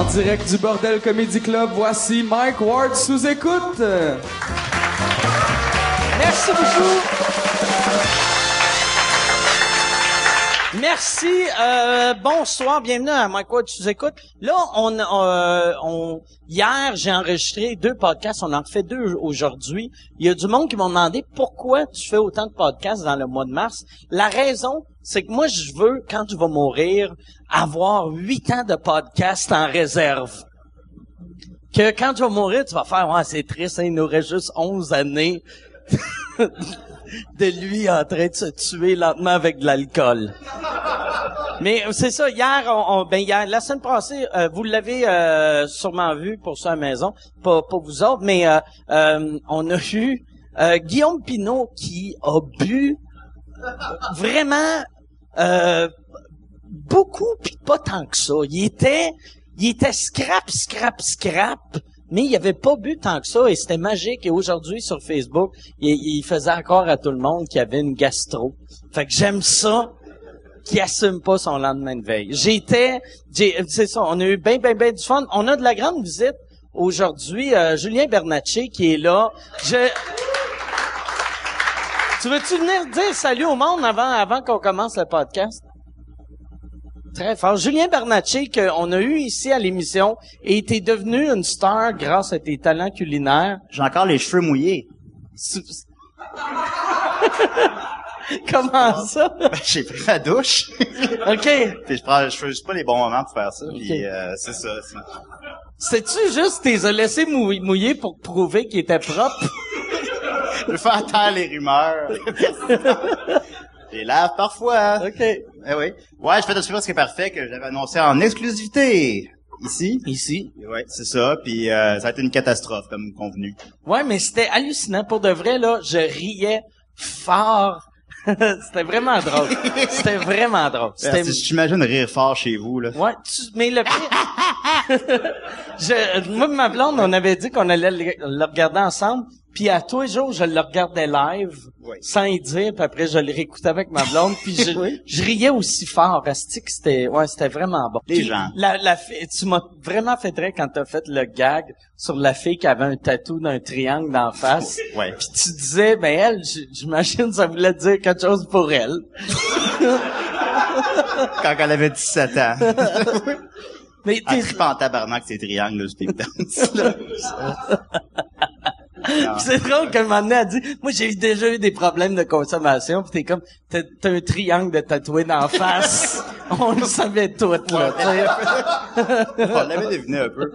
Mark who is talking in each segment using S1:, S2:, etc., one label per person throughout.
S1: En direct du Bordel Comedy Club, voici Mike Ward sous écoute.
S2: Merci beaucoup. Merci. Euh, bonsoir, bienvenue à Mike Ward tu écoutes. Là, on, euh, on hier j'ai enregistré deux podcasts, on en fait deux aujourd'hui. Il y a du monde qui m'a demandé pourquoi tu fais autant de podcasts dans le mois de mars. La raison, c'est que moi je veux quand tu vas mourir avoir huit ans de podcasts en réserve. Que quand tu vas mourir, tu vas faire ouais, c'est triste, hein, il nous juste 11 années de lui en train de se tuer lentement avec de l'alcool. Mais c'est ça, hier, on, ben hier, la semaine passée, euh, vous l'avez euh, sûrement vu pour ça à la maison, pas, pas vous autres, mais euh, on a vu Guillaume Pinot qui a bu vraiment beaucoup, puis pas tant que ça. Il était, il était scrap, scrap, scrap mais il avait pas bu tant que ça et c'était magique. Et aujourd'hui, sur Facebook, il, faisait encore à tout le monde qu'il avait une gastro. Fait que j'aime ça qui assume pas son lendemain de veille. J'étais, c'est ça, on a eu bien, bien, bien du fun. On a de la grande visite aujourd'hui. Euh, Julien Bernatchez qui est là. Je... Tu veux-tu venir dire salut au monde avant, avant qu'on commence le podcast? Très fort. Julien Bernatchez, qu'on a eu ici à l'émission, et était devenu une star grâce à tes talents culinaires.
S3: J'ai encore les cheveux mouillés.
S2: Comment ça?
S3: Ben, j'ai pris la douche.
S2: OK.
S3: puis je prends, je fais juste pas les bons moments pour faire ça. Puis euh, c'est ça.
S2: C'est-tu juste t'es laissé mouiller pour prouver qu'il était propre?
S3: je fais taire les rumeurs. les lave parfois.
S2: OK.
S3: Eh oui. Ouais, je fais de ce qui est parfait que j'avais annoncé en exclusivité. Ici.
S2: Ici.
S3: Ouais, c'est ça. Puis euh, ça a été une catastrophe comme convenu.
S2: Ouais, mais c'était hallucinant pour de vrai là. Je riais fort. c'était vraiment drôle. C'était vraiment drôle.
S3: C'était... Si j'imagine rire fort chez vous là.
S2: Ouais, mais le pire. je, moi, ma blonde, on avait dit qu'on allait le regarder ensemble. Puis à tous les jours, je le regardais live, sans y dire, puis après je le réécoutais avec ma blonde, puis je, je riais aussi fort. Asti c'était, ouais, c'était vraiment bon.
S3: Les gens.
S2: La, la, tu m'as vraiment fait rire quand t'as fait le gag sur la fille qui avait un tatou d'un triangle d'en face.
S3: Ouais.
S2: Puis tu disais, ben elle, j'imagine ça voulait dire quelque chose pour elle.
S3: quand elle avait 17 ans.
S2: Mais
S3: t'es... pas en tabarnak ces triangles, là,
S2: c'est drôle qu'un moment donné, elle dit, moi, j'ai déjà eu des problèmes de consommation, pis t'es comme, t'as, un triangle de tatoué d'en face. On le savait tout, là,
S3: On l'avait deviné un peu.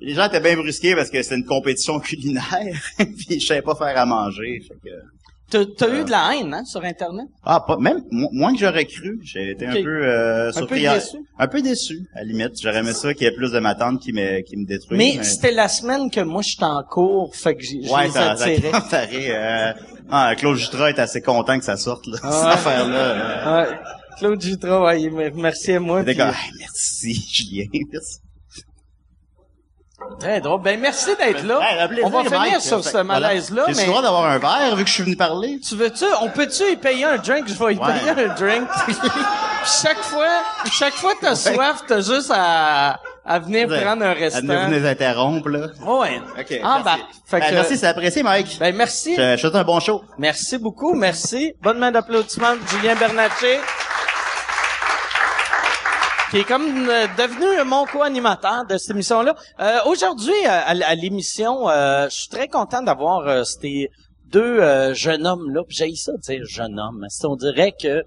S3: Les gens étaient bien brusqués parce que c'était une compétition culinaire, puis je savais pas faire à manger, fait que...
S2: T'as, eu de la haine, hein, sur Internet?
S3: Ah, pas, même moins que j'aurais cru. J'ai été un peu euh, surpris.
S2: Un peu déçu?
S3: Un peu déçu, à la limite. J'aurais aimé ça qu'il y ait plus de ma tante qui me, qui me détruise.
S2: Mais, c'était la semaine que moi, j'étais en cours, fait que j'ai,
S3: ouais,
S2: ça,
S3: ça, euh, ah, Claude Jutra est assez content que ça sorte, là, cette affaire-là.
S2: Euh. Ouais. Claude Jutra, ouais, merci à moi.
S3: Puis... merci, Julien. Merci.
S2: Très drôle. Ben, merci d'être là. on va finir sur ce malaise-là.
S3: J'ai le droit d'avoir un verre vu que je suis venu parler.
S2: Tu veux-tu, on peut-tu y payer un drink? Je vais y payer un drink. chaque fois, chaque fois que t'as soif, t'as juste à, à venir prendre un restant.
S3: À venir nous interrompre, là.
S2: Ouais.
S3: OK.
S2: Ah,
S3: merci. Ben, merci, c'est apprécié, Mike.
S2: Ben, merci.
S3: Je, je souhaite un bon show.
S2: Merci beaucoup, merci. Bonne main d'applaudissement Julien Bernatchez qui est comme euh, devenu mon co-animateur de cette émission-là. Euh, aujourd'hui, euh, à, l'émission, je suis très content d'avoir ces deux jeunes hommes-là. J'ai ça dire jeune homme. On dirait que...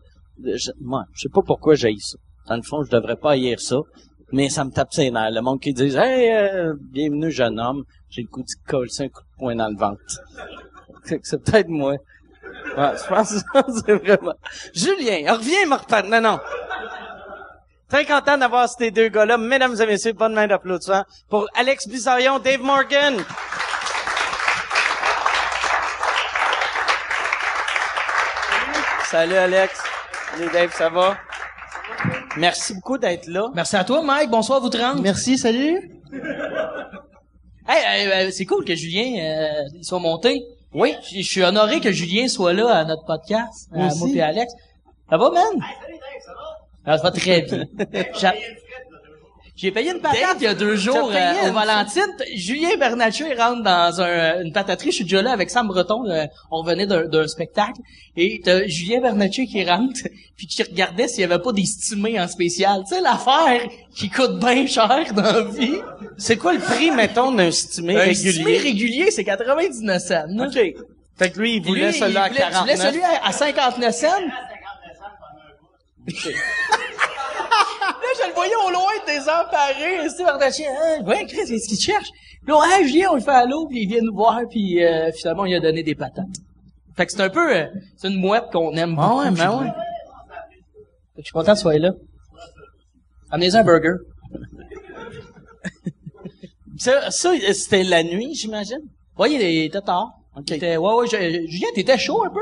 S2: Moi, je sais pas pourquoi j'ai ça. Dans le fond, je devrais pas haïr ça. Mais ça me tape ses nerfs. Le monde qui dit « Hey, bienvenue jeune homme », j'ai le coup de coller un coup de poing dans le ventre. C'est peut-être moi. Ouais, je pense que c'est vraiment... Julien, reviens reparler. Non, non. Très content d'avoir ces deux gars-là. Mesdames et messieurs, bonne main d'applaudissement pour Alex Bizarion, Dave Morgan. Salut Alex. Salut Dave, ça va? Merci beaucoup d'être là.
S4: Merci à toi, Mike. Bonsoir, vous 30.
S2: Merci, salut.
S4: Hey, c'est cool que Julien euh, soit monté.
S2: Oui.
S4: Je suis honoré que Julien soit là à notre podcast, à moi et Alex. Ça va, man? Ça va? Ça va très bien. J'ai payé une patate il y a deux jours
S2: payé
S4: euh,
S2: une-
S4: au Valentine. Julien Bernatchez rentre dans un, une pataterie. Je suis déjà là avec Sam Breton. euh, on revenait d'un spectacle. Et t'as Julien Bernatchez qui rentre puis qui regardait s'il y avait pas des stimés en spécial. Tu sais, l'affaire qui coûte bien cher dans la vie.
S2: C'est quoi le prix, mettons, d'un stimé
S4: Un stimé
S2: régulier?
S4: régulier, c'est 99 cents.
S2: OK. Fait que lui, il voulait
S4: lui,
S2: celui-là à
S4: il voulait- tu voulais
S2: 49.
S4: celui à, à 59 cents? Là, je le voyais au loin désemparé. C'est Bernatchez. Hein, ouais, Chris, qu'est-ce qu'il cherche? Là, hey, Julien, on le fait à l'eau, puis il vient nous voir, puis euh, finalement, il a donné des patates. Fait que c'est un peu... euh, c'est une mouette qu'on aime
S2: Ah
S4: beaucoup.
S2: ouais, mais ouais.
S4: Fait que je suis content de soit là. Amenez un burger.
S2: Ça, ça, c'était la nuit, j'imagine?
S4: Ouais, il était tard.
S2: OK.
S4: Il était- ouais, ouais, je- Julien, t'étais chaud un peu?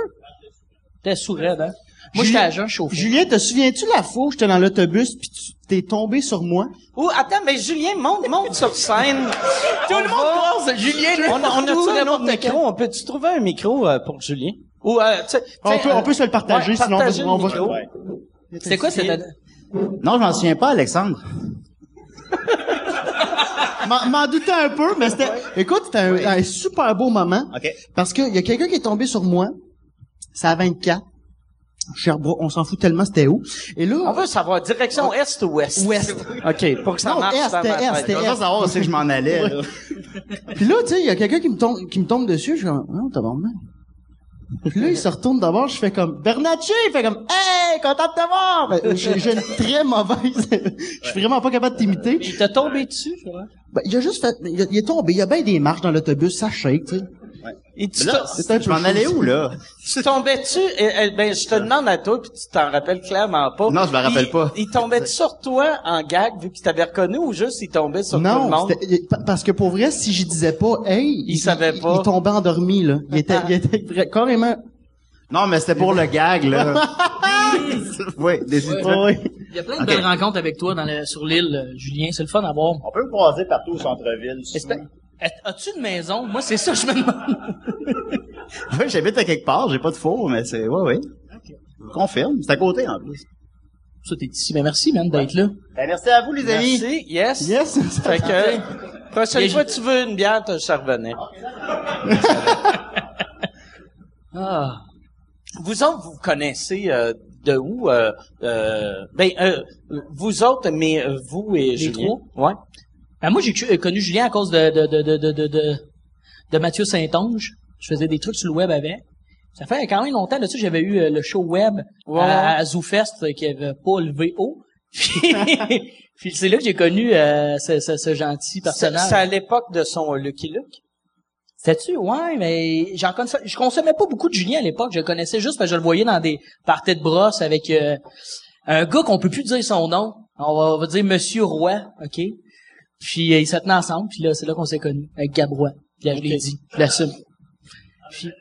S4: T'étais sourd, hein? Moi, j'étais à jeun, chauffé.
S5: Julien, te souviens-tu la fois où j'étais dans l'autobus puis tu t'es tombé sur moi?
S2: Ou, attends, mais Julien, monte, monte sur scène.
S4: Tout le monde pense Julien,
S2: On a, on a
S4: tout,
S2: un autre micro? On peut-tu trouver un micro euh, pour Julien? Ou, euh, tu sais-
S5: On peut, on peut se le partager,
S2: ouais,
S5: sinon on
S2: partager
S5: va, on
S2: le
S5: va-
S2: micro.
S3: Ouais.
S4: C'est quoi cette...
S3: Non, je m'en souviens pas, Alexandre.
S5: M'en- M'en doutais un peu, mais c'était, écoute, c'était un, un super beau moment.
S3: OK.
S5: Parce qu'il y a quelqu'un qui est tombé sur moi. C'est à 24. Sherbrooke, on s'en fout tellement c'était où. Et là,
S2: On veut savoir, direction est ou ouest?
S5: Ouest.
S2: OK, pour que ça
S5: Non,
S2: marche
S5: est, est, est.
S3: Savoir où c'est que je m'en allais, là.
S5: Puis là, tu sais, il y a quelqu'un qui me tombe, qui me tombe dessus, je suis comme, non, t'as bon Puis là, il se retourne d'abord, je fais comme, Bernatchez, il fait comme, hey, content de te voir! Ben, J'ai j'ai une très mauvaise, je suis vraiment pas capable de t'imiter.
S4: Il t'a tombé dessus, je crois.
S5: Ben, il a juste fait, il, a- il est tombé, il y a bien des marches dans l'autobus, ça shake, tu sais.
S2: Et tu
S3: là, je m'en allais où, là?
S2: tu tombais-tu, ben, je te demande à toi, puis tu t'en rappelles clairement pas.
S3: Non, je me rappelle
S2: Il-
S3: pas.
S2: Il tombait sur toi en gag, vu qu'il t'avait reconnu, ou juste il tombait sur tout le
S5: Non,
S2: monde?
S5: pa- parce que pour vrai, si je disais pas, hey,
S2: Il savait pas.
S5: Il, tombait endormi, là. Il était, il était carrément,
S3: Non, mais c'était pour le gag, là. oui, des
S5: Ouais.
S4: Il y a plein de belles rencontres avec toi dans le- sur l'île, euh, Julien. C'est le fun à voir.
S3: On peut me croiser partout au centre-ville.
S4: As-tu une maison? Moi, c'est ça que je me demande.
S3: Oui, j'habite à quelque part, j'ai pas de four, mais c'est, ouais, oui. Je confirme. C'est à côté, en plus.
S4: Ça, t'es ici. Ben, merci, man, d'être là.
S3: Ben, merci à vous, les amis.
S2: Merci, yes.
S5: Yes.
S2: Fait que, prochaine fois
S4: je-
S2: que tu veux une bière, t'as ça revenait.
S4: Ah.
S2: Vous autres, vous connaissez euh, de où? Euh, euh, ben, euh, vous autres, mais euh, vous et Julien. Ouais.
S4: Ben, moi, j'ai euh, connu Julien à cause de, de, de, de, de, de, de, Mathieu Saint-Onge. Je faisais des trucs sur le web avec. Ça fait quand même longtemps, là-dessus, j'avais eu euh, le show web à, à ZooFest euh, qui avait pas levé haut. Puis, puis c'est là que j'ai connu euh, ce, ce, ce gentil personnage.
S2: c'est à l'époque de son Lucky Luke?
S4: C'était-tu? Ouais, mais j'en connaissais, je consommais pas beaucoup de Julien à l'époque. Je le connaissais juste parce que je le voyais dans des parties de brosse avec un gars qu'on peut plus dire son nom. On va, on va dire Monsieur Roy, OK? Puis euh, ils se tenaient ensemble, puis là, c'est là qu'on s'est connus, avec Gabrois. Puis là, je l'ai dit, je l'assume. Puis...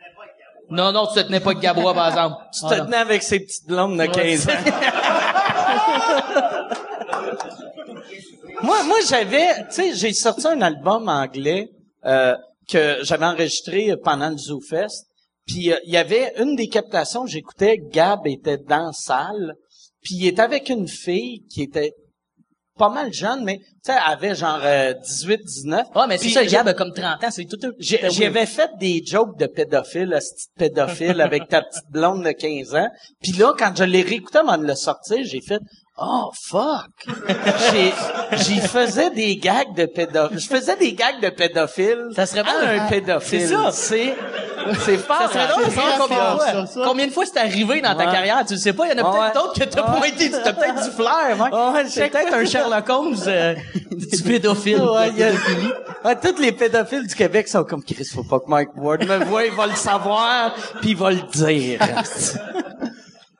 S4: Non, non, tu te tenais pas avec Gabrois, par exemple.
S2: Tu
S4: Ah,
S2: te
S4: non.
S2: tenais avec ses petites blondes de 15 ans. moi, moi, j'avais, tu sais, j'ai sorti un album anglais euh, que j'avais enregistré pendant le ZooFest. Puis euh, il y avait une des captations, j'écoutais, Gab était dans la salle, puis il était avec une fille qui était pas mal jeune, mais tu sais, avait genre 18, 19.
S4: Ah, mais c'est ça, Gab a comme 30 ans, c'est tout...
S2: J'avais fait des jokes de pédophile, ce petit pédophile avec ta petite blonde de 15 ans. Puis là, quand je l'ai réécouté avant de le sortir, j'ai fait Oh fuck! j'y faisais des gags de pédophile. Je faisais des gags de pédophile.
S4: Ça serait bon,
S2: à un
S4: hein?
S2: pédophile.
S4: C'est ça.
S2: C'est, c'est fort.
S4: Ça serait drôle de savoir combien, de fois,
S5: ça.
S4: combien de fois c'est arrivé dans ta
S2: Ouais.
S4: carrière. Tu le sais pas, il y en a
S2: Ouais.
S4: peut-être d'autres que t'as
S2: Ouais.
S4: pointé. T'as peut-être du flair, mec.
S2: Ouais,
S4: c'est peut-être un Sherlock Holmes euh, du pédophile.
S2: Ouais, y a- Ouais, tous les pédophiles du Québec sont comme Chris, faut pas que Mike Ward me voie, il va le savoir, puis il va le dire.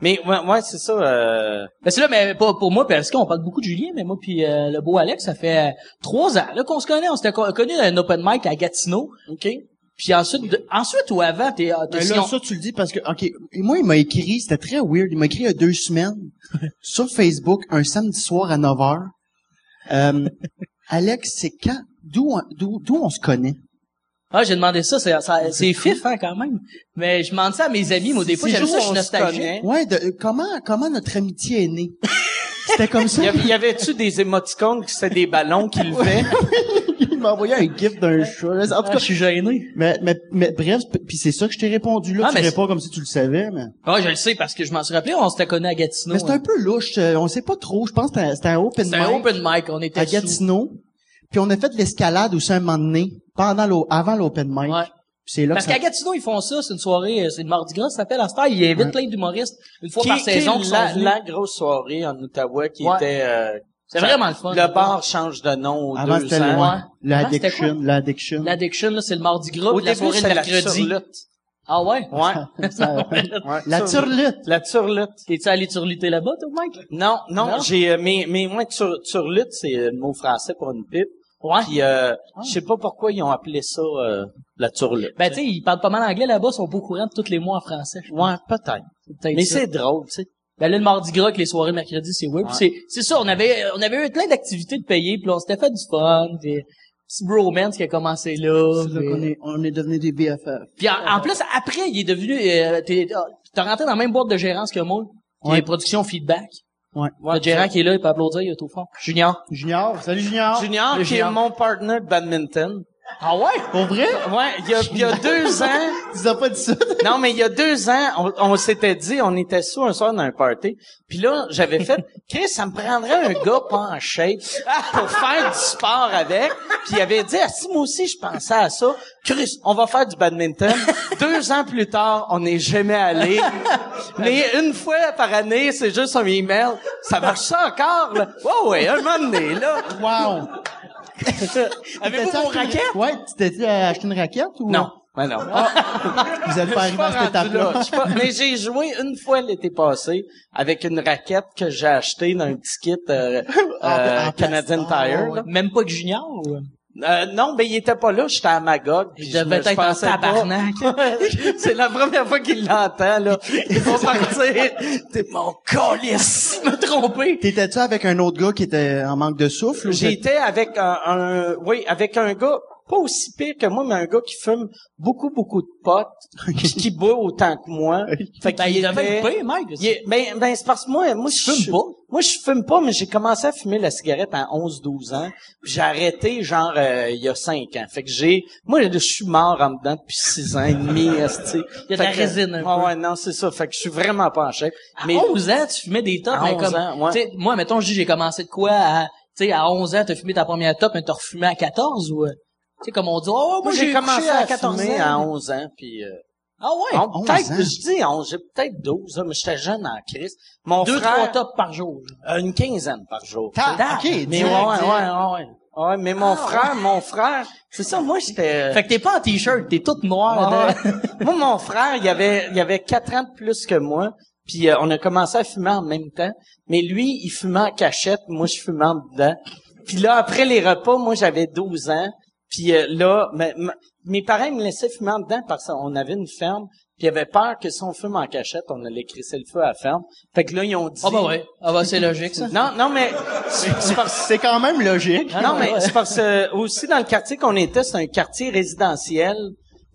S2: mais ouais, ouais, c'est ça. Euh...
S4: Parce que là, mais pas pour moi, parce qu'on parle beaucoup de Julien, mais moi puis euh, le beau Alex, ça fait euh, trois ans là qu'on se connaît. On s'était co- connus à un open mic à Gatineau.
S2: Ok.
S4: Puis ensuite, de- ensuite ou avant, t'es, euh,
S5: Ben
S4: si
S5: là,
S4: on-
S5: ça, tu le dis parce que, OK, et moi, il m'a écrit, c'était très weird, il m'a écrit il y a deux semaines, sur Facebook, un samedi soir à 9 h. Euh, Alex, c'est quand, d'où, on- d'où, d'où on se connaît?
S4: Ah, j'ai demandé ça, c'est, ça- c'est fif, hein, quand même. Mais je demande ça à mes amis, moi, des fois,
S2: C'est
S4: j'aime ça, je suis
S2: on se
S4: nostalgique.
S2: connaît.
S5: Ouais, de, comment, comment notre amitié est née? C'était comme ça?
S2: Y avait- y avait-tu des émoticônes qui c'était des ballons qui levaient?
S5: Il m'a envoyé un gif d'un chat. En tout
S4: Ah,
S5: cas,
S4: je suis gêné.
S5: mais, mais, mais bref, puis c'est ça que je t'ai répondu là.
S4: Ah,
S5: tu
S4: mais
S5: réponds comme si tu le savais, mais.
S4: Ah, je le sais parce que je m'en suis rappelé, on s'était connus à Gatineau.
S5: Mais c'est un peu louche. euh, On sait pas trop. Je pense que c'était un- open
S4: C'était un
S5: mic
S4: open mic, on était
S5: à
S4: sous.
S5: Gatineau. Puis on a fait de l'escalade aussi un moment donné, pendant l'o- avant l'open mic.
S4: Ouais.
S5: Puis c'est là
S4: Parce
S5: que ça-
S4: qu'à Gatineau, ils font ça, c'est une soirée, euh, c'est le Mardi Gras, ça s'appelle à Star. Ils invitent plein d'humoristes une fois
S2: qui,
S4: par
S2: qui
S4: saison qui
S2: la, la grosse soirée en Ottawa qui
S4: Ouais.
S2: était... euh,
S4: C'est vraiment le fun.
S2: Le bar change de nom aux
S5: avant
S2: deux
S5: c'était
S2: ans.
S4: Ouais.
S5: L'addiction, l'addiction.
S4: L'addiction, là, c'est le Mardi Gras,
S2: Au
S4: puis la
S2: début,
S4: soirée
S2: la
S4: mercredi.
S2: turlute.
S4: Ah ouais?
S2: Ouais. Ouais.
S5: La turlute.
S2: La turlute.
S4: T'es-tu allé turluter là-bas, toi, Mike?
S2: Non, non,
S4: Non?
S2: j'ai euh, mais mais moi tur, turlute c'est le mot français pour une pipe.
S4: Ouais.
S2: Puis euh, je sais pas pourquoi ils ont appelé ça euh, la turlute.
S4: Ben, tu sais, ils parlent pas mal anglais là-bas, ils sont pas au courant de tous les mots en français. je pense.
S2: ouais, peut-être.
S4: Peut-être
S2: Mais
S4: ça.
S2: c'est drôle, tu sais.
S4: Ben là, le mardi gras que les soirées mercredi, c'est oui. Puis
S2: Ouais.
S4: c'est, c'est ça, on avait, on avait eu plein d'activités de payer, puis là, on s'était fait du fun, puis petit bromance qui a commencé là.
S5: C'est là qu'on est, on est devenu des BFF.
S4: Puis en, en plus, après, il est devenu, euh, t'es, t'as rentré dans la même boîte de gérance que moi, qui
S5: Ouais.
S4: est production feedback.
S5: Ouais.
S4: le gérant qui est là, il peut applaudir, il est au fond. Junior.
S5: Junior, salut Junior.
S2: Junior, qui
S4: Junior.
S2: est mon partner de badminton.
S4: Ah ouais?
S5: Pour vrai?
S2: Ouais, il y a, il y a deux ans.
S5: Tu as pas dit ça?
S2: Non, mais il y a deux ans, on, on s'était dit, on était sous un soir dans un party. Puis là, j'avais fait, Chris, ça me prendrait un gars pas en shape pour faire du sport avec. Puis il avait dit, ah, si moi aussi je pensais à ça, Chris, on va faire du badminton. deux ans plus tard, on n'est jamais allé. Mais une fois par année, c'est juste un email. Ça marche ça encore, là? Ouais, ouais, un moment donné, là.
S5: Wow.
S4: Avez-vous vos raquettes?
S5: Ouais, tu t'es acheté une raquette ou?
S2: Non. Ben non.
S5: Vous êtes pas arrivé à cette étape-là.
S2: pas- Mais j'ai joué une fois l'été passé avec une raquette que j'ai achetée dans un petit kit euh,
S5: En-
S2: euh,
S5: en
S2: Canadian. Tire.
S5: Ah,
S2: là.
S4: Même pas que Junior, ou?
S2: Euh, non, ben il était pas là, j'étais à Magog.
S4: Il devait être en tabarnak.
S2: C'est la première fois qu'il l'entend, là. Il va partir. T'es mon calice.
S4: me tromper.
S5: T'étais-tu avec un autre gars qui était en manque de souffle?
S2: J'étais avec un, un- oui, avec un gars pas aussi pire que moi, mais un gars qui fume beaucoup, beaucoup de potes, qui boit autant que moi. Fait
S4: Ben, il devait
S2: était-
S4: être pire, Mike.
S2: il est- ben, ben, c'est parce que moi, moi, je
S4: fumes pas?
S2: Moi, je fume pas, mais j'ai commencé à fumer la cigarette à 11-12 ans. Puis j'ai arrêté, genre, euh, il y a 5 ans. Fait que j'ai, moi, je suis mort en dedans depuis 6 ans et demi, esti.
S4: Il y a de la
S2: que-
S4: résine un
S2: Ouais,
S4: peu.
S2: ouais, non, c'est ça. Fait que je suis vraiment pas en chèque.
S4: À
S2: Mais
S4: 11 ans, tu fumais des tops,
S2: À
S4: mais
S2: 11
S4: comme,
S2: ans, ouais.
S4: moi, mettons, je dis, j'ai commencé de quoi à, tu sais, à 11 ans, t'as fumé ta première top, mais t'as refumé à 14 ou, euh, tu sais, comme on dit, oh,
S2: moi, j'ai commencé
S4: couché
S2: à,
S4: 14
S2: fumer
S4: ans.
S2: à 11 ans, puis... Euh,
S4: Ah ouais?
S2: on-
S5: 11
S2: peut-être, je dis 11, j'ai peut-être 12, là, mais j'étais jeune en crise. Mon
S4: Deux,
S2: frère...
S4: trois tops par jour.
S2: Euh, une quinzaine par jour.
S5: Ah, ok,
S2: Mais
S5: direct,
S2: ouais, ouais,
S5: direct.
S2: ouais, ouais. Ouais, mais mon frère, mon frère, c'est ça, moi, j'étais...
S4: Fait que t'es pas en t-shirt, t'es toute noire.
S2: Ouais. moi, mon frère, il avait, il avait quatre ans de plus que moi. Puis euh, on a commencé à fumer en même temps. Mais lui, il fumait en cachette, moi, je fumais en dedans. Puis là, après les repas, moi, j'avais 12 ans. Puis euh, là, mais- mes parents me laissaient fumer en dedans parce qu'on avait une ferme. Puis ils avaient peur que si on fume en cachette, on allait crisser le feu à la ferme. Fait que là, ils ont dit...
S4: Ah bah ouais. Ah bah c'est logique, ça.
S2: Non, non, mais c'est parce
S5: quand même logique.
S2: non, mais c'est parce que aussi dans le quartier qu'on était, c'est un quartier résidentiel.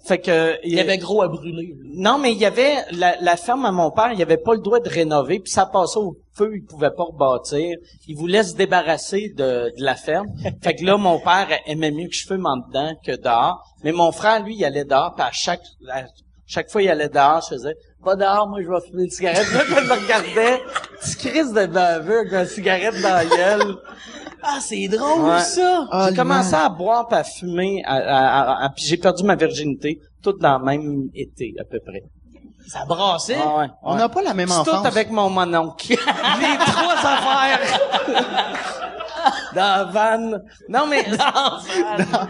S2: Fait que
S4: Il y avait gros à brûler.
S2: non, mais il y avait la, la ferme à mon père, il avait pas le droit de rénover, puis ça passait au feu, il pouvait pas rebâtir. Il voulait se débarrasser de, de la ferme. fait que là, mon père aimait mieux que je fume en dedans que dehors. Mais mon frère, lui, il allait dehors, puis à chaque à chaque fois il allait dehors, je faisais pas dehors, moi je vais fumer une cigarette. Là, je le regardais, tu crises de baveux avec une cigarette dans la gueule.
S4: Ah, c'est drôle,
S2: Ouais.
S4: ça.
S5: Ah,
S2: j'ai commencé à boire puis à fumer, à, à- à- à- puis j'ai perdu ma virginité, tout dans le même été à peu près.
S4: Ça brassait.
S2: Ah ouais,
S5: On n'a pas la même
S2: C'est
S5: enfance.
S2: tout avec mon mononcle. Les trois affaires. Dans la vanne. Non, mais...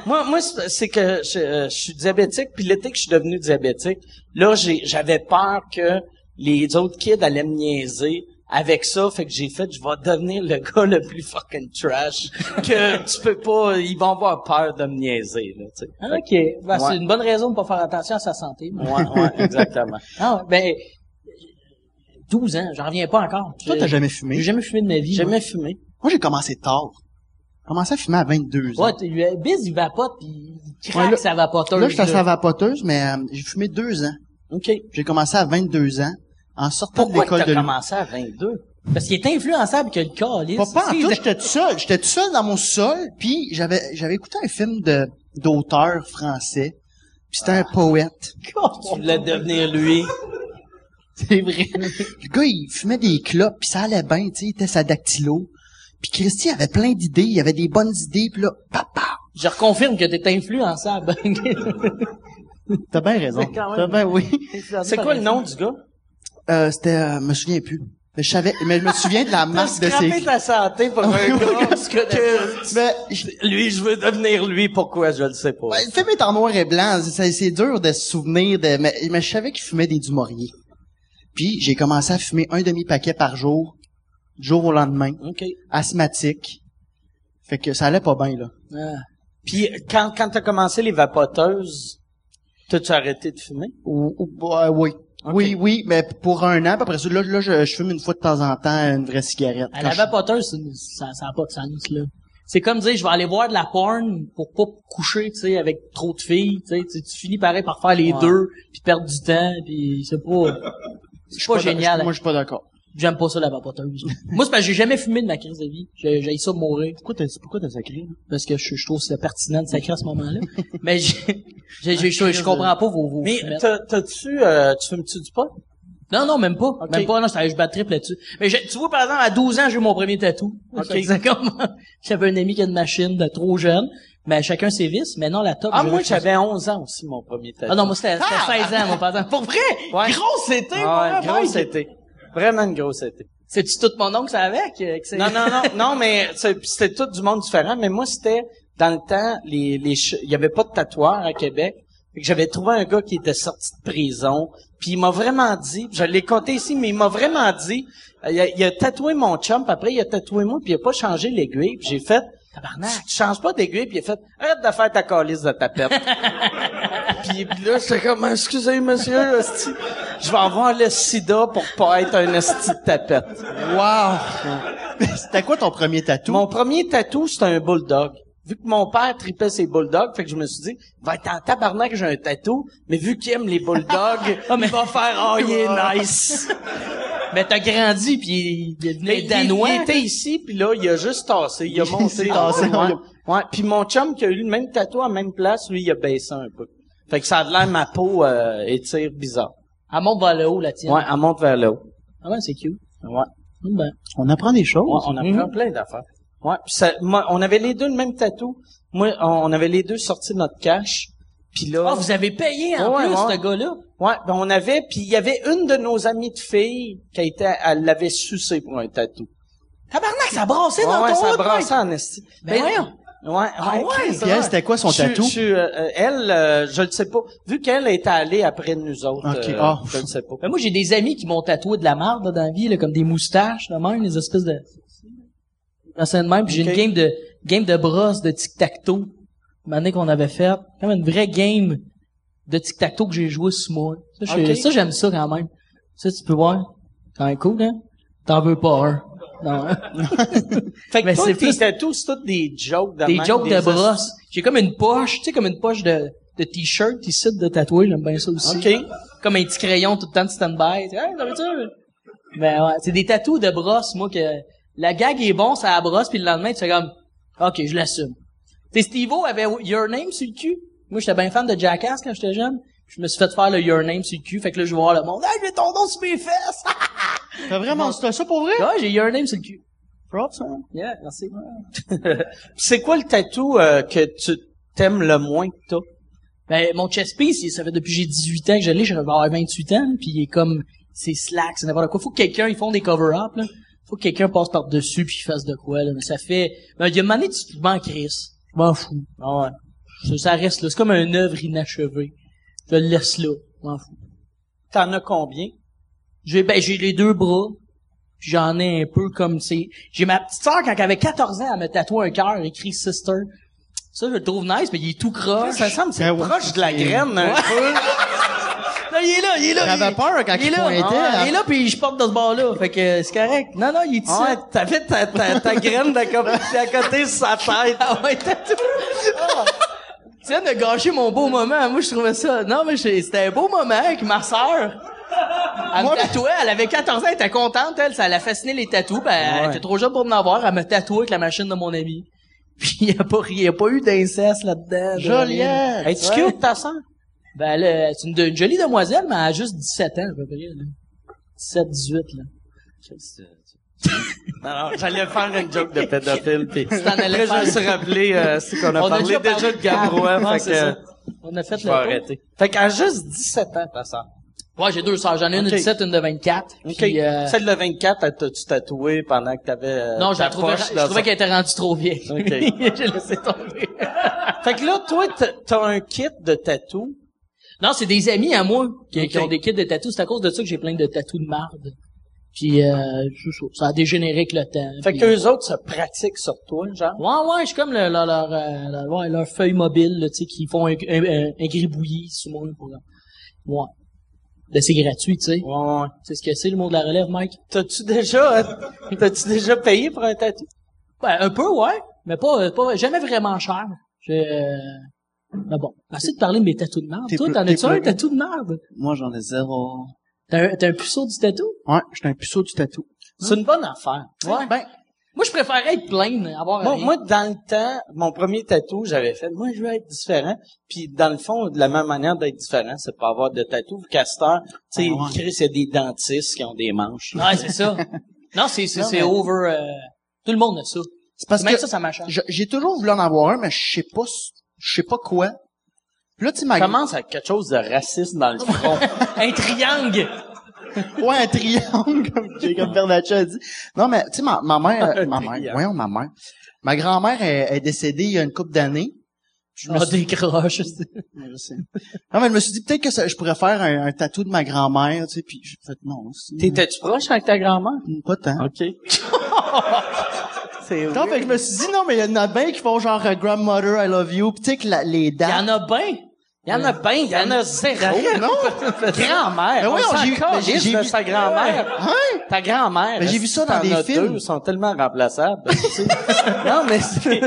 S2: moi, moi c'est que je, euh, je suis diabétique, puis l'été que je suis devenu diabétique, là, j'avais peur que les autres kids allaient me niaiser avec ça, fait que j'ai fait, je vais devenir le gars le plus fucking trash, que tu peux pas, ils vont avoir peur de me niaiser, là, tu sais.
S4: Ah, OK. Ben,
S2: Ouais.
S4: C'est une bonne raison de pas faire attention à sa santé.
S2: Ouais, ouais, exactement.
S4: Ah, ouais. ben, 12 ans, j'en reviens pas encore.
S5: Toi,
S4: J'ai-
S5: t'as jamais
S4: J'ai
S5: fumé.
S4: jamais fumé de ma vie.
S2: J'ai jamais fumé.
S5: Moi, j'ai commencé tard. J'ai commencé à fumer à 22 ans.
S4: Ouais, t'es- le Biz, il vapote, puis il craque
S5: Ouais, là-
S4: sa vapoteuse.
S5: Là, j'étais à sa vapoteuse, mais euh, j'ai fumé deux ans.
S2: OK.
S5: J'ai commencé à 22 ans, en sortant de
S2: Pourquoi
S5: l'école
S2: t'as
S5: de l'humour.
S2: commencé à 22?
S4: Parce qu'il est influençable que le calice.
S5: Pas, pas en tout, j'étais tout seul. J'étais tout seul dans mon sol, puis j'avais j'avais écouté un film de d'auteur français. Puis c'était un poète.
S2: Tu voulais devenir lui.
S5: C'est vrai. Le gars, il fumait des clopes, puis ça allait bien, tu sais, il était sa dactylo. Puis Christy avait plein d'idées, il avait des bonnes idées, puis là, papa,
S4: Je reconfirme que t'es influençable.
S5: t'as bien raison. T'as bien, oui.
S2: C'est quoi le nom du gars?
S5: Euh, c'était, euh, me souviens plus. Mais je savais, mais je me souviens de la marque de ses...
S2: ta santé pour un gars que...
S5: Mais, je-
S2: Lui, je veux devenir lui. Pourquoi? Je le sais pas.
S5: ouais, le film est en noir et blanc, c'est, c'est dur de se souvenir de, mais, mais je savais qu'il fumait des Dumouriez. Puis, j'ai commencé à fumer un demi-paquet par jour, du jour au lendemain,
S2: OK.
S5: asthmatique. Fait que ça allait pas bien, là.
S4: Ah.
S2: Puis, quand, quand t'as commencé les vapoteuses, t'as-tu arrêté de fumer?
S5: Ou, ou- ouais, oui. Oui, oui, mais pour un an, après ça, là, là je, je fume une fois de temps en temps une vraie cigarette.
S4: À la
S5: je-
S4: vapoteuse, c'est- ça, ça a pas de sens, là. C'est comme dire, je vais aller voir de la porn pour pas coucher, tu sais, avec trop de filles, tu sais. Tu- finis pareil par faire les
S2: Ouais.
S4: deux, puis perdre du temps, puis c'est pas... C'est pas, génial.
S5: Moi, je suis pas d'accord.
S4: J'aime pas ça, la vapoteuse. Moi, c'est parce que j'ai jamais fumé de ma crise de vie. J'ai j'ai ça de mourir.
S5: Pourquoi t'as, pourquoi t'as sacré? là?
S4: Parce que je, je trouve que c'est pertinent de sacrer à ce moment-là. Mais j'ai- j'ai- j'ai- je, je comprends pas vos, vos
S2: Mais t'as- t'as-tu... Euh, tu fumes-tu du pot?
S4: Non, non, même pas. Même pas, non, je, je bats triple là-dessus. Mais j'ai- tu vois, par exemple, à 12 ans, j'ai eu mon premier tatou.
S2: Ok.
S4: C'est exactement. J'avais un ami qui a une machine de trop jeune. Mais chacun ses vices. Mais non, la top.
S2: Ah, moi, j'avais 11 ans aussi, mon premier tatou.
S4: Ah non, moi, c'était c'était 16 ans, mon exemple. Pour vrai?
S2: Ouais.
S4: Grosse été,
S2: Ah,
S4: moi,
S2: ouais,
S4: mec.
S2: grosse été. Vraiment une grosse été.
S4: C'est-tu tout mon oncle, ça avec? euh, que c'est-
S2: Non, non, non, non, mais c'était tout du monde différent. Mais moi, c'était dans le temps, les, les, il y avait pas de tatoueur à Québec. J'avais trouvé un gars qui était sorti de prison. Puis il m'a vraiment dit, je l'ai compté ici, mais il m'a vraiment dit, il a, il a tatoué mon chum, puis après il a tatoué moi, puis il a pas changé l'aiguille. Puis j'ai fait,
S4: Tabarnak.
S2: tu changes pas d'aiguille, puis il a fait, arrête de faire ta calice de tapette. puis, là, j'étais comme, excusez monsieur, je vais avoir le sida pour pas être un esti de tapette.
S5: Wow! C'était quoi ton premier tatou?
S2: Mon premier tatou, c'était un bulldog. Vu que mon père tripait ses bulldogs, fait que je me suis dit, il va être en tabarnak que j'ai un tatou, mais vu qu'il aime les bulldogs,
S4: Ah, mais-
S2: il va faire, oh, il est nice.
S4: Mais t'as grandi, puis il, il est devenu danois.
S2: il était ici, puis là, il a juste tassé, il a monté.
S5: tassé.
S2: Ouais. ouais. Puis mon chum qui a eu le même tatou à la même place, lui, il a baissé un peu. Fait que ça a l'air ma peau euh, étire bizarre.
S4: Elle monte vers le haut, la tienne.
S2: Ouais, elle monte vers le haut.
S4: Ah ouais, c'est cute.
S2: Ouais.
S4: Hum, Ben.
S5: On apprend des choses.
S2: Ouais, on apprend plein d'affaires. Ouais, puis ça, moi, on avait les deux le même tatou. Moi, on, avait les deux sorti de notre cash. Puis là,
S4: Ah, vous avez payé en
S2: Ouais,
S4: plus,
S2: ouais.
S4: ce gars-là?
S2: ouais, ben on avait, puis il y avait une de nos amies de filles qui a été, elle l'avait sucé pour un tatou.
S4: Tabarnak, ça brassait dans
S2: ouais,
S4: ton
S2: ça brassait en esti.
S4: Ben voyons.
S2: Ouais,
S4: Ah ouais,
S5: elle, c'était quoi son
S2: Je-
S5: tatou?
S2: je- euh, elle, euh, je le sais pas. Vu qu'elle était allée après nous autres,
S5: Ok,
S2: euh,
S5: ah.
S2: je le sais pas.
S4: Ben, moi, j'ai des amis qui m'ont tatoué de la marde là, dans la vie, là, comme des moustaches, de même, des espèces de... Dans scène de même, j'ai une game de game de brosse de tic-tac-toe, une année qu'on avait faite. Comme une vraie game de tic-tac-toe que j'ai joué sur moi. Ça, ça, j'aime ça quand même. Ça, tu peux voir. Quand même cool, hein? T'en veux pas un. Non, hein?
S2: Fait que
S4: Mais c'est
S2: tes tatous, c'est tous des jokes de
S4: des
S2: même,
S4: jokes de brosse. J'ai comme une poche, tu sais, comme une poche de, de t-shirt ici de tatoué, j'aime bien ça aussi.
S2: OK.
S4: Comme un petit crayon tout le temps de stand-by. Hey, ça? Ben ouais, c'est des tatous de brosse, moi, que la gag est bon, ça la brosse, puis le lendemain, tu fais comme, OK, je l'assume. Tu sais, Steve-O avait Your Name sur le cul. Moi, j'étais bien fan de Jackass quand j'étais jeune. Je me suis fait faire le Your Name sur le cul, fait que là, je vais voir le monde. Hey, j'ai ton nom sur mes fesses!
S5: T'as vraiment, c'était ça pour vrai?
S4: ouais, j'ai Your Name sur le cul.
S5: Props, hein?
S4: Yeah, merci.
S2: C'est quoi le tatou euh, que tu t'aimes le moins que t'as?
S4: Ben, mon chest piece, ça fait depuis que j'ai 18 ans que je l'ai, avoir 28 ans, puis il est comme, c'est slack, c'est n'importe quoi. Faut que quelqu'un, ils font des cover-up, là. Faut que quelqu'un passe par-dessus puis fasse de quoi, là. Mais ça fait, ben, il y a une année, tu tu m'en crisses. Je m'en fous. Ah ouais. Ça, ça reste là. C'est comme une œuvre inachevée. Je le laisse là. Je m'en fous.
S2: T'en as combien?
S4: J'ai, ben, j'ai les deux bras. Puis j'en ai un peu comme c'est. J'ai ma petite sœur quand elle avait 14 ans, elle me tatoué un cœur écrit sister. Ça, je le trouve nice, mais il est tout croche.
S2: Ça semble, c'est
S5: Ben ouais.
S2: proche de la graine, un peu.
S4: Non, il est là, il est là.
S5: J'avais peur quand
S4: il est
S5: il
S4: là.
S5: pointait,
S4: Ah,
S5: hein.
S4: Il est là, puis je porte de ce bord-là. Fait que c'est correct. Non, non, il est ici.
S2: Ouais, t'avais ta, ta, ta graine de comme, à côté sur sa tête.
S4: Ah ouais, t'as tout. Ah. Tu viens de gâcher mon beau moment. Moi, je trouvais ça... Non, mais c'était un beau moment avec ma sœur. Elle me tatouait, elle avait 14 ans, elle était contente, elle, ça l'a fasciné les tatous, ben, elle était trop jeune pour en avoir, elle me tatouait avec la machine de mon ami. Puis il y a pas, il y a pas eu d'inceste là-dedans.
S5: Joliette!
S2: Es-tu
S4: Ouais.
S2: cute, ta sœur?
S4: Ben, elle, euh, c'est une, une jolie demoiselle, mais elle a juste 17 ans, à peu près, là. 17, 18, là.
S2: Non, non, j'allais faire une joke de pédophile, puis
S4: t'en allais
S2: après, je me suis rappelé, euh, c'est qu'on a
S4: On a
S2: parlé
S4: déjà
S2: déjà,
S4: parlé
S2: de
S4: de
S2: Gabrois,
S4: Ouais,
S2: fait
S4: c'est
S2: que
S4: ça. On a fait
S2: je
S4: le
S2: vais
S4: tour.
S2: arrêter. Fait qu'elle a juste 17 ans, ta sœur.
S4: Ouais, j'ai deux sœurs. J'en ai une de
S2: Ok.
S4: 17, une de 24.
S2: OK.
S4: Puis, euh,
S2: Celle de 24, elle t'a-tu tatoué pendant que t'avais euh,
S4: non, je
S2: ta
S4: la trouvais,
S2: poche
S4: je
S2: dans
S4: trouvais qu'elle était rendue trop vieille.
S2: Ok.
S4: j'ai laissé tomber.
S2: Fait que là, toi, t'as- t'as un kit de tatou?
S4: non, c'est des amis à moi qui, qui
S2: Ok.
S4: ont des kits de tatous. C'est à cause de ça que j'ai plein de tatous de marde. Puis, euh, ça. ça a dégénéré avec le temps.
S2: Fait
S4: Puis-
S2: que eux autres se pratiquent sur toi, genre?
S4: Ouais, ouais, je suis comme le- leur, leur, euh, leur, ouais, leur feuille mobile, là, tu sais, qui font un, un, un, un gribouillis sur moi. Pour, ouais. Ben, c'est gratuit, tu sais.
S2: Ouais, ouais.
S4: C'est ce que c'est, le monde de la relève, Mike?
S2: T'as-tu déjà, euh, t'as-tu déjà payé pour un tatou?
S4: Ben, un peu, ouais. Mais pas, pas, jamais vraiment cher. Je, euh, mais bon. Assez de parler de mes tatous de merde.
S5: T'es
S4: Toi, t'en
S5: t'es
S4: as-tu un tatou de merde?
S5: Moi, j'en ai zéro.
S4: T'as un, un puceau du tatou?
S5: Ouais, j'étais un puceau du tatou.
S2: C'est une bonne affaire.
S4: Ouais.
S5: Ben,
S4: Moi, je préférerais être plein, avoir
S2: Moi,
S4: rien.
S2: moi, dans le temps, mon premier tatou, j'avais fait, moi, je veux être différent. Puis, dans le fond, de la même manière d'être différent, c'est pas avoir de tatou. Castor, tu sais,
S5: Ah ouais.
S2: Chris, il y a des dentistes qui ont des manches.
S4: Ouais, c'est ça. non, c'est, c'est, c'est
S5: mais-
S4: over, euh, tout le monde a ça.
S5: c'est parce
S4: Même
S5: que
S4: ça, ça m'a changé.
S5: je- j'ai toujours voulu en avoir un, mais je sais pas, je sais pas quoi. Puis Là, tu sais, ma...
S2: Commence avec quelque chose de raciste dans le front.
S4: un triangle!
S5: Ouais, un triangle, comme Jacob Bernatchez a dit. Non, mais, tu sais, ma, ma mère, ma mère, voyons, ma mère. Ma grand-mère est, est décédée il y a une couple d'années. Je me
S4: Ah,
S5: suis-
S4: des croches.
S5: Ouais, je sais. Non, mais je me suis dit peut-être que ça- je pourrais faire un, un tatou de ma grand-mère, tu sais, puis j'ai fait non.
S2: T'étais-tu proche avec ta grand-mère?
S5: Pas tant.
S2: OK. c'est
S5: Non, fait que je me suis dit non, mais il y en a bien qui font genre euh, grandmother, I love you, pis tu sais que la- les
S4: Il y
S5: dates.
S4: en a bien.
S2: Il y en a bien, il y en a zéro.
S5: Non.
S2: Grand-mère.
S5: Mais
S2: on
S5: oui, j'ai-
S2: de
S5: vu-
S2: sa grand-mère.
S5: Hein?
S2: Ta grand-mère.
S5: Mais j'ai vu ça dans des films.
S2: Deux, ils sont tellement remplaçables. tu sais. non, mais c'est...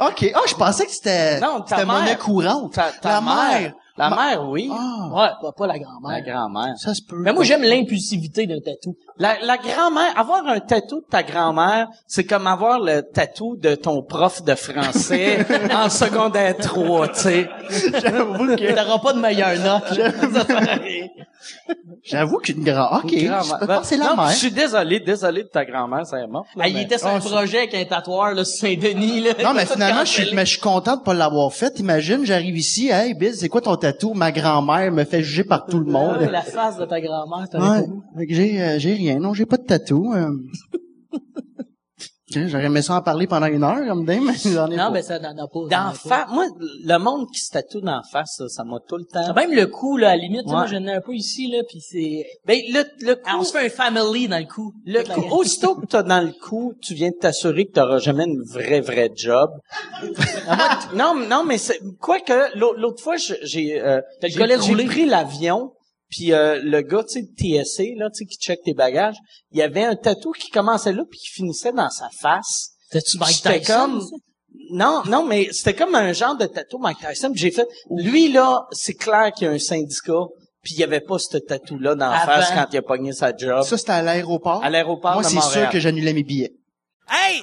S5: Ok. Ah, je pensais que c'était c'était monnaie courante.
S2: Ta, mère. La
S5: Ma-
S2: mère, oui.
S5: Ah,
S4: Ouais, pas, pas la
S2: La
S4: grand-mère.
S2: grand-mère.
S5: ça se peut.
S4: Mais moi, j'aime l'impulsivité d'un tatou.
S2: La, la grand-mère, avoir un tatou de ta grand-mère, c'est comme avoir le tatou de ton prof de français en secondaire 3, tu sais.
S5: J'avoue que
S4: T'auras pas de meilleure note.
S5: J'avoue qu'une grand. Ok.
S2: Une
S5: Je
S2: grand-mère.
S5: peux penser la
S2: non,
S5: mère.
S2: Je suis désolé, désolé de ta grand-mère, ça est mort. là,
S4: Ah,
S2: mais-
S4: était sur un projet avec un tatoueur, là, sur Saint-Denis, là.
S5: Non, mais finalement, je suis, mais je suis content de pas l'avoir fait. Imagine, j'arrive ici, hey, Biz, c'est quoi ton tatou? Ma grand-mère me fait juger par tout le monde.
S4: Ouais, La face de ta grand-mère, t'as
S5: Ouais. j'ai, euh, j'ai rien. Non, j'ai pas de tatou. euh. Tiens, J'aurais aimé ça en parler pendant une heure, comme dingue, mais j'en ai
S4: Non,
S5: pas.
S4: mais ça n'en a pas.
S2: D'en face, moi, le monde qui se tatoue d'en face, ça, ça m'a tout le temps.
S4: Ah, Même le cou, là, à la limite, tu sais, moi,
S2: Ouais.
S4: j'en ai un peu ici, là, pis c'est...
S2: Ben, le, le
S4: Ah, on
S2: coup,
S4: se fait un family dans le cou.
S2: le
S4: gang.
S2: aussitôt que t'as dans le coup, tu viens de t'assurer que t'auras jamais une vraie, vraie job. Ah, non, non, mais c'est, quoi que, l'au- l'autre fois, j'ai, euh,
S4: T'as le
S2: j'ai- pris l'avion, puis euh, le gars, tu sais, de TSA, là, tu sais, qui check tes bagages, il y avait un tatou qui commençait là, puis qui finissait dans sa face.
S4: T'as-tu Mike
S2: C'était
S4: Tyson,
S2: comme,
S4: ça?
S2: non, non, mais c'était comme un genre de tatou Mike Tyson. J'ai fait, lui là, c'est clair qu'il y a un syndicat, puis il y avait pas ce tatou-là dans la
S4: Avant.
S2: face quand il a pogné sa job.
S5: Ça, c'était à l'aéroport.
S2: à l'aéroport
S5: Moi, c'est sûr que j'annulais mes billets.
S6: Hey,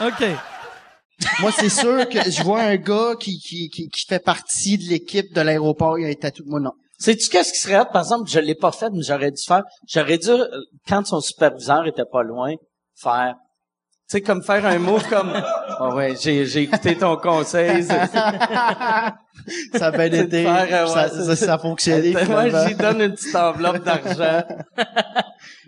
S6: OK.
S5: Moi, c'est sûr que je vois un gars qui, qui, qui, qui fait partie de l'équipe de l'aéroport, il a un tatou. Moi, non.
S2: Sais-tu qu'est-ce qui serait? Par exemple, je l'ai pas fait, mais j'aurais dû faire. J'aurais dû, euh, quand son superviseur était pas loin, faire. Tu sais, comme faire un move comme. Ah ouais, j'ai, j'ai écouté ton conseil. c'est-
S5: Ça a bien été.
S2: faire, euh, ouais,
S5: ça, ça,
S2: ça.
S5: a fonctionné.
S2: Moi, j'y donne une petite enveloppe d'argent.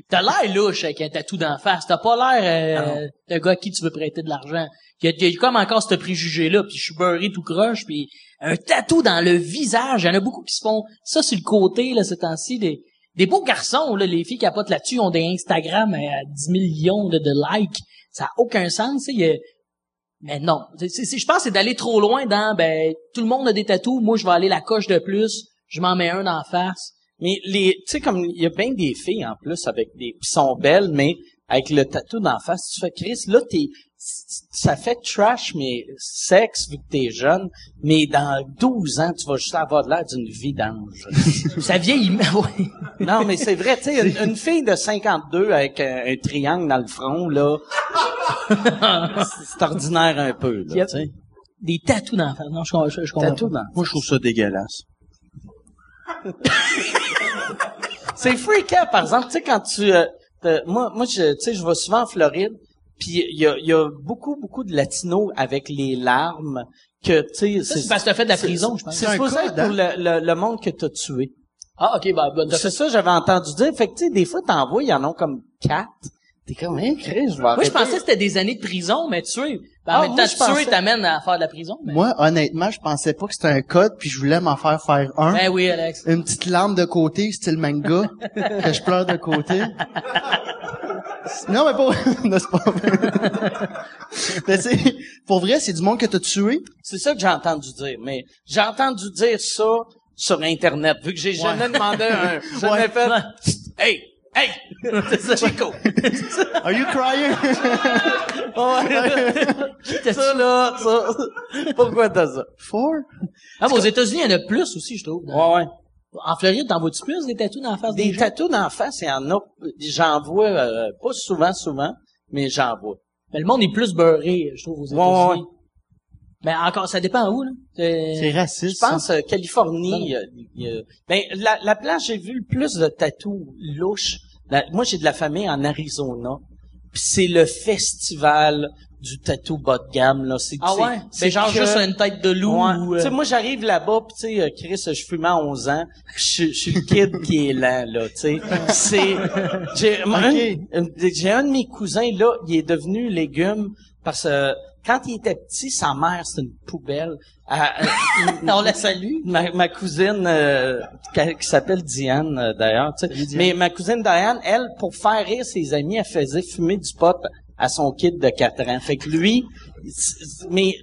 S4: T'as l'air louche avec un tatou d'en face. T'as pas l'air euh, d'un gars à qui tu veux prêter de l'argent. Il y, y a comme encore ce préjugé-là, puis je suis beurré tout croche, puis un tatou dans le visage. Il y en a beaucoup qui se font ça sur le côté, là, ce temps-ci, des, des beaux garçons, là, les filles capotent là-dessus, ont des Instagram à 10 millions de, likes. Ça a aucun sens, mais non. Je pense que c'est d'aller trop loin dans, ben, tout le monde a des tatous, moi, je vais aller la coche de plus, je m'en mets un en face.
S2: Mais les, tu sais, comme il y a bien des filles en plus avec des, qui sont belles, mais avec le tatou d'en face, tu fais Chris, là t'es, ça fait trash mais sexe vu que t'es jeune, mais dans 12 ans tu vas juste avoir l'air d'une vidange.
S4: Ça vieillit, ouais.
S2: non mais c'est vrai, tu sais, une, une fille de 52 avec un, un triangle dans le front là, c'est ordinaire un peu là,
S4: Yep.
S2: tu sais.
S4: Des tatous dans la face. Non, je, je, je comprends.
S2: Tatou
S4: pas.
S2: dans.
S3: Moi, je trouve ça dégueulasse.
S2: C'est freakant, par exemple, tu sais, quand tu... euh, moi, moi je, tu sais, je vais souvent en Floride, puis il y a, y a beaucoup, beaucoup de latinos avec les larmes que, tu sais...
S4: Ça, c'est parce que t'as fait de la prison, je pense.
S2: C'est
S5: un
S2: supposé
S5: code,
S2: être pour le, le, le monde que t'as tué.
S4: Ah, ok, bah, bah, t'as
S2: C'est
S4: fait-
S2: ça, j'avais entendu dire. Fait que, tu sais, des fois, t'en vois, il y en a comme quatre. T'es comme, hein, Chris, je vais
S4: Moi, je pensais que c'était des années de prison, mais tuer. Ben, en
S2: Ah,
S4: même temps,
S2: je pensais-
S4: tuer t'amène à faire de la prison. Mais...
S5: Moi, honnêtement, je pensais pas que c'était un code, puis je voulais m'en faire faire un.
S4: Ben oui, Alex.
S5: Une petite larme de côté, style manga, que je pleure de côté. Non, mais pas, non, c'est pas vrai. mais c'est, pour vrai, c'est du monde que t'as tué.
S2: C'est ça que j'ai entendu dire. Mais j'ai entendu dire ça sur Internet, vu que j'ai jamais demandé un... Jamais
S5: Ouais.
S2: fait... Hey! Hey! Chico!
S5: Are you crying?
S2: ça, là, ça... Pourquoi t'as ça?
S5: Four?
S4: Ah, mais aux États-Unis, il y en a plus aussi, je trouve.
S2: Ouais, ouais.
S4: En Floride, t'en vois-tu plus des tatous la face des,
S2: Des tatous d'en face, il y en a... J'en vois, euh, pas souvent, souvent, mais j'en vois.
S4: Mais le monde est plus beurré, je trouve, aux
S2: Ouais, ouais,
S4: États-Unis. Mais encore, ça dépend où, là.
S5: C'est
S4: C'est...
S5: raciste.
S2: Je pense euh, Californie. y a- ben la, la place j'ai vu le plus de tatous louches. la- moi j'ai de la famille en Arizona. Puis c'est le festival du tatou bas de gamme là. C'est
S4: Ah ouais?
S2: C'est
S4: C'est genre
S2: que-
S4: juste une tête de loup
S2: Ouais.
S4: ou... euh,
S2: Tu sais, moi, j'arrive là-bas, pis tu sais, euh, Chris, je fumais à 11 ans. Je je suis le kid qui est lent, là, tu sais. C'est... J'ai un, un- j'ai un de mes cousins, là, il est devenu légume parce que quand il était petit, sa mère, c'était une poubelle. Elle- elle-
S4: On la salue.
S2: ma, ma cousine euh, qui, qui s'appelle Diane euh, d'ailleurs, tu sais. mais ma cousine Diane, elle, pour faire rire ses amis, elle faisait fumer du pot à son kid de 4 ans. Fait que lui, mais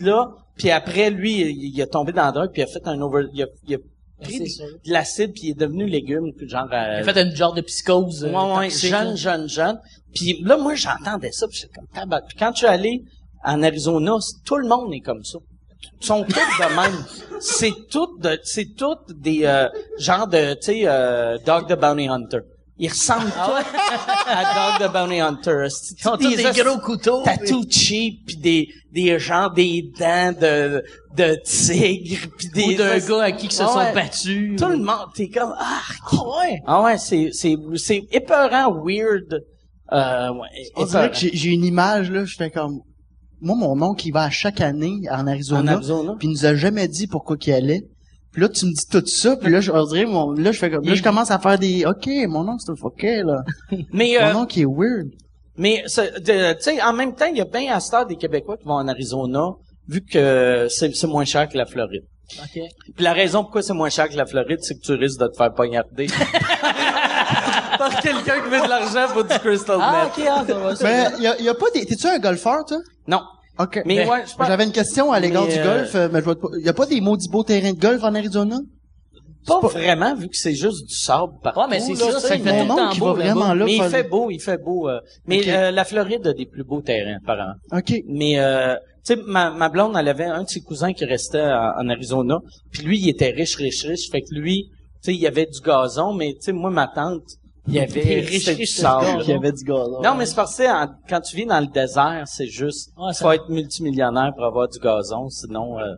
S2: là, puis après lui, il, il a tombé dans la drogue, puis il a fait un over, il a, il a pris
S4: C'est
S2: de, l'acide, puis il est devenu légume, genre. euh,
S4: Il a fait une genre de psychose. euh,
S2: Ouais, ouais, jeune, jeune, jeune. Puis là, moi, j'entendais ça, puis comme tabac. Puis quand je suis allé en Arizona, tout le monde est comme ça. Ils sont tous de même. C'est tout de, c'est tout des euh, genres de, tu sais, euh, Dog the Bounty Hunter. Ils ressemblent tous à Dog the Bounty Hunter. C'est
S4: Ils ont tous des gros couteaux.
S2: Tatou cheap, puis des, des genres des dents de, de tigre, puis des...
S4: Ou d'un gars à qui ils se
S2: Ouais,
S4: sont battus.
S2: Tout le monde, t'es comme, ah, ouais? Ah ouais, c'est, c'est, c'est épeurant, weird. Euh, ouais,
S5: On dirait
S2: épeurant.
S5: que j'ai j'ai une image, là, je fais comme... Moi, mon oncle, il va à chaque année en Arizona,
S2: En Arizona?
S5: puis il nous a jamais dit pourquoi qu'il allait. Puis là, tu me dis tout ça, puis là, je on dirait, mon, là, je fais comme... Là, je commence à faire des... OK, mon oncle, c'est un fucké, là.
S2: Mais, euh,
S5: Mon oncle, il est weird.
S2: mais, tu sais, en même temps, il y a bien à stade des Québécois qui vont en Arizona, vu que c'est, c'est moins cher que la Floride.
S4: OK.
S2: Puis la raison pourquoi c'est moins cher que la Floride, c'est que tu risques de te faire poignarder. Par quelqu'un qui met de l'argent pour du crystal
S4: Ah,
S2: meth.
S4: OK, ah, ça va, ça
S5: Mais,
S4: va.
S5: y a, y a pas des... T'es-tu un golfeur, toi?
S2: Non.
S5: OK.
S2: Mais
S4: Ben,
S2: ouais, je pense
S5: J'avais une question à l'égard
S2: Mais,
S5: du
S2: euh,
S5: golf, euh, mais je vois pas... Y a pas des maudits beaux terrains de golf en Arizona?
S2: pas,
S5: pas-
S2: vraiment, vu que c'est juste du sable partout.
S4: Ouais, mais c'est ça, ça fait
S2: mais-
S4: tout le temps
S5: il
S4: beau
S5: va vraiment
S4: là-bas.
S5: là.
S2: Mais il fait beau, il fait beau. euh, mais euh, la Floride a des plus beaux terrains, apparemment.
S5: OK.
S2: Mais euh, tu sais, ma, ma blonde, elle avait un de ses cousins qui restait en, en Arizona. Puis lui, il était riche, riche, riche. Fait que lui, tu sais, il y avait du gazon, mais tu sais, moi, ma tante, il y avait du sable.
S5: Il y avait du gazon.
S2: Non, mais c'est parce que en- quand tu vis dans le désert, c'est juste,
S4: Ouais, ça-
S2: faut être multimillionnaire pour avoir du gazon, sinon, euh,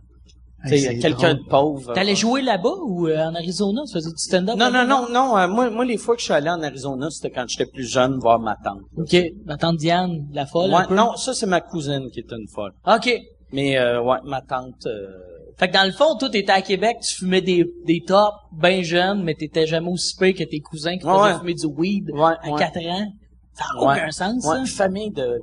S2: tu
S5: Hey,
S2: sais,
S5: c'est
S2: quelqu'un
S5: drôle.
S2: de pauvre.
S4: T'allais jouer là-bas ou euh, en Arizona? Tu faisais du stand-up?
S2: Non, non,
S4: là-bas?
S2: non, non. euh, moi, moi, les fois que je suis allé en Arizona, c'était quand j'étais plus jeune, voir ma tante.
S4: OK. Ma tante Diane, la folle,
S2: Ouais,
S4: un peu?
S2: non, ça c'est ma cousine qui est une folle.
S4: OK.
S2: Mais euh, ouais, ma tante. euh,
S4: Fait que dans le fond, toi, t'étais à Québec, tu fumais des, des tops bien jeunes, mais t'étais jamais aussi pire que tes cousins qui
S2: Ouais,
S4: faisaient
S2: ouais.
S4: fumer du weed
S2: Ouais,
S4: à
S2: ouais.
S4: 4 ans. Ça n'a
S2: Ouais.
S4: aucun sens,
S2: ouais,
S4: ça.
S2: une famille de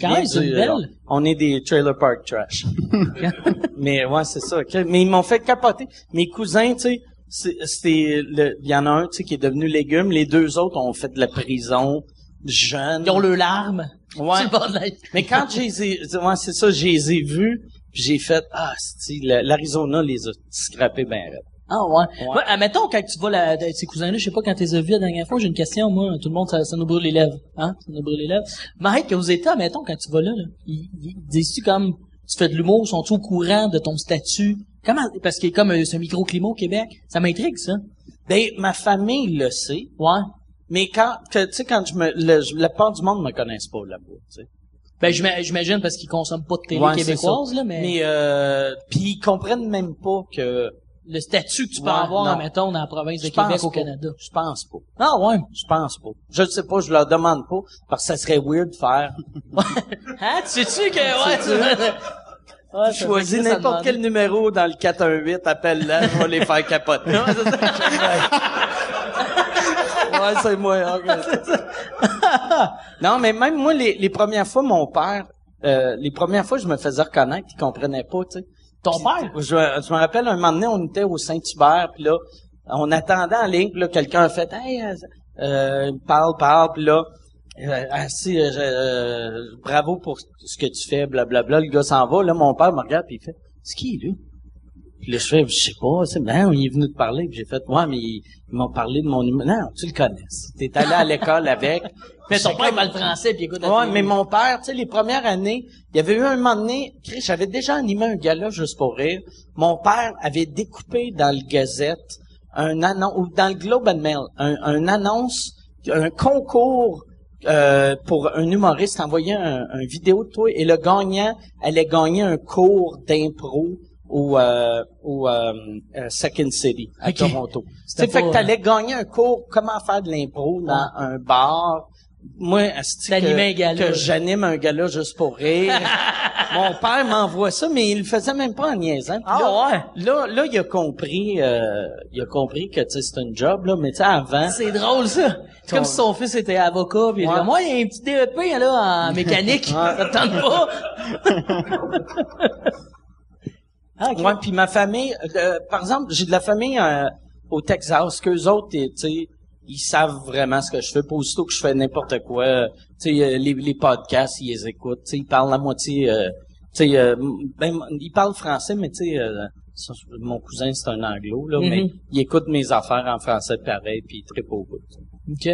S4: Quand même, c'est belle.
S2: On est des trailer park trash. mais ouais, c'est ça. ok. Mais ils m'ont fait capoter. Mes cousins, tu sais, c'est- c'était, le- il y en a un, tu sais, qui est devenu légume. Les deux autres ont fait de la prison, jeunes.
S4: Ils ont le larme.
S2: Ouais.
S4: Le
S2: Mais quand j'ai, ouais, c'est ça, je les ai vus, puis j'ai fait, ah, c'est, l'Arizona les a scrappés ben raide.
S4: Ah ouais. ouais. admettons, quand tu vois la, ces cousins-là, je sais pas quand tu les as vus la dernière fois, j'ai une question, moi, tout le monde, ça, ça nous brûle les lèvres. Hein? Ça nous brûle les lèvres. Mike, aux États, admettons, quand tu vas là, là ils, ils disent-tu comme, tu fais de l'humour, sont-ils au courant de ton statut? Comment, parce qu'il y a comme euh, ce microclimat au Québec. Ça m'intrigue, ça.
S2: Ben, ma famille le sait,
S4: Ouais.
S2: mais quand, tu sais, quand je me, le, la part du monde me connaissent pas là-bas, tu sais.
S4: Ben, j'ima- j'imagine parce qu'ils consomment pas de télé
S2: Ouais,
S4: québécoise, là, mais,
S2: Mais, euh, puis ils comprennent même pas que,
S4: le statut que tu peux
S2: Ouais,
S4: avoir,
S2: non.
S4: admettons, dans la province de Québec au
S2: pas.
S4: Canada.
S2: Je pense pas.
S4: Ah ouais.
S2: Je pense pas. Je ne sais pas, je leur demande pas, parce que ça serait weird de faire.
S4: Hein? Tu sais-tu que, ouais, tu Ouais,
S2: Choisis n'importe quel numéro dans le 418, appelle-la, je vais les faire capoter. ouais, c'est moi. ok. non, mais même moi, les, les premières fois, mon père, euh, les premières fois, je me faisais reconnaître, il comprenait pas, tu sais.
S4: Ton père?
S2: Je, je me rappelle, un moment donné, on était au Saint-Hubert, puis là, on attendait en ligne, puis là, quelqu'un a fait « Hey, euh, euh, parle, parle », puis là, euh, ah, si, euh, je- euh, bravo pour ce que tu fais, blablabla. Le gars s'en va, là, mon père me regarde, puis il fait « C'est qui, lui? » Puis là, je fais « Je sais pas, c'est ben, il est venu te parler. » Puis j'ai fait « Ouais, mais ils, ils m'ont parlé de mon numéro. » Non, tu le connais. T'es allé à l'école avec.
S4: Mais ton père parle français puis écoute
S2: Ouais, mais mon père, tu sais, les premières années, il y avait eu un moment donné, Chris, j'avais déjà animé un gala juste pour rire. Mon père avait découpé dans le Gazette un annonce, ou dans le Globe and Mail, un, un annonce, un concours euh, pour un humoriste, envoyait un, un vidéo de toi et le gagnant allait gagner un cours d'impro au, euh, au euh, euh, Second City à. Toronto. Sais, fait que t'allais gagner un cours comment faire de l'impro dans un bar. Moi, que, que j'anime un gala juste pour rire. Mon père m'envoie ça, mais il le faisait même pas en niaisant.
S4: Ah
S2: là, Là, là, il a compris, euh, il a compris que c'est un job là, mais tu sais avant.
S4: C'est drôle, ça. C'est comme si son fils était avocat, puis il
S2: Ouais.
S4: dit, moi, il y a un petit DEP, là, en mécanique. Ça te tente pas? ah.
S2: Ouais, puis ma famille, euh, par exemple, j'ai de la famille euh, au Texas, qu'eux autres, tu sais, ils savent vraiment ce que je fais. Pas aussitôt que je fais n'importe quoi, euh, tu sais, euh, les, les podcasts, ils les écoutent. Tu sais, ils parlent la moitié, euh, tu sais, euh, ben, ils parlent français, mais tu sais, euh, mon cousin, c'est un anglo, là, mais
S4: Mhm.
S2: il écoute mes affaires en français pareil, puis il tripe au bout.
S4: OK.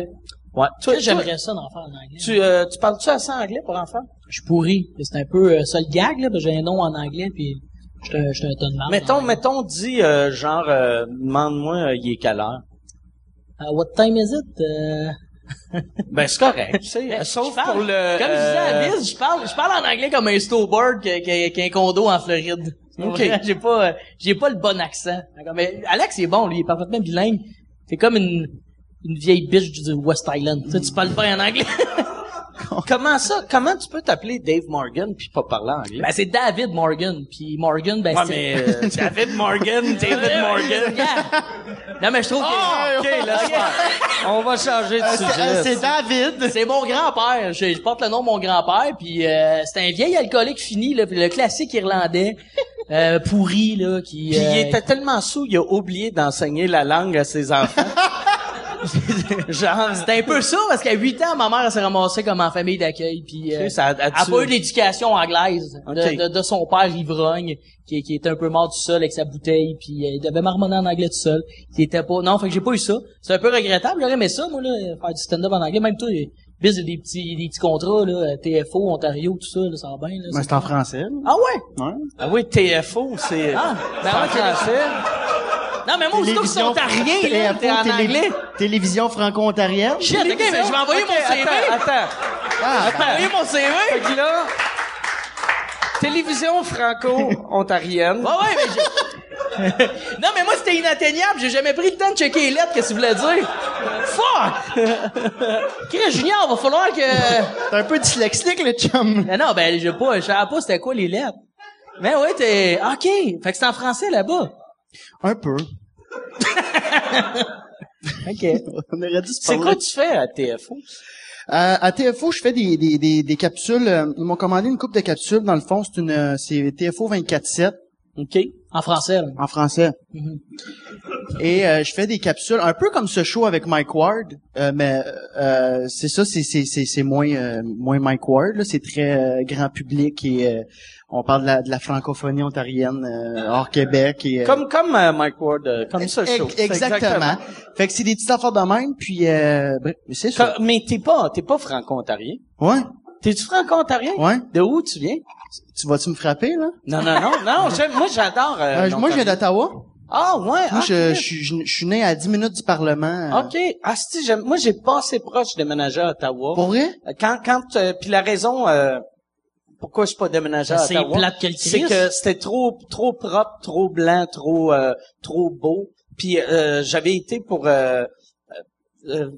S2: Ouais. Toi,
S4: J'aimerais ça d'en faire en anglais.
S2: Tu, euh, tu parles-tu assez anglais pour en faire?
S4: Je suis pourri. C'est un peu euh, ça le gag, là, parce que j'ai un nom en anglais, puis je te, je te donne mal.
S2: Mettons, mettons, dis, euh, genre, euh, demande-moi, euh, il est quelle heure?
S4: Uh, what time is it? Euh,
S2: Ben, c'est correct, tu sais, euh, sauf
S4: parle-
S2: pour le...
S4: Comme je disais à
S2: euh,
S4: Biz, je parle, je parle en anglais comme un snowboard qui, qui, qui a un condo en Floride.
S2: Ok.
S4: J'ai pas, j'ai pas le bon accent. Mais Alex est bon, lui, il est parfaitement bilingue. C'est comme une, une vieille biche du West Island. Tu sais, tu parles pas en anglais.
S2: Comment ça? Comment tu peux t'appeler Dave Morgan puis pas parler anglais?
S4: ben, c'est David Morgan. Puis Morgan, ben,
S2: ouais,
S4: c'est...
S2: mais euh, David Morgan, David Morgan.
S4: Yeah. Non, mais je trouve que...
S2: Ah, ok, laisse faire. On va changer de
S5: Euh, c'est- euh,
S2: sujet.
S5: c'est David.
S4: C'est mon grand-père. Je, je porte le nom de mon grand-père. Puis euh, c'est un vieil alcoolique fini, là, le classique irlandais, euh, pourri, là, qui...
S2: Puis il
S4: euh,
S2: était tellement sous, il a oublié d'enseigner la langue à ses enfants. Genre,
S4: C'était un peu ça, parce qu'à 8 ans, ma mère elle s'est ramassée comme en famille d'accueil, puis euh,
S2: ça a,
S4: elle a pas eu l'éducation anglaise de,
S2: Ok.
S4: de, de son père ivrogne, qui, qui était un peu mort tout seul avec sa bouteille, puis euh, il devait marmonner en anglais tout seul. Il était pas... Non, fait que j'ai pas eu ça. C'est un peu regrettable, j'aurais aimé ça, moi, là, faire du stand-up en anglais. Même toi, Biz, il y a des petits, des petits contrats, là, TFO, Ontario, tout ça, là, ça va bien, là.
S5: Mais c'est en français. là.
S4: Ah ouais?
S5: Ouais.
S2: Ah oui, TFO, c'est...
S4: Ah, ben
S2: en
S4: ouais,
S2: français.
S4: Non, mais moi, aussitôt que c'est ontarien, là, t'es en
S5: télé-
S4: anglais.
S5: Télévision franco-ontarienne.
S4: Shit, ok, mais je vais envoyer mon CV.
S2: Attends, attends.
S5: Ah,
S4: Je vais envoyer mon CV.
S2: Fait que là, télévision franco-ontarienne.
S4: Ouais, ouais, mais j'ai... non, mais moi, c'était inatteignable. J'ai jamais pris le temps de checker les lettres, qu'est-ce que ça voulait dire? Fuck! Chris Junior, va falloir que...
S5: T'es un peu dyslexique, le chum.
S4: Mais non, ben, j'ai pas, je savais pas c'était quoi les lettres. Mais ouais, t'es... OK. Fait que c'est en français, là-bas.
S5: Un peu.
S4: OK.
S5: On aurait dû se
S2: C'est quoi tu fais à TFO?
S5: À, à TFO, je fais des, des, des, des capsules. euh, Ils m'ont commandé une coupe de capsules. Dans le fond, c'est une euh, c'est TFO 24-7
S4: OK. En français, là.
S5: en français.
S4: Mhm.
S5: Et euh, je fais des capsules un peu comme ce show avec Mike Ward, euh, mais euh, c'est ça, c'est c'est c'est c'est moins euh, moins Mike Ward. là. C'est très euh, grand public et euh, on parle de la, de la francophonie ontarienne euh, hors Québec et
S2: Comme, comme Mike Ward, euh, comme
S5: ex-
S2: show.
S5: Exactement. Fait que c'est des petites affaires de même, puis euh, c'est ça.
S2: Mais t'es pas, t'es pas franco-ontarien.
S5: Ouais,
S2: T'es-tu franco-ontarien?
S5: ouais.
S2: De où tu viens?
S5: Tu vas-tu me frapper là?
S2: Non, non, non, non. moi, j'adore. euh,
S5: Euh, Moi, je viens d'Ottawa.
S2: Ah, ouais.
S5: Moi,
S2: ah,
S5: je, je, suis- je, je suis né à 10 minutes du Parlement.
S2: OK. Ah, si, j'aime, moi, j'ai pas assez proche de déménager à Ottawa.
S5: Pour vrai?
S2: Quand, quand, euh, puis la raison, euh, pourquoi je suis pas déménagé à
S4: C'est
S2: Ottawa, c'est
S4: Christ.
S2: que c'était trop, trop propre, trop blanc, trop, euh, trop beau. Puis euh, j'avais été pour euh, euh,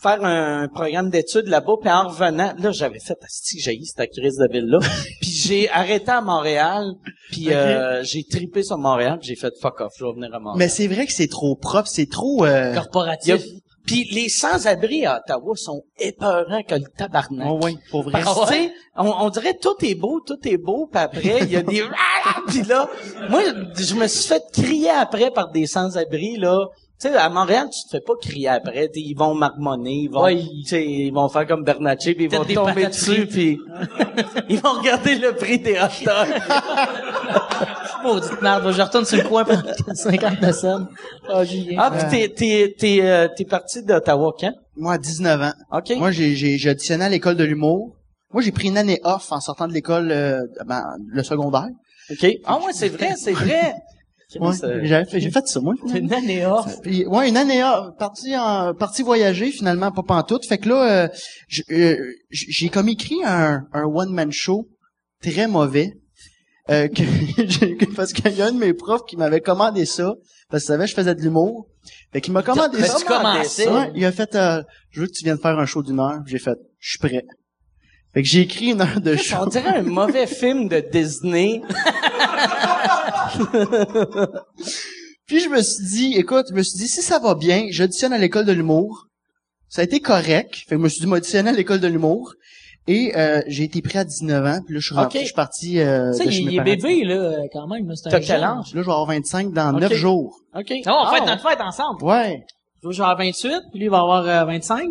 S2: faire un programme d'études là-bas, puis en revenant, là, j'avais fait que j'ai cette crise de ville-là. puis j'ai arrêté à Montréal, puis euh, j'ai tripé sur Montréal, puis j'ai fait fuck off, je vais venir à Montréal.
S5: Mais c'est vrai que c'est trop propre, c'est trop... Euh...
S2: A-
S4: Corporatif.
S2: Puis les sans-abri à Ottawa sont épeurants que le tabarnak.
S5: Oh, oui, pour vrai.
S2: Parce tu sais, on, on dirait tout est beau, tout est beau, puis après, il y a des... puis là, moi, je me suis fait crier après par des sans-abri, là. Tu sais, à Montréal, tu te fais pas crier après. T'sais, Ils vont marmonner, ils vont,
S4: Ouais,
S2: ils vont faire comme Bernatchez, puis ils vont tomber dessus, puis ils vont regarder le prix des hot dogs.
S4: Maudite merde, je retourne sur le coin pendant 50 cents. Ah, Julien.
S2: Ah, puis t'es, t'es, t'es, euh, t'es parti d'Ottawa quand?
S5: Moi, à 19 ans.
S2: OK.
S5: Moi, j'ai, j'ai, j'ai auditionné à l'école de l'humour. Moi, j'ai pris une année off en sortant de l'école, euh, ben, le secondaire.
S2: OK. Ah ouais, c'est vrai, c'est vrai.
S5: Ouais, j'ai fait, ça, moi.
S4: Une année off.
S5: Puis, ouais, une année off, parti en, parti voyager, finalement, pas pantoute. Fait que là, euh, euh, j'ai comme écrit un, un one-man show très mauvais. Euh, que, parce qu'il y a un de mes profs qui m'avait commandé ça, parce qu'il savait que je faisais de l'humour. Fait qu'il m'a commandé ça.
S2: commencé?
S5: Ouais, il a fait, euh, je veux que tu viennes faire un show d'une heure. J'ai fait, je suis prêt. Fait que j'ai écrit une heure de show.
S2: On dirait un mauvais film de Disney.
S5: Puis je me suis dit, écoute, je me suis dit, si ça va bien, j'auditionne à l'école de l'humour. Ça a été correct. Fait que je me suis dit, m'auditionner à l'école de l'humour. Et euh, j'ai été pris à 19 ans. Puis là, je suis rentré,
S2: Ok.
S5: je suis parti euh,
S4: Tu sais,
S5: de chez
S4: il,
S5: mes
S4: il est bébé, là, quand même. C'est un
S2: quel âge?
S5: Là, je vais avoir 25 dans
S2: Ok.
S5: 9 jours.
S2: OK.
S4: Non, on
S2: Ah,
S4: fait
S2: ouais.
S4: notre fête ensemble.
S5: Ouais.
S4: Je vais avoir 28, puis lui, il va avoir euh, 25.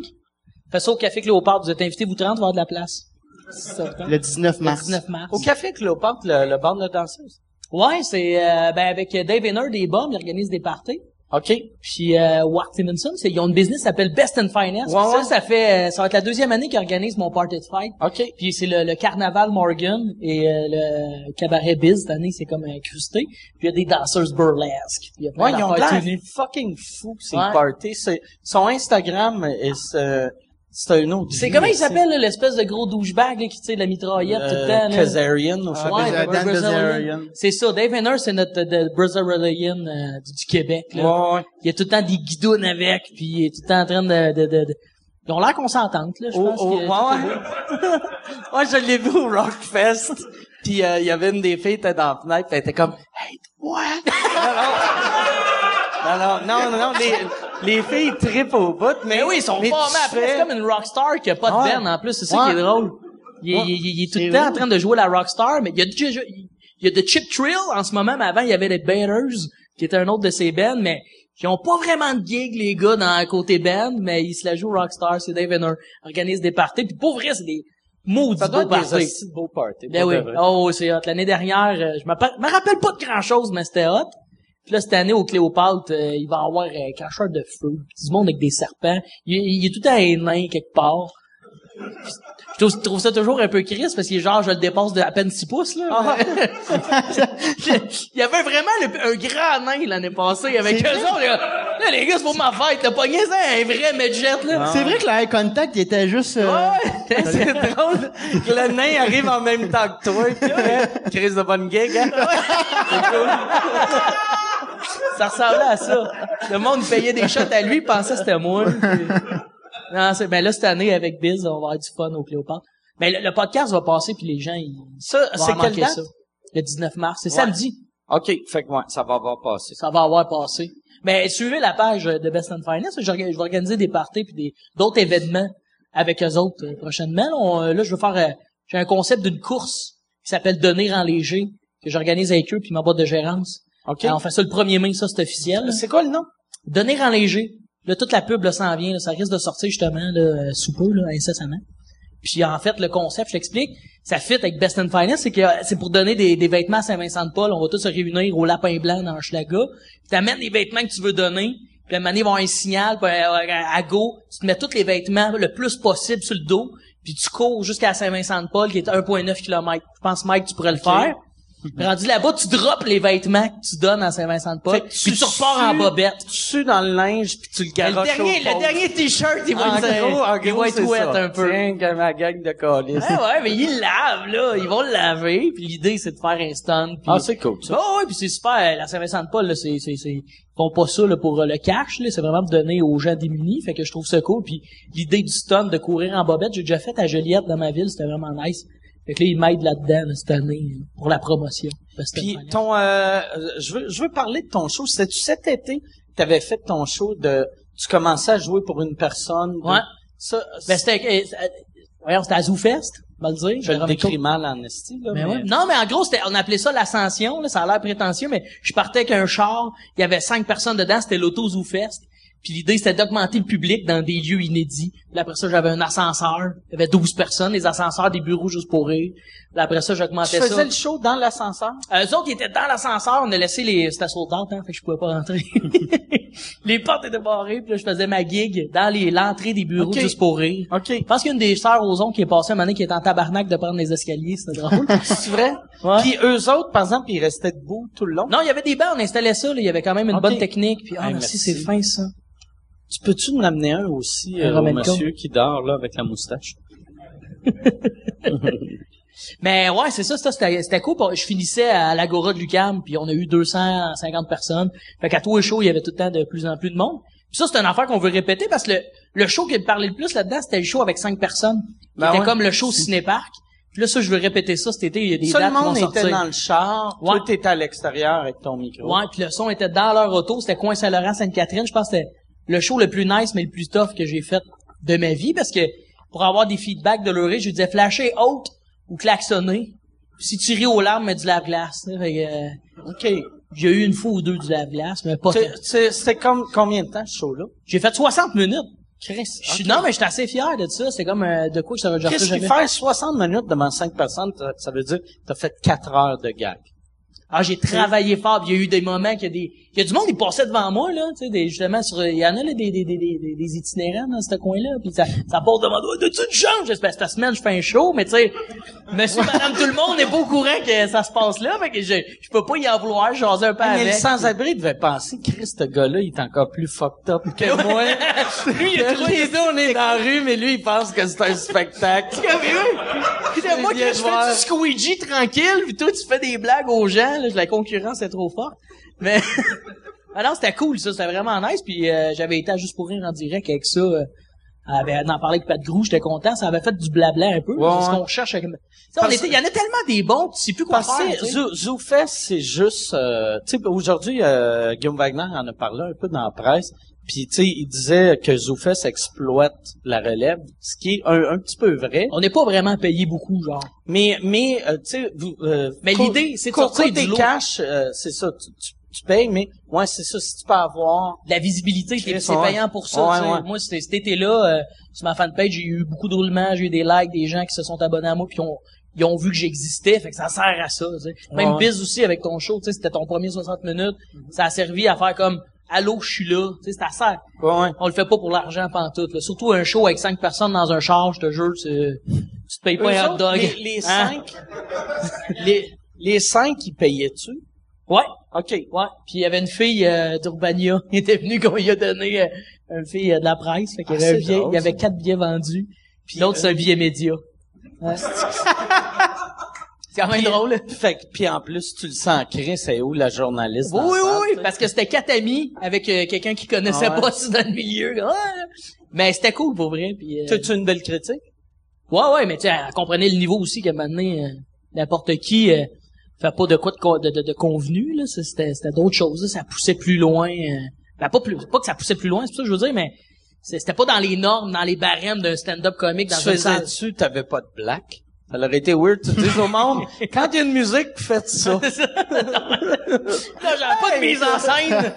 S4: Fais ça au Café Cléopâtre. Vous êtes invités, vous 30, il va y avoir de la place. Ça vous.
S5: Le 19
S4: Le
S5: mars.
S4: 19 mars.
S2: Au Café Cléopâtre, le, le bar de la danseuse.
S4: Ouais, c'est euh, ben avec Dave Inner des bombes, ils organisent des parties.
S2: OK.
S4: Puis euh, Wart Stevenson, c'est ils ont une business qui s'appelle Best and Finance.
S2: Ouais,
S4: ça, ça fait euh, ça va être la deuxième année qu'ils organisent mon party de fête.
S2: OK.
S4: Puis c'est le, le Carnaval Morgan et euh, le Cabaret Biz cette année, c'est comme incrusté. Puis il y a des danseuses burlesques. Puis il y a plein
S2: Ouais, ils ont l'air fucking fous, ces parties. C'est- Son Instagram, est, c'est c'est un autre.
S4: C'est comment il s'appelle là, l'espèce de gros douchebag là, qui tire la mitraillette tout le
S2: Euh,
S4: temps là?
S2: Kazarian, ou
S5: Ah.
S4: Ouais,
S5: Dan. Kazarian.
S4: C'est ça, Dave Inner, c'est notre de Brazilian euh, du, du Québec là.
S2: Ouais, ouais.
S4: Il y a tout le temps des guidounes avec, puis il est tout le temps en train de... de, de, de- Ils ont l'air consentante, là, je
S2: Oh,
S4: pense.
S2: oh,
S4: que
S2: ouais, ouais. ouais, je l'ai vu au Rockfest. Puis euh, il y avait une des filles, qui était dans la fenêtre, puis elle était comme Hey, what? non, non, non, non, non, les, les filles trippent au bout, mais
S4: Mais oui, ils sont
S2: mais
S4: mais après,
S2: fais-
S4: c'est comme une rockstar qui a pas de
S2: Ouais.
S4: band en plus, c'est ça
S2: Ouais.
S4: qui est drôle. Il, est-
S2: Ouais.
S4: il, est- il est tout le temps
S5: vrai.
S4: en train de jouer la rockstar, mais il y a déjà... Il y a The Chip Trill en ce moment, mais avant, il y avait les Baiters, qui était un autre de ces bands, mais qui ont pas vraiment de gig, les gars, dans côté band, mais ils se la jouent rockstar, c'est Dave Inner, organise des parties, puis pour vrai, c'est des maudits beaux parties.
S2: de beaux parties.
S4: Ben oui.
S2: de vrai.
S4: Oh, c'est hot. L'année dernière, euh, je me rappelle pas de grand chose, mais c'était hot. Puis là, cette année, au Cléopâtre, euh, il va avoir un cracheur de feu. Du monde avec des serpents. Il, il est tout à un nain quelque part. Je trouve, je trouve ça toujours un peu triste parce qu'il est genre, je le dépasse de à peine 6 pouces, là.
S2: Ah.
S4: il y avait vraiment le- un grand nain l'année passée avec eux autres. Là, Là, les gars, c'est pour ma fête. T'as pogné ça, un vrai midget, là.
S5: C'est vrai que le eye contact il était juste... euh,
S4: Ouais.
S2: c'est drôle que le nain arrive en même temps que toi. hein, Crise de bonne gig, hein?
S4: Ça ressemblait à ça. Le monde payait des shots à lui, pensait que c'était moi. Puis- Non, c'est, ben là, cette année, avec Biz, on va avoir du fun au Cléopâtre. Ben, le, le podcast va passer, puis les gens, ils
S2: Ça,
S4: vont
S2: c'est quelle date?
S4: ça. Le 19 mars. C'est
S2: Ouais.
S4: samedi.
S2: OK, fait que ouais, ça va avoir passé.
S4: Ça va avoir passé. Mais suivez la page de Best and Finance. Je, je vais organiser des parties puis des, d'autres événements avec eux autres euh, prochainement. Là, on- là, je veux faire... euh, j'ai un concept d'une course qui s'appelle Donner en léger, que j'organise avec eux puis ma boîte de gérance.
S2: OK.
S4: Alors, on fait ça le 1er mai, ça c'est officiel. là.
S2: C'est quoi le nom?
S4: Donner en léger. Là, toute la pub là, s'en vient. là. ça risque de sortir justement là, euh, sous peu, là, incessamment. Puis en fait, le concept, je t'explique, ça fit avec Best and Finance, c'est que euh, c'est pour donner des, des vêtements à Saint-Vincent-de-Paul. On va tous se réunir au Lapin Blanc dans Schlaga. Puis t'amènes les vêtements que tu veux donner. Puis à un moment donné, ils vont avoir un signal puis, euh, à, à go. Tu te mets tous les vêtements le plus possible sur le dos. Puis tu cours jusqu'à Saint-Vincent-de-Paul, qui est 1,9 km. Je pense, Mike, tu pourrais le faire. Rendu là-bas, tu drops les vêtements que tu donnes à Saint-Vincent-de-Paul. Puis tu repars en bobette.
S2: Tu sues dans le linge puis tu le
S4: Le
S2: garoches
S4: dernier,
S2: au
S4: le dernier t-shirt, il va être,
S2: gros, en
S4: il
S2: gros,
S4: va être un peu.
S2: Tiens, comme ma gang de calices.
S4: Ouais, ouais, mais ils le lavent, là. Ils vont le laver. Puis l'idée, c'est de faire un stun. Puis...
S2: Ah, c'est cool, ça.
S4: Oh, ouais, puis c'est super. La Saint-Vincent-de-Paul, là, c'est, c'est, c'est, ils font pas ça, là, pour euh, le cash, là. C'est vraiment de donner aux gens démunis. Fait que je trouve ça cool. Puis l'idée du stun, de courir en bobette, j'ai déjà fait à Joliette dans ma ville. C'était vraiment nice. Fait que là, ils m'aident là-dedans, là, cette année, pour la promotion.
S2: Puis
S4: c'était
S2: ton, euh, je veux, je veux parler de ton show. C'était-tu cet été que t'avais fait ton show de, tu commençais à jouer pour une personne. de-
S4: Ouais.
S2: Ça,
S4: Ben, c'était, euh, euh, voyons, c'était à ZooFest, on va le dire.
S2: je le décris mal en esti, là.
S4: Mais
S2: mais-
S4: ouais. Non, mais en gros, c'était, on appelait ça l'ascension, là, ça a l'air prétentieux, mais je partais avec un char, il y avait cinq personnes dedans, c'était l'auto ZooFest. Puis l'idée, c'était d'augmenter le public dans des lieux inédits. Puis après ça, j'avais un ascenseur. Il y avait 12 personnes, les ascenseurs, des bureaux juste pour rire. Puis après ça,
S2: Tu
S4: j'augmentais
S2: faisais
S4: ça.
S2: le show dans l'ascenseur?
S4: Euh, eux autres, ils étaient dans l'ascenseur, on a laissé les... C'était out, hein, fait que je pouvais pas rentrer. les portes étaient barrées, puis là, je faisais ma gig dans les l'entrée des bureaux juste pour rire.
S2: OK.
S4: Je pense qu'il y a une des sœurs aux ondes qui est passée un moment donné qui était en tabarnak de prendre les escaliers, c'était drôle.
S2: C'est vrai?
S4: Ouais.
S2: Puis eux autres, par exemple, ils restaient debout tout le long?
S4: Non, il y avait des bancs, on installait ça, là, il y avait quand même une bonne technique. Puis, ah,
S2: Hey,
S4: merci. c'est fin, ça.
S2: Tu peux-tu me l'amener un aussi,
S4: Un
S2: euh, au monsieur qui dort, là, avec la moustache?
S4: Mais ouais, c'est ça, ça, c'était c'était cool. Je finissais à l'Agora de Lucam, puis on a eu 250 personnes. Fait qu'à tous les shows, il y avait tout le temps de plus en plus de monde. Puis ça, c'est une affaire qu'on veut répéter parce que le, le show qui me parlait le plus là-dedans, c'était le show avec cinq personnes. Qui
S2: Ben ouais.
S4: comme le show Cinépark. Puis là, ça, je veux répéter ça cet été. Il y a des
S2: le
S4: dates qui vont
S2: monde était
S4: sortir.
S2: dans le char.
S4: Ouais.
S2: Toi, t'étais à l'extérieur avec ton micro.
S4: Ouais, puis le son était dans leur auto. C'était Coin Saint-Laurent, Sainte-Catherine. Je pense que c'était le show le plus nice, mais le plus tough que j'ai fait de ma vie parce que pour avoir des feedbacks de l'oreille, je lui disais flasher haute ou klaxonner. Si tu ris aux larmes, mets du lave-glace. Fait euh,
S2: OK.
S4: J'ai eu une fois ou deux du lave-glace, mais pas
S2: C'était comme combien de temps, ce show-là?
S4: J'ai fait 60 minutes.
S2: Chris.
S4: Non, mais j'étais assez fier de ça. C'est comme euh, de quoi que ça va déjà
S2: Qu'est-ce qui faire 60 minutes devant 5 personnes, ça- ça veut dire que t'as fait 4 heures de gag.
S4: Ah, j'ai travaillé fort. puis Il y a eu des moments qu'il y a des, il y a du monde qui passait devant moi là, tu sais, justement sur, il y en a là des des des des, itinérants dans ce coin-là, puis ça ça passe devant moi. T'as-tu une chance J'espère cette semaine je fais un show, mais tu sais, Monsieur, Madame, tout le monde n'est pas au courant que ça se passe là, fait que je je peux pas y en vouloir, jaser un peu
S2: mais le sans-abri devait penser, Chris, ce gars-là, il est encore plus fucked up que moi.
S4: Lui, il
S2: deux, on est dans la rue, mais lui, il pense que c'est un spectacle.
S4: Moi
S2: viens
S4: je fais du squeegee tranquille, puis toi tu fais des blagues aux gens, là, la concurrence est trop forte. Mais non, c'était cool ça, c'était vraiment nice puis euh, j'avais été à juste pour rire en direct avec ça. Euh, avait d'en parler avec Pat Grou, j'étais content, ça avait fait du blabla un peu,
S2: Ouais,
S4: c'est ce qu'on cherche avec... On était il y en a tellement des bons, tu sais plus quoi faire.
S2: ZooFest, c'est juste... euh, tu sais, aujourd'hui, euh, Guillaume Wagner en a parlé un peu dans la presse. Puis, tu sais, il disait que ZooFest exploite la relève, ce qui est un, un petit peu vrai.
S4: On n'est pas vraiment payé beaucoup, genre.
S2: Mais, mais euh, tu sais... vous, euh,
S4: Mais l'idée, c'est de sortir du lot.
S2: cash, euh, c'est ça, tu, tu, tu payes, mais ouais, c'est ça, si tu peux avoir...
S4: la visibilité, c'est payant pour ça.
S2: Ouais, ouais.
S4: Moi, cet été-là, euh, sur ma fanpage, j'ai eu beaucoup de roulements, j'ai eu des likes, des gens qui se sont abonnés à moi, puis ont, ils ont vu que j'existais, fait que ça sert à ça. Même
S2: Ouais.
S4: Biz aussi avec ton show, tu sais, c'était ton premier 60 minutes, ça a servi à faire comme Allô, je suis là, tu sais, ça sert.
S2: Ouais, ouais.
S4: On le fait pas pour l'argent pantoute. Là. Surtout un show avec cinq personnes dans un char, je te jure, tu, tu te payes pas
S2: Eux
S4: un hot dog.
S2: Les, les
S4: Hein?
S2: cinq... les, les cinq, ils payaient-tu?
S4: Ouais.
S2: OK.
S4: Ouais, puis il y avait une fille euh, d'Urbania qui était venue qu'on lui a donné euh, une fille euh, de la presse, fait qu'il y
S2: Ah,
S4: avait un
S2: c'est
S4: billet,
S2: drôle,
S4: il y avait quatre billets vendus, puis l'autre c'est un billet média. Ouais. C'est quand même
S2: Puis-
S4: drôle.
S2: Fait que, puis en plus, tu le sens, Chris, c'est où la journaliste?
S4: Oui, oui, oui,
S2: tu
S4: parce que c'était quatre amis avec euh, quelqu'un qui connaissait
S2: Ah ouais.
S4: pas ça dans le milieu. Ouais. Mais c'était cool pour vrai. Puis, euh,
S2: T'as-tu une belle critique?
S4: ouais, ouais, mais tu comprenait le niveau aussi qu'à un moment donné, euh, n'importe qui euh, fait pas de quoi de, de, de, convenu. là. C'était, c'était d'autres choses. là. Ça poussait plus loin. euh, ben, pas plus, pas que ça poussait plus loin, c'est ça que je veux dire, mais c'était pas dans les normes, dans les barèmes d'un stand-up comique dans
S2: Tu
S4: une salle.
S2: faisais-tu, t'avais pas de black? Ça aurait été weird, tu dis au monde, quand il y a une musique, faites ça.
S4: Là, j'avais pas de mise en scène.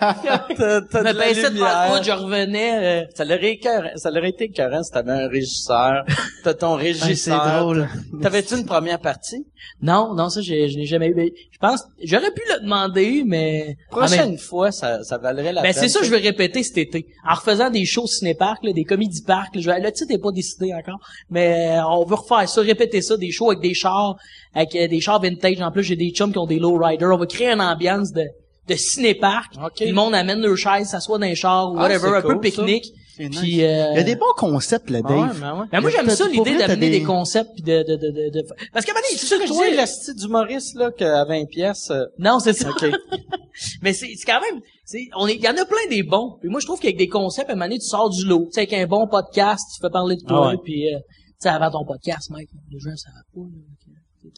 S2: T'as, de la lumière.
S4: je revenais. euh,
S2: Ça l'aurait écœurant- ça l'aurait été écœurant si t'avais un régisseur. T'as ton
S5: Ah, c'est
S2: régisseur.
S5: drôle.
S2: T'avais-tu une première partie?
S4: Non, non, ça, je n'ai jamais eu. Je pense, j'aurais pu le demander, mais...
S2: Prochaine
S4: Ah,
S2: fois, ça, ça valerait la
S4: Ben,
S2: peine.
S4: c'est ça, je vais répéter cet été. En refaisant des shows ciné-parc, des comédies parcs, là, je vais, le titre n'est pas décidé encore, mais euh, on veut refaire ça, répéter ça, des shows avec des chars, avec euh, des chars vintage. En plus, j'ai des chums qui ont des lowriders. On va créer une ambiance de, de ciné-parc.
S2: Ok.
S4: Puis Le monde amène leur chaise, s'assoit dans les chars, ou
S2: Ah,
S4: whatever, un peu
S2: cool,
S4: pique-nique.
S5: Nice.
S4: Puis, euh,
S5: Il y a des bons concepts, là,
S2: Ah ouais,
S5: Dave.
S2: mais ouais.
S4: ben, moi, j'aime ça, l'idée d'amener des...
S5: des-
S4: concepts puis de, de, de, de, de- Parce qu'à un moment donné, c'est ça que je
S2: le style d'humoriste, là, qu'à 20 pièces, euh,
S4: Non, c'est ça. Mais c'est c'est quand même, c'est on est, il y en a plein des bons. Puis moi, je trouve qu'avec des concepts, à un moment donné, tu sors du lot. Tu sais, avec un bon podcast, tu fais parler de toi,
S2: Ah ouais.
S4: puis euh, sais, avant ton podcast, mec, les gens ça va pas. là.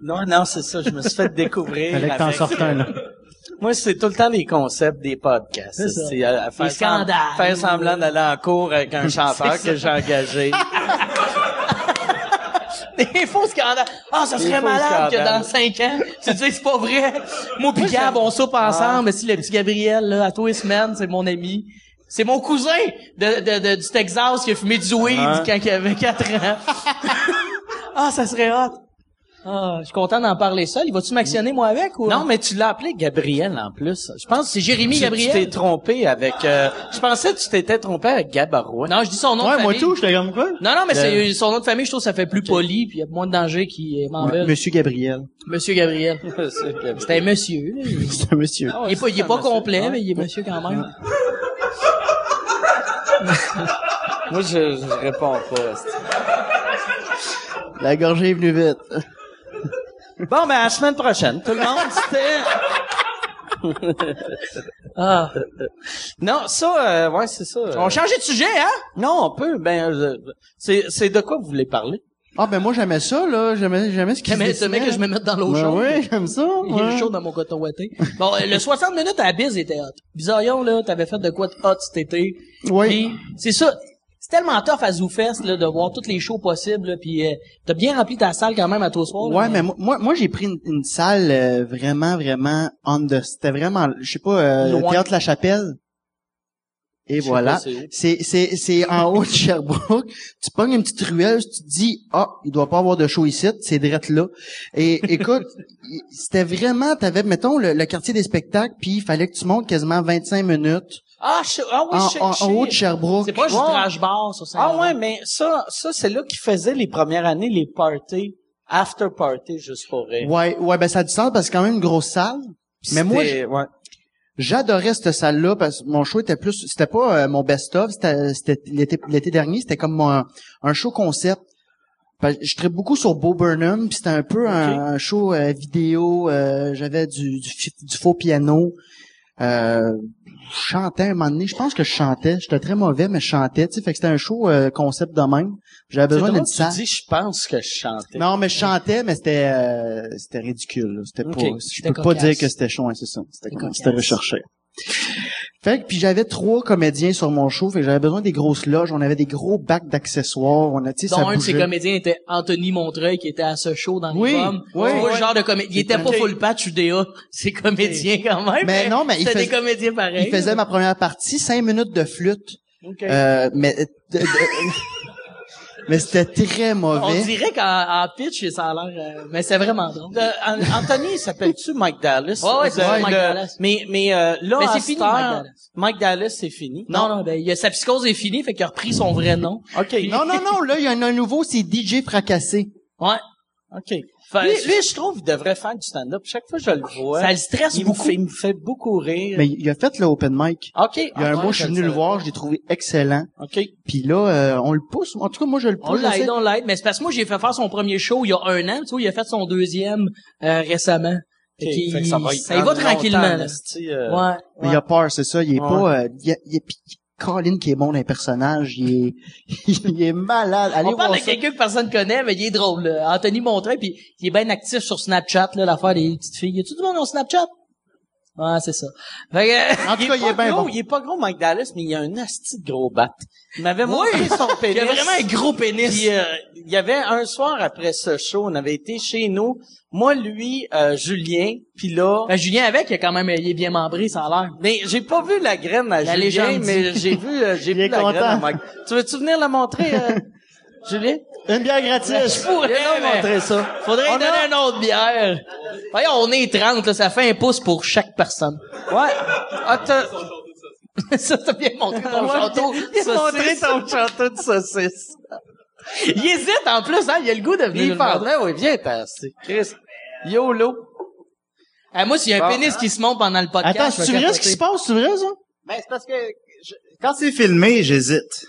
S2: Non, non, c'est ça. Je me suis fait découvrir.
S5: Fallait que t'en
S2: avec-
S5: sortes un, là.
S2: Moi, c'est tout le temps les concepts des podcasts.
S4: C'est ça.
S2: À, à faire,
S4: Les scandales.
S2: sem- faire semblant d'aller en cours avec un chanteur que j'ai engagé.
S4: Des faux scandales. Ah, ça
S2: Des
S4: serait malade que dans cinq ans, tu te dis c'est pas vrai. Moi pis Gab, on soupe ensemble. Mais si le petit Gabriel, là, à tous les semaines, c'est mon ami. C'est mon cousin de, de, de- du Texas qui a fumé du weed
S2: Ouais.
S4: quand il avait 4 ans. ah, ça serait hot. Ah, je suis content d'en parler seul. Il va-tu m'actionner, moi, avec, ou?
S2: Non, mais tu l'as appelé Gabriel en plus. Je pense que
S4: C'est Jérémy
S2: tu-
S4: Gabriel.
S2: Tu t'es trompé avec. euh, je pensais que tu t'étais trompé avec Gabarois.
S4: Non, je dis son nom de
S5: Ouais,
S4: famille.
S5: moi tout, j'étais comme quoi?
S4: Non, non, mais
S2: Le-
S4: c'est son nom de famille, je trouve que ça fait plus poli, puis il y a moins de danger qui m'en
S5: Ouais. Monsieur Gabriel.
S4: Monsieur Gabriel.
S2: C'est
S4: un monsieur,
S5: C'est un monsieur.
S2: Ah ouais,
S4: Il est pas, il est
S2: c'est
S4: pas complet,
S2: Ouais.
S4: mais il est monsieur quand même.
S2: Moi, je, je réponds pas. c'est-
S5: La gorgée est venue vite.
S2: Bon, ben, à la semaine prochaine. Tout le monde, c'était...
S4: Ah.
S2: Non, ça, euh, ouais, c'est ça. euh.
S4: On change de sujet, hein?
S2: Non, on peut. Ben, euh, c'est, c'est de quoi vous voulez parler?
S5: Ah, ben moi, j'aimais ça, là. J'aimais, j'aimais ce qui se
S4: Mais ce mec que je me mette dans l'eau
S5: Ben
S4: chaude.
S5: oui, j'aime ça.
S4: Il est chaud dans mon coton ouaté. Bon, euh, le 60 minutes à la bise était hot. Bizarrion, là, t'avais fait de quoi de hot cet été.
S5: Oui.
S4: C'est ça. C'est tellement tough à ZooFest, là, de voir toutes les shows possibles, là, puis euh, t'as bien rempli ta salle quand même à toi soir. là,
S5: Ouais, mais moi, moi, moi, j'ai pris une, une salle euh, vraiment, vraiment under. C'était vraiment, je sais pas, euh, théâtre La Chapelle. Et voilà.
S2: c'est.
S5: C'est, c'est, en haut de Sherbrooke. Tu pognes une petite ruelle, tu te dis, ah, il doit pas avoir de show ici, c'est direct là. Et écoute, c'était vraiment, t'avais, mettons, le, le quartier des spectacles, puis il fallait que tu montes quasiment 25 minutes
S2: Ah, je, ah oui,
S5: en,
S2: je,
S5: en-
S2: je-
S5: en haut de Sherbrooke.
S4: C'est pas juste
S2: Ouais.
S4: trash bar, ça, c'est
S2: Ah ouais, mais ça, ça, c'est là qu'ils faisaient les premières années, les parties, after party, juste pour rire.
S5: Ouais, ouais, ben ça a du sens parce que c'est quand même une grosse salle. Mais moi,
S2: ouais.
S5: J'adorais cette salle-là parce que mon show était plus, c'était pas euh, mon best-of, c'était, l'été, l'été dernier, c'était comme un show concept. Je traite beaucoup sur Bo Burnham, puis c'était un peu un, un show euh, vidéo. euh, j'avais du, du faux piano. Je chantais un moment donné. Je pense que je chantais. J'étais très mauvais, mais je chantais. Tu sais, fait que c'était un show euh, concept de même. J'avais besoin d'une
S2: tu
S5: salle.
S2: dis, je pense que je chantais.
S5: Non, mais je chantais, mais c'était euh, c'était ridicule. là. C'était
S2: Ok.
S5: pas. Je peux pas
S4: cocasse.
S5: dire que c'était chaud, hein, c'est ça. C'était
S4: C'était
S5: recherché. Fait que puis j'avais trois comédiens sur mon show, fait que j'avais besoin des grosses loges, on avait des gros bacs d'accessoires, on a tu sais ça
S4: un de ses
S5: bougeait.
S4: comédiens était Anthony Montreuil, qui était à ce show dans
S5: Oui,
S4: les pommes.
S5: oui, oui.
S4: genre de comédien. Il était pas full patch UDA, c'est comédien quand même.
S5: Mais non, mais il
S4: C'était des
S5: faisait-
S4: comédiens pareils.
S5: Il faisait ma première partie, cinq minutes de flûte.
S2: Ok.
S5: Euh, mais de- de- mais c'était très
S4: On
S5: mauvais.
S4: dirait qu'en en pitch, ça a l'air... euh, mais c'est vraiment drôle.
S2: De- An- Anthony, il s'appelle-tu Mike Dallas?
S4: Ouais, ouais, c'est
S2: Le-
S4: Mike
S2: le-
S4: Dallas.
S2: Mais, mais euh, là,
S4: Mais c'est fini, Mike Dallas.
S2: Mike Dallas, c'est fini.
S4: Non, non, ben, il a, sa psychose est finie, fait qu'il a repris son vrai nom.
S2: OK.
S5: Non, non, non, là, il y en a un nouveau, c'est DJ Fracassé.
S4: Ouais.
S2: OK.
S4: Fait-
S2: Lui, lui, je trouve, il devrait faire du stand-up. Chaque fois que je le vois,
S4: Ça le stresse
S2: il, me
S4: beaucoup.
S2: fait, il me fait beaucoup rire.
S5: Mais il a fait le open mic.
S2: OK.
S5: Il y a un mois, je suis venu le voir, je l'ai trouvé excellent.
S2: OK.
S5: Puis là, euh, on le pousse. En tout cas, moi, je le
S4: On
S5: pousse. j'essaie-
S4: l'aide, on l'aide. Mais c'est parce que moi, j'ai fait faire son premier show il y a un an. Tu vois, il a fait son deuxième euh, récemment. Fait
S2: OK.
S4: qu'il-
S2: Fait que ça va, y
S4: ça y va tranquillement. là.
S2: euh,
S4: Ouais.
S5: Mais il a peur, c'est ça. Il est
S2: Ouais.
S5: pas... Euh, il, il est... Colin qui est bon dans les personnages, il est, il est malade. Allez
S4: On parle
S5: voir
S4: de quelqu'un que personne connaît, mais il est drôle. là. Anthony Montreuil, puis il est bien actif sur Snapchat, là, l'affaire des petites filles. Y a-tu du monde sur Snapchat? Ouais, c'est ça. Fait que,
S5: En tout cas, il est
S2: pas
S5: bien
S2: gros,
S5: bon.
S2: il est pas gros, Mike Dallas, mais il a un asti de gros bat. Il m'avait montré son pénis.
S4: il a vraiment un gros pénis.
S2: Puis, euh, il y avait un soir après ce show, on avait été chez nous, moi, lui, euh, Julien, puis là...
S4: Ben, Julien avec, il a quand même, il est bien membré, ça a l'air.
S2: Mais j'ai pas vu la graine à
S4: La
S2: Julien,
S4: légende
S2: mais j'ai vu, euh, j'ai vu
S5: est
S2: la graine à. Mike. Tu veux-tu venir la montrer, euh, Julien?
S5: Une bière gratis.
S2: Nous
S4: mais
S2: montrer ça.
S4: Faudrait
S2: On
S4: donner
S2: a-
S4: une autre bière. Voyons, on est 30, là, ça fait un pouce pour chaque personne.
S2: Ouais. Ah.
S4: ça, t'as bien montré ton
S2: Ouais,
S4: château. saucisse.
S2: montrer ton château de saucisse.
S4: Il hésite en plus, hein, il a le goût de venir. Montrer.
S2: parlerait, oui, viens, t'as assez. Chris. YOLO.
S4: Ah, moi, s'il y a un
S2: Bon.
S4: pénis qui se monte pendant le podcast,
S5: Attends, c'est vrai ce qui se passe? C'est vrai, ça?
S3: Ben, c'est parce que je- quand c'est filmé, j'hésite.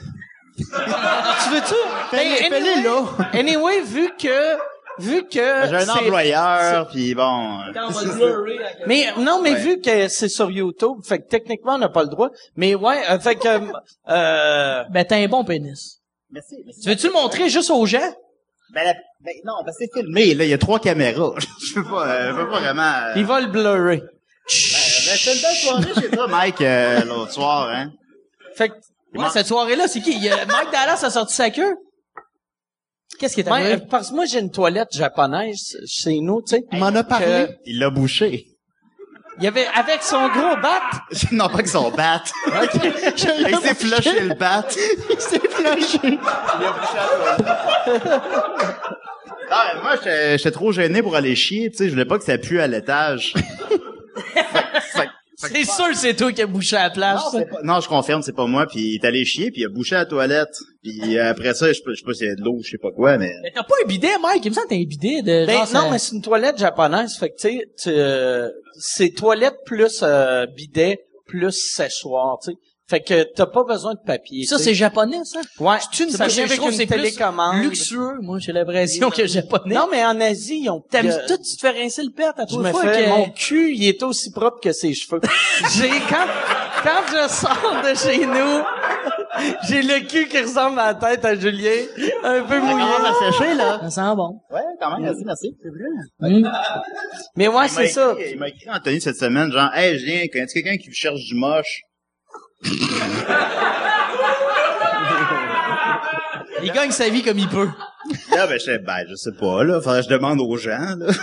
S2: Tu veux-tu? Ben,
S5: fais-les là.
S2: Anyway, vu que, vu que.
S3: J'ai un
S2: c'est-
S3: employeur, puis bon... euh,
S2: Mais non, mais
S3: Ouais.
S2: vu que c'est sur YouTube, fait que techniquement on n'a pas le droit. Mais ouais, euh, fait que euh,
S4: Ben, t'as un bon pénis.
S3: Merci, merci.
S4: Tu veux-tu le montrer juste aux gens?
S3: Ben, la- ben, non, ben, c'est filmé, là, il y a trois caméras. je peux pas, euh, je peux pas vraiment... euh,
S2: il va le blurrer.
S3: Ben, c'était une belle soirée chez toi, Mike, euh, l'autre soir, hein.
S2: Fait que
S4: Ouais, cette soirée-là, c'est qui? Il y a- Mike Dallas a sorti sa queue? Qu'est-ce qui est arrivé?
S2: euh, parce que moi j'ai une toilette japonaise chez nous, tu sais.
S5: Il m'en a parlé.
S2: que-
S3: Il l'a bouché.
S2: Il y avait avec son gros bat.
S3: non, pas que son bat. Il s'est flushé le bat.
S5: Il s'est flashé.
S3: Il a bouché la toilette. Ah, moi, j'étais j'étais trop gêné pour aller chier, tu sais, je voulais pas que ça pue à l'étage.
S4: C'est sûr que c'est toi qui as bouché à la plage,
S3: Non, pas- non, je confirme, c'est pas moi. Puis il est allé chier, puis il a bouché la toilette. Puis après ça, je sais pas, je sais pas s'il y a de l'eau, je sais pas quoi, mais...
S4: Mais t'as pas un bidet, Mike? Il me semble que t'as un bidet de
S2: Ben,
S4: genre,
S2: non, mais c'est une toilette japonaise. Fait que tu sais, tu, euh, c'est toilette plus euh, bidet plus séchoir, tu sais. Fait que t'as pas besoin de papier.
S4: Ça,
S2: tu sais.
S4: c'est japonais, ça?
S2: Ouais,
S4: C'est une
S2: ça avec une
S4: c'est
S2: télécommande.
S4: luxueux. Moi, j'ai l'impression que japonais.
S2: Non, mais en Asie, ils ont... A-
S4: tout, tu te fais rincer le père, t'as
S2: Je
S4: trop
S2: me
S4: fois
S2: fais,
S4: que...
S2: mon cul, il est aussi propre que ses cheveux. j'ai, quand, quand je sors de chez nous, j'ai le cul qui ressemble à la tête à Julien, un peu
S3: Ça
S2: mouillé.
S3: commence à sécher, là.
S4: Ça sent bon.
S3: Ouais, quand même, merci, merci. C'est vrai.
S2: Mais ouais, c'est ça.
S3: Il m'a écrit Anthony cette semaine, genre, hey, Julien, connais-tu quelqu'un qui cherche du moche?
S4: Il gagne sa vie comme il peut.
S3: Là, ben, je sais, ben, je sais pas, là. Faudrait que je demande aux gens, là.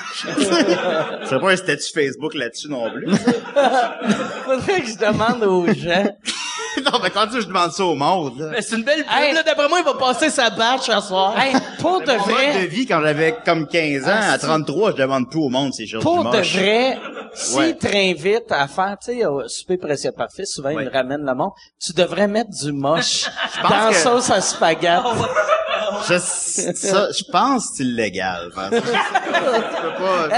S3: Je sais pas un statut Facebook là-dessus non plus.
S2: Faudrait que je demande aux gens.
S3: non, mais quand tu je demande ça au monde, là.
S4: Mais c'est une belle pub,
S2: Hey.
S4: là. D'après moi, il va passer sa batch à soir.
S2: Hey, pour de
S3: Mon mode
S2: vrai,
S3: de vie, quand j'avais comme 15 ans,
S2: Ah,
S3: à
S2: si.
S3: 33, je demande plus au monde si je cherche du
S2: pour de vrai, s'ils
S3: Ouais.
S2: te réinvitent à faire, tu sais, au souper précieux parfait, souvent ils
S3: Ouais.
S2: me ramènent le monde, tu devrais mettre du moche
S3: pense
S2: dans
S3: que-
S2: sauce à spaghetti.
S3: Je, ça, je pense que c'est illégal.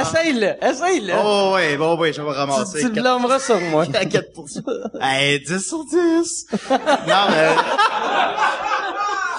S2: Essaye-le, essaye-le.
S3: Oh, ouais, bon, ouais, je vais ramasser.
S2: tu tu le
S3: 4
S2: blâmeras sur moi.
S3: à 4%. Hey, 10 sur 10. Non, mais...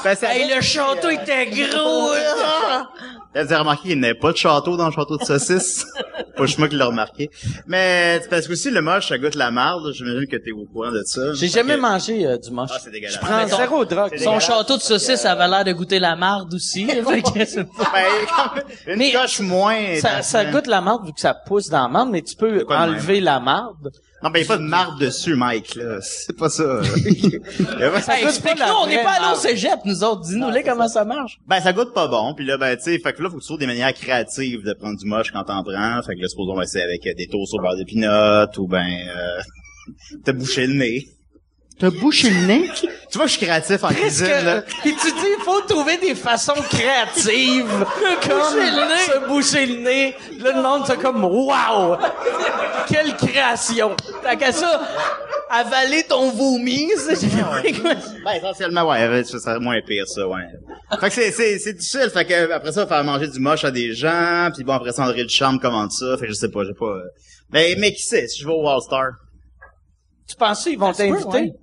S3: Ben, ça
S4: Hey, le château était gros, là.
S3: Vous avez remarqué qu'il n'y avait pas de château dans le château de saucisse? pas juste moi qui l'ai remarqué. Mais c'est parce que aussi, le moche, ça goûte la marde. J'imagine que t'es au courant de ça.
S2: J'ai jamais
S3: que-
S2: mangé euh, du moche.
S3: Ah, c'est dégueulasse.
S2: Je prends zéro drogue.
S4: Son château de saucisse avait l'air de goûter la marde aussi. Fait que c'est pas-
S3: Ben, une
S2: Mais
S3: coche moins.
S2: Ça, goûte la marde vu que ça pousse dans la marde, mais tu peux enlever la marde.
S3: Non, ben, il n'y a pas de marde dessus, Mike, là. C'est pas ça.
S4: Hey, explique-nous, on n'est pas allé au cégep, nous autres. Dis-nous, là, comment ça marche.
S3: Ben, ça goûte pas bon. Puis là, ben, tu sais, fait que là, faut que tu trouves des manières créatives de prendre du moche quand t'en prends. Fait que là, supposons, ben, c'est avec euh, des toasts au beurre de pinot ou ben, euh, te boucher le nez.
S5: T'as bouché le nez?
S3: Tu vois, que je suis créatif en cuisine, là.
S2: Puis tu dis, il faut trouver des façons créatives. comme se boucher le nez. Là, le monde, c'est comme, wow! Quelle création!
S4: Tant qu'à ça, avaler ton vomi, c'est...
S3: Ben, essentiellement, ouais, ça serait moins pire, ça, ouais. Fait que c'est, c'est, c'est difficile. Fait que, après ça, faire manger du moche à des gens, puis bon, après ça, André Ducharme commente ça. Fait que je sais pas, j'ai pas... euh, Mais, mais qui sait, si je vais au All-Star?
S2: Tu penses qu'ils vont t'inviter?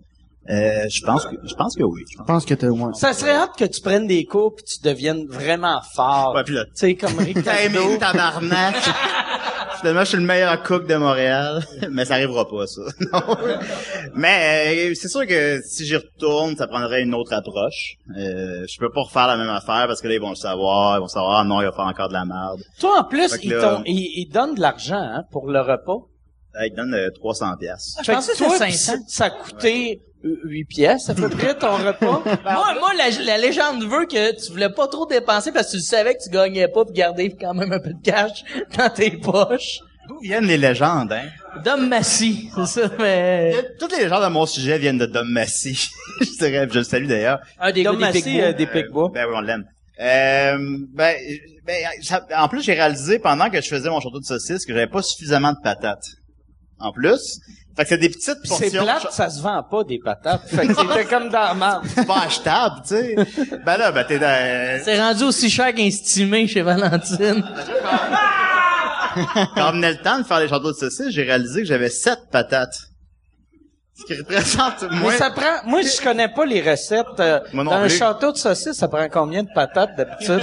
S4: Ouais.
S3: Euh, je pense que, je pense que oui. je pense.
S5: Pense que t'as, ouais.
S2: Ça serait hâte que tu prennes des cours puis tu deviennes vraiment fort.
S3: Ouais, puis là,
S2: Tu sais, comme
S3: T'as aimé tabarnak. Finalement, je suis le meilleur cook de Montréal. Mais ça arrivera pas, ça. Non. Mais euh, c'est sûr que si j'y retourne, ça prendrait une autre approche. Euh, je peux pas refaire la même affaire parce que là, ils vont le savoir. Ils vont savoir, ah non, il va faire encore de la merde.
S2: Toi, en plus,
S3: que
S2: ils,
S3: là-
S2: t'ont- ils, ils donnent de l'argent hein, pour le repas.
S3: Ah, il te donne euh, 300 pièces.
S4: Je pensais que
S2: toi,
S4: c'était 500.
S2: ça a coûté 8 pièces à peu près ton repas.
S4: Moi, moi la, la légende veut que tu voulais pas trop dépenser parce que tu savais que tu gagnais pas pour garder quand même un peu de cash dans tes poches.
S3: D'où viennent les légendes, hein?
S4: Dom Massy, c'est ça, mais...
S3: Toutes les légendes de mon sujet viennent de Dom Massy. je dirais, je le salue d'ailleurs.
S4: Un des
S2: Dom
S4: gars des Picbois.
S2: euh.
S3: Ben oui, on l'aime. Euh, ben, ben, ça- en plus, j'ai réalisé pendant que je faisais mon château de saucisse que j'avais pas suffisamment de patates. En plus. Fait que c'est des petites portions.
S2: C'est plate, ça se vend pas des patates. Fait que c'était comme dans la marde.
S3: C'est pas achetable, tu sais. Ben là, ben t'es dans...
S4: C'est rendu aussi cher qu'estimé chez Valentine.
S3: Quand venait le temps de faire les châteaux de saucisse, j'ai réalisé que j'avais sept patates. Ce qui représente moins...
S2: Mais ça prend, moi, je connais pas les recettes. euh,
S3: Moi non
S2: dans un château de saucisse, ça prend combien de patates d'habitude?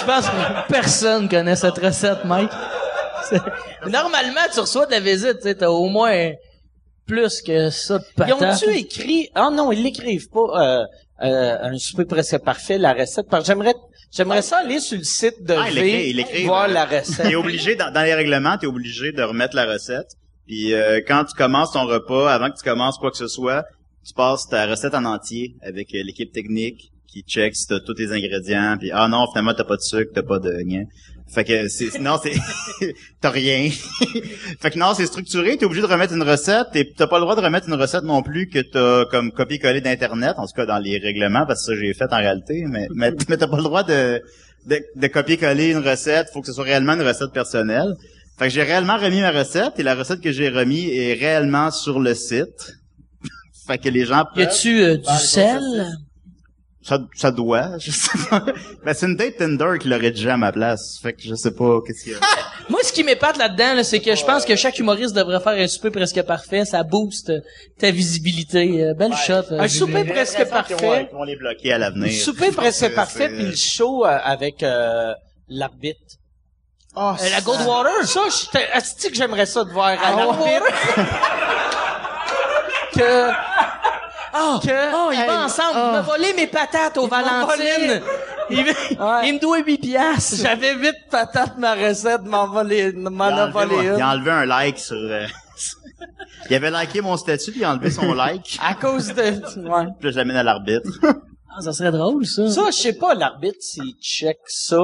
S4: Je pense que personne connaît cette recette, Mike. Normalement, tu reçois de la visite, tu sais, t'as au moins plus que ça de
S2: Ils
S4: patates.
S2: ont-tu écrit, ah non, ils l'écrivent pas, euh, euh, un souper presque parfait, la recette, parce que j'aimerais, j'aimerais ça aller sur le site de
S3: Ah, il
S2: V,
S3: il l'écrit.
S2: voir
S3: ben,
S2: la recette.
S3: T'es obligé, dans, dans les règlements, t'es obligé de remettre la recette. Puis euh, quand tu commences ton repas, avant que tu commences quoi que ce soit, tu passes ta recette en entier avec euh, l'équipe technique qui check si t'as tous tes ingrédients. Puis ah non, finalement t'as pas de sucre, t'as pas de rien. Fait que c'est non, c'est t'as rien. fait que non, c'est structuré. T'es obligé de remettre une recette. Et t'as pas le droit de remettre une recette non plus que t'as comme copié-collé d'internet. En tout cas dans les règlements, parce que ça j'ai fait en réalité. Mais mais, mais t'as pas le droit de de, de copier-coller une recette. Faut que ce soit réellement une recette personnelle. Fait que j'ai réellement remis ma recette et la recette que j'ai remis est réellement sur le site. fait que les gens
S4: Y
S3: peuvent-
S4: a-tu euh, du sel?
S3: Ça, ça doit, je sais pas. Ben, c'est une date Tinder qui l'aurait déjà à ma place. Fait que je sais pas qu'est-ce qu'il y a?
S4: Moi, ce qui m'épate là-dedans, là, c'est que je pense que chaque humoriste devrait faire un souper presque parfait. Ça booste ta visibilité. Euh, belle shot. euh,
S2: Un souper presque parfait.
S3: Ils vont les bloquer à l'avenir.
S2: Souper
S3: Je pense
S2: presque
S3: que
S2: parfait,
S3: c'est-
S2: puis le show euh, avec euh, l'arbitre.
S5: Ah,
S4: Euh, la Goldwater?
S2: Ça, est-ce que j'aimerais ça de voir à
S4: Ah,
S2: l'arbitre que
S4: Ah,
S2: Que-
S4: oh, il
S2: Hey,
S4: va ensemble.
S2: ah.
S4: Il m'a volé mes patates au Valentine. Il, me-
S2: Ouais.
S4: il me doit 8 piastres.
S2: j'avais huit patates ma recette, m'en volé, m'en
S3: a
S2: volé une.
S3: il a enlevé un like sur... euh, il avait liké mon statut, puis il a enlevé son like.
S2: À cause de, ouais.
S3: Puis là, je l'amène à l'arbitre.
S4: Ah, ça serait drôle, ça.
S2: Ça, je sais pas, l'arbitre, s'il check ça.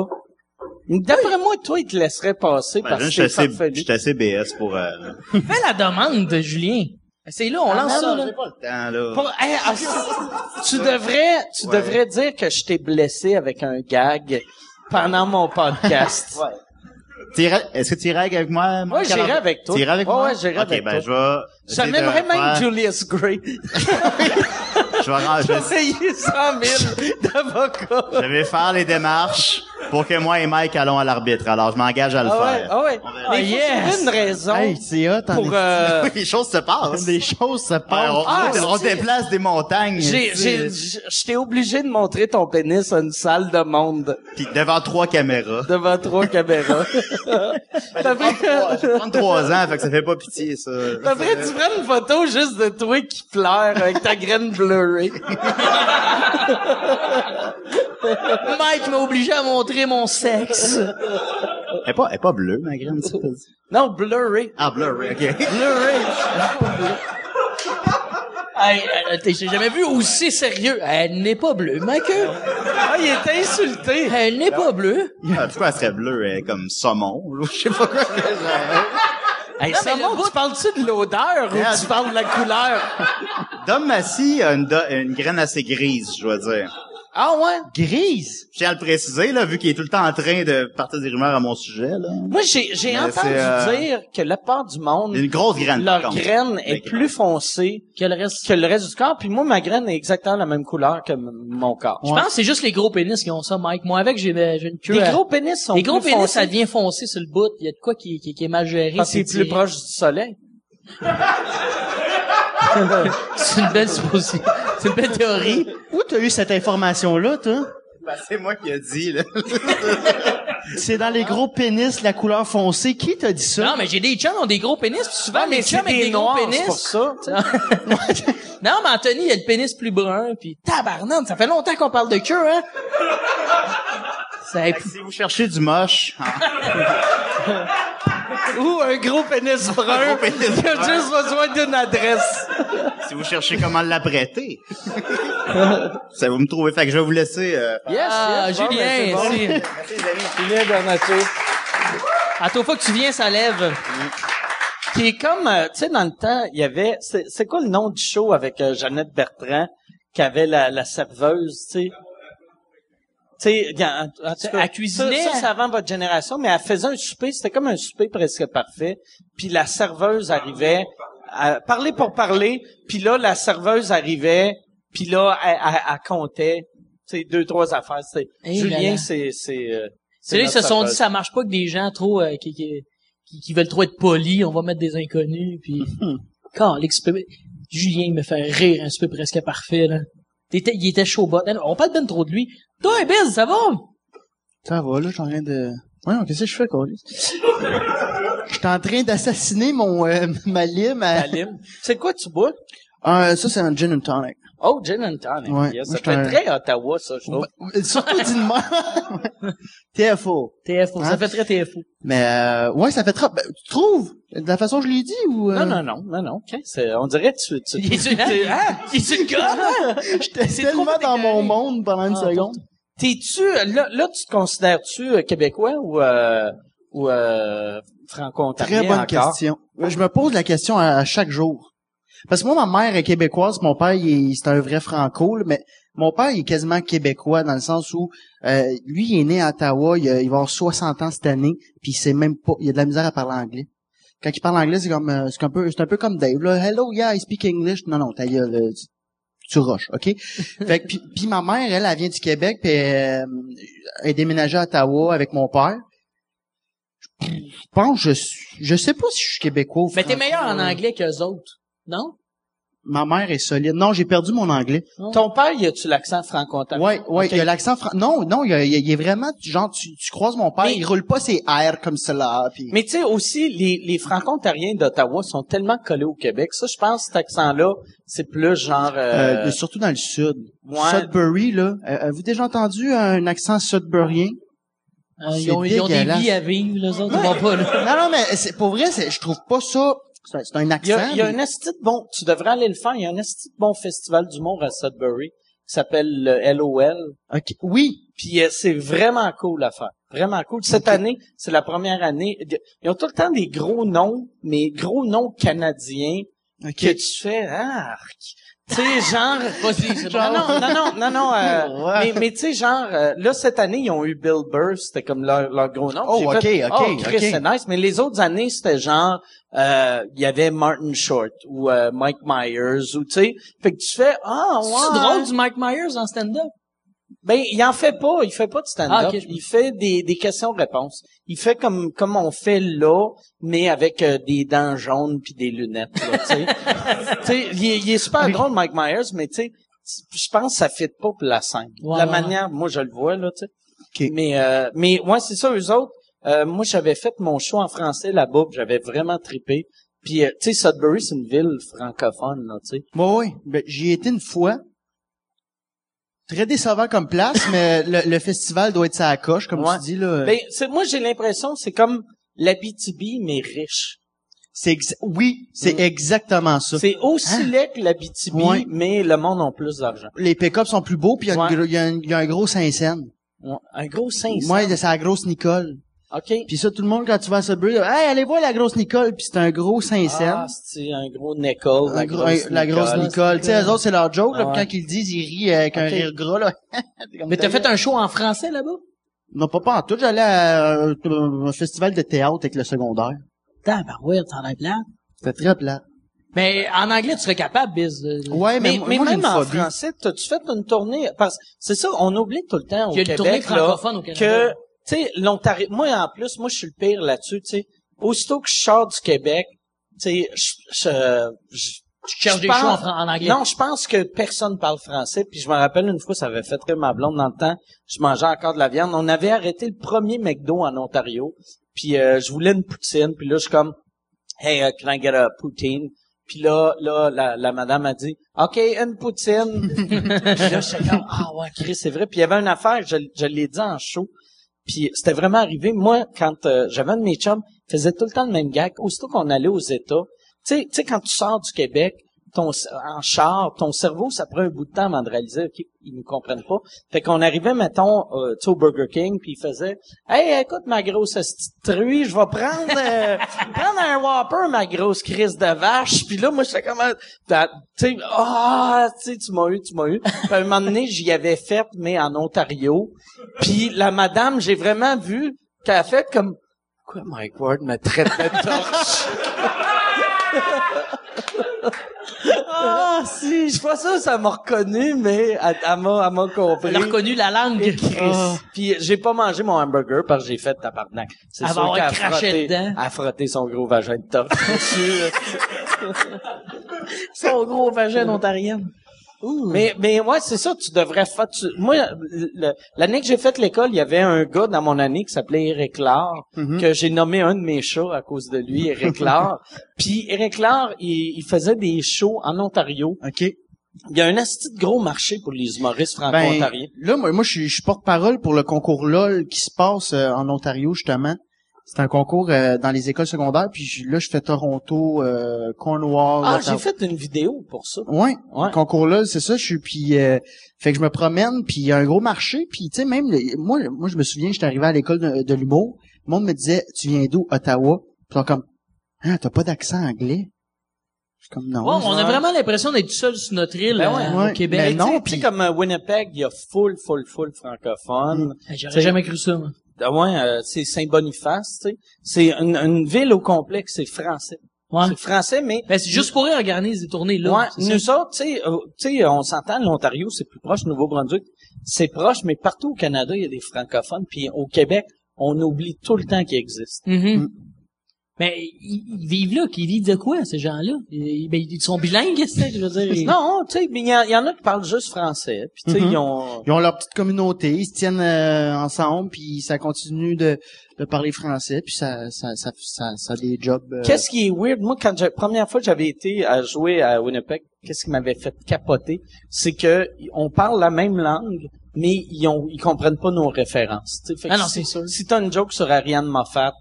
S2: D'après moi, toi, il te laisserait passer parce
S3: Imagine,
S2: que
S3: je suis
S2: c'est
S3: assez,
S2: farfelu.
S3: je suis assez BS pour... Euh...
S4: Fais la demande de Julien. C'est là, on lance
S3: Ah,
S4: ça,
S3: non,
S4: là.
S3: j'ai pas le temps, là.
S2: Pour- hey, ah, tu devrais, tu
S3: Ouais.
S2: devrais dire que je t'ai blessé avec un gag pendant mon podcast.
S3: T'irais- Est-ce que tu irais avec moi?
S2: Moi, j'irais avec toi.
S3: Tu irais avec
S2: Ouais,
S3: moi?
S2: ouais, j'irais
S3: Ok,
S2: avec
S3: ben,
S2: toi.
S3: je vais...
S2: M'aimerait même
S3: faire-
S2: Julius Gray.
S3: Je vais, je vais-
S2: Payer 100 000 d'avocat.
S3: je vais faire les démarches pour que moi et Mike allons à l'arbitre. Alors, je m'engage à le
S2: Ah ouais,
S3: faire.
S2: ah ouais.
S3: verra.
S2: Mais
S4: yes.
S2: une raison
S5: Hey, c'est hot,
S2: pour... euh,
S3: les choses se passent.
S5: Des choses se passent.
S3: on,
S2: Ah,
S3: on déplace des montagnes.
S2: j'ai, j'ai, j'étais obligé de montrer ton pénis à une salle de monde
S3: Puis devant trois caméras.
S2: devant trois caméras. T'as
S3: J'ai 33 ans, fait que ça fait pas pitié, ça.
S2: t'as pris, tu prends une photo juste de toi qui pleure avec ta graine bleurée.
S4: Mike m'a obligé à montrer mon sexe.
S3: Elle est pas, elle est pas bleue, ma graine, ça, t'as dit?
S2: Non, bleurée.
S3: Ah, bleu, ok.
S2: Bleurée.
S4: Hey, euh, t'es- j'ai jamais vu aussi sérieux. Elle n'est pas bleue, ma queue.
S2: Ah, il est insulté.
S4: Elle n'est pas bleue.
S3: Ah, pourquoi elle serait bleue? Elle est comme saumon, je sais pas quoi.
S2: Hey,
S4: Non, bout-
S2: tu parles-tu de l'odeur ou tu parles de la couleur?
S3: Dom Massy a une graine assez grise, je dois dire.
S2: Ah ouais?
S5: Grise.
S3: Je tiens à le préciser, là, vu qu'il est tout le temps en train de partir des rumeurs à mon sujet, là.
S2: Moi, j'ai, j'ai entendu
S3: euh,
S2: dire que la part du monde,
S3: une grosse graine,
S2: leur graine est plus foncée
S4: Que le reste.
S2: que le reste du corps. Puis moi, ma graine est exactement la même couleur que m- mon corps.
S4: Je pense que c'est juste les gros pénis qui ont ça, Mike. Moi, avec, j'ai j'ai une queue.
S2: Les
S4: à-
S2: gros pénis sont
S4: les gros
S2: plus
S4: pénis,
S2: foncés
S4: ça devient foncé sur le bout. Il y a de quoi qui, qui, qui est mal géré.
S2: parce que c'est plus proche du soleil.
S4: C'est une belle supposition. C'est une belle théorie.
S5: Où t'as eu cette information-là, toi?
S3: Ben, c'est moi qui ai dit, là.
S5: C'est dans les gros pénis, la couleur foncée. Qui t'a dit ça?
S4: Non, mais j'ai des chums qui ont des gros pénis, puis souvent,
S2: c'est
S4: chums avec
S2: des
S4: gros pénis.
S2: c'est pour ça.
S4: non, mais Anthony, il a le pénis plus brun, puis tabarnane, ça fait longtemps qu'on parle de queue, hein? Ça,
S3: si vous cherchez du moche, hein,
S2: Ou un gros pénis brun.
S3: pénis
S2: Il a juste besoin d'une adresse.
S3: si vous cherchez comment l'apprêter, ça va me trouver. Fait que je vais vous laisser. Euh,
S2: Yes,
S4: ah,
S2: yes, ben,
S4: Julien,
S2: c'est bon.
S3: Merci, les amis.
S2: Julien Bernatchez.
S4: À toute fois que tu viens, ça lève.
S2: Qui est comme, euh, tu sais, dans le temps, il y avait, c'est c'est quoi le nom du show avec euh, Jeannette Bertrand, qui avait la, la serveuse, tu sais? Tu sais,
S4: Elle cuisinait,
S2: Ça, ça, avant votre génération, mais elle faisait un souper, c'était comme un souper presque parfait. Puis la serveuse arrivait, à parler pour parler, puis là, la serveuse arrivait, puis là, elle, elle- elle comptait, tu sais, deux, trois affaires.
S4: Eh
S2: Julien, c'est, c'est, euh,
S4: C'est là, ils se sont dit, ça marche pas que des gens trop, euh, qui, qui, qui, qui veulent trop être polis, on va mettre des inconnus, puis... Quand Julien il me fait rire un peu presque parfait, là. Il était, il était chaud On parle ben trop de lui. Toi, Biz, ça va?
S5: Ça va, là, je suis en train de... Ouais, qu'est-ce que je fais, quoi? Je suis en train d'assassiner mon, euh, ma lime à...
S2: Lime. C'est quoi tu bois?
S5: Ah, ça, c'est un gin and tonic.
S2: Oh, gin and tonic.
S5: Ouais.
S2: Yes, ça fait
S5: un-
S2: très Ottawa, ça, je trouve.
S5: Euh, Surtout dis moi TFO.
S4: TFO. Ça
S5: Hein?
S4: fait très TFO.
S5: Mais, euh, ouais, ça fait trop... Ben, tu trouves? De la façon que je l'ai dit, ou... euh,
S2: Non, non, non, non, non. ok. C'est- on dirait que tu, tu,
S4: Il est sur, hein? Est sur le gars?
S5: J'étais tellement dans mon monde pendant une
S4: Ah,
S5: seconde.
S2: T'es-tu, là, là, tu te considères-tu euh, québécois ou, euh, ou, euh, franco-ontarien
S5: Très bonne
S2: encore?
S5: question. Je me pose la question à, à chaque jour. Parce que moi, ma mère est québécoise, mon père, il est- c'est un vrai franco, là, mais mon père, il est quasiment québécois dans le sens où euh, lui, il est né à Ottawa, il, a- il va avoir 60 ans cette année, puis il sait même pas, il a de la misère à parler anglais. Quand il parle anglais, c'est comme, euh, c'est un peu, c'est un peu comme Dave, là. Hello, yeah, I speak English. Non, non, ta gueule, euh, tu, rushes, ok? fait que, puis, puis ma mère, elle, elle vient du Québec, puis euh, elle est déménagée à Ottawa avec mon père. Je pense, je, suis- je sais pas si je suis québécois ou
S4: Mais t'es meilleur en anglais qu'eux autres. Non?
S5: Ma mère est solide. Non, j'ai perdu mon anglais.
S2: Ton père, y a-tu l'accent franco-ontarien?
S5: Ouais, ouais,
S2: Ok.
S5: il y a l'accent fran... Non, non, il, y a- il y a- il est vraiment genre tu, tu croises mon père,
S2: Mais-
S5: il roule pas ses airs comme cela puis
S2: Mais tu sais aussi, les, les franco-ontariens d'Ottawa sont tellement collés au Québec. Ça, je pense, cet accent-là, c'est plus genre...
S5: Euh,
S2: Euh,
S5: surtout dans le sud.
S2: ouais.
S5: Sudbury là, Euh, avez-vous déjà entendu un accent sudburien?
S4: Euh, ils, ont, ils ont des vies à vivre, les autres, ils vont pas, là.
S5: Non non, mais c'est pour vrai, c'est je trouve pas ça c'est un, un
S2: Il y
S5: accent.
S2: a, il y a un esti de bon, tu devrais aller le faire, il y a un esti de bon festival d'humour à Sudbury qui s'appelle le LOL.
S5: OK. Oui,
S2: Puis euh, c'est vraiment cool à faire. Vraiment cool. Cette année, c'est la première année. Ils ont tout le temps des gros noms, mais gros noms canadiens que tu fais arc. Tu sais, genre...
S4: Vas-y, c'est bon.
S2: Non, non, non, non, non, euh,
S5: Ouais.
S2: Mais, mais tu sais, genre, euh, là, cette année, ils ont eu Bill Burr, c'était comme leur, leur gros nom.
S5: Oh, ok,
S2: fait,
S5: ok,
S2: oh, Chris, c'est nice. Mais les autres années, c'était genre, euh, il y avait Martin Short ou euh, Mike Myers ou, tu sais, fait que tu fais, ah, ouais.
S4: C'est drôle du Mike Myers en stand-up?
S2: Ben, il en fait pas, il fait pas de stand-up.
S4: Ah,
S2: Il fait des, des questions-réponses. Il fait comme comme on fait là, mais avec euh, des dents jaunes puis des lunettes. Là, tu sais. Tu sais, il, est- il est super drôle, Mike Myers, mais tu sais, je pense que ça fit pas pour la scène. La manière, moi je le vois là, tu sais. Mais euh, mais ouais, c'est ça eux autres. euh, moi j'avais fait mon show en français là-bas, puis j'avais vraiment trippé. Puis euh, tu sais, Sudbury c'est une ville francophone là, tu sais.
S5: Ouais, ouais. Ben, j'y ai été une fois. Très décevant comme place, mais le, le festival doit être sa coche, comme
S2: Ouais.
S5: tu dis là.
S2: Ben, c'est, moi j'ai l'impression c'est comme l'Abitibi mais riche.
S5: c'est oui, c'est
S2: Mm.
S5: exactement ça.
S2: C'est aussi
S5: Hein?
S2: laid que l'Abitibi,
S5: Ouais.
S2: mais le monde a plus d'argent.
S5: Les pick-up sont plus beaux, puis il y, a
S2: Ouais.
S5: y un- il y a un gros Saint-Saëns.
S2: Ouais. Un gros 500.
S5: Moi, c'est la grosse Nicole.
S2: OK.
S5: Puis ça, tout le monde, quand tu vas à Sudbury, hey, allez voir la grosse Nicole, puis c'est un gros Saint-Saëns.
S2: Ah, c'est un gros nickel.
S5: Un
S2: La
S5: gros-
S2: grosse
S5: un- la grosse
S2: Nicole.
S5: Nicole. Tu sais, eux autres, c'est leur joke, là,
S2: Ah ouais.
S5: quand ils le disent, ils rient avec un
S2: Ok.
S5: rire gras, là.
S4: Mais t'as fait un show en français là-bas?
S5: Non, pas, pas en tout. J'allais à un, un festival de théâtre avec le secondaire.
S4: Tabarouette, t'en as plein?
S5: C'était très plat.
S4: Mais en anglais, tu serais capable, Biz. de-
S5: Ouais, mais,
S2: Mais,
S5: moi,
S2: mais
S5: moi,
S2: même en français, t'as-tu fait une tournée? Parce c'est ça, on oublie tout le temps au
S4: Il y a une tournée
S2: Québec, là,
S4: francophone au
S2: que. Tu sais, l'Ontario, moi, en plus, moi, je suis le pire là-dessus, tu sais. Aussitôt que je sors du Québec, tu sais, je, je, je,
S4: Tu cherches
S2: Je
S4: des shows en, anglais.
S2: Non, je pense que personne parle français. Puis je me rappelle une fois, ça avait fait très ma blonde dans le temps. Je mangeais encore de la viande. On avait arrêté le premier McDo en Ontario. Puis euh, je voulais une poutine. Puis là, je suis comme, hey, uh, can I get a poutine? Puis là, là, la, la madame a dit, OK, une poutine. Puis là, j'étais comme, ah ouais, Chris, c'est vrai. Puis il y avait une affaire, je, je l'ai dit en show. Puis c'était vraiment arrivé. Moi, quand euh, j'avais un de mes chums, faisait tout le temps le même gag. Aussitôt qu'on allait aux États, tu sais, quand tu sors du Québec, ton, en char, ton cerveau, ça prend un bout de temps avant de réaliser, OK, ils nous comprennent pas. Fait qu'on arrivait, mettons, euh, au Burger King, puis il faisait, Hey, écoute, ma grosse truie, je vais prendre, euh, prendre un Whopper, ma grosse crise de vache. Puis là, moi, j'étais comme, euh, t'as- tu sais, ah, tu sais, tu m'as eu, tu m'as eu. Puis à un moment donné, j'y avais fait, mais en Ontario. Puis la madame, j'ai vraiment vu qu'elle a fait comme, quoi, Mike Ward me traite de torche? ah, si, je suis pas sûr que ça m'a reconnu, mais elle, elle m'a, elle m'a compris.
S4: Elle a reconnu la langue.
S2: Et Chris. Puis j'ai pas mangé mon hamburger parce que j'ai fait tabarnak. C'est sûr qu'elle a frotté,
S4: dedans.
S2: a frotté son gros vagin de dessus.
S4: Son gros vagin ontarien.
S2: Mais mais ouais, c'est ça, tu devrais faire tu- moi l'année que j'ai fait l'école, il y avait un gars dans mon année qui s'appelait Eric Lard que j'ai nommé un de mes chats à cause de lui, Eric Lard. Puis Eric Lard, il, il faisait des shows en Ontario.
S5: OK.
S2: Il y a un asti de gros marché pour les humoristes
S5: Ben,
S2: franco-ontariens.
S5: là, moi, moi, je suis, je suis porte-parole pour le concours LOL qui se passe euh, en Ontario, justement. C'est un concours euh, dans les écoles secondaires, puis je- là, je fais Toronto, euh, Cornwall.
S2: ah, j'ai fait une vidéo pour ça.
S5: Ouais,
S2: Ouais.
S5: le concours là, c'est ça, je suis puis euh, fait que je me promène puis il y a un gros marché puis tu sais même le- moi moi je me souviens j'étais arrivé à l'école de, de l'humour, le monde me disait tu viens d'où Ottawa Puis comme ah t'as pas d'accent anglais. Je suis comme non.
S4: Ouais, on a vraiment l'impression d'être seul sur notre île
S2: Ben
S4: euh,
S2: ouais.
S4: Au Québec.
S5: mais non, puis-
S2: comme euh, Winnipeg, il y a full, full, full francophone.
S4: J'aurais jamais cru ça. moi.
S2: Ah ouais, euh, c'est Saint-Boniface, tu sais. C'est une, une ville au complexe, c'est français.
S4: Ouais.
S2: C'est français, mais...
S4: Ben, c'est juste pour eux organiser des tournées là.
S2: Ouais,
S4: ça?
S2: nous autres, tu sais, euh, tu sais, on s'entend, l'Ontario, c'est plus proche Nouveau-Brunswick. C'est proche, mais partout au Canada, il y a des francophones. Puis au Québec, on oublie tout le temps qu'ils existent.
S4: Mhm.
S5: Mm.
S4: Mais ils, ils vivent là, qu'ils vivent de quoi, ces gens-là? Ils, ben, ils sont bilingues, c'est je veux dire. ils-
S2: Non, tu sais, mais il y, en- il y en a qui parlent juste français. Puis tu sais,
S5: Mhm.
S2: ils ont...
S5: Ils ont leur petite communauté, ils se tiennent euh, ensemble puis ça continue de, de parler français puis ça ça ça ça, ça a des jobs. euh,
S2: Qu'est-ce qui est weird? Moi, quand j'ai, première fois que j'avais été à jouer à Winnipeg, qu'est-ce qui m'avait fait capoter? C'est que on parle la même langue, mais ils ont, ils comprennent pas nos références. Fait
S4: Ah non, c'est sûr.
S2: Si t'as une joke sur Ariane Moffat,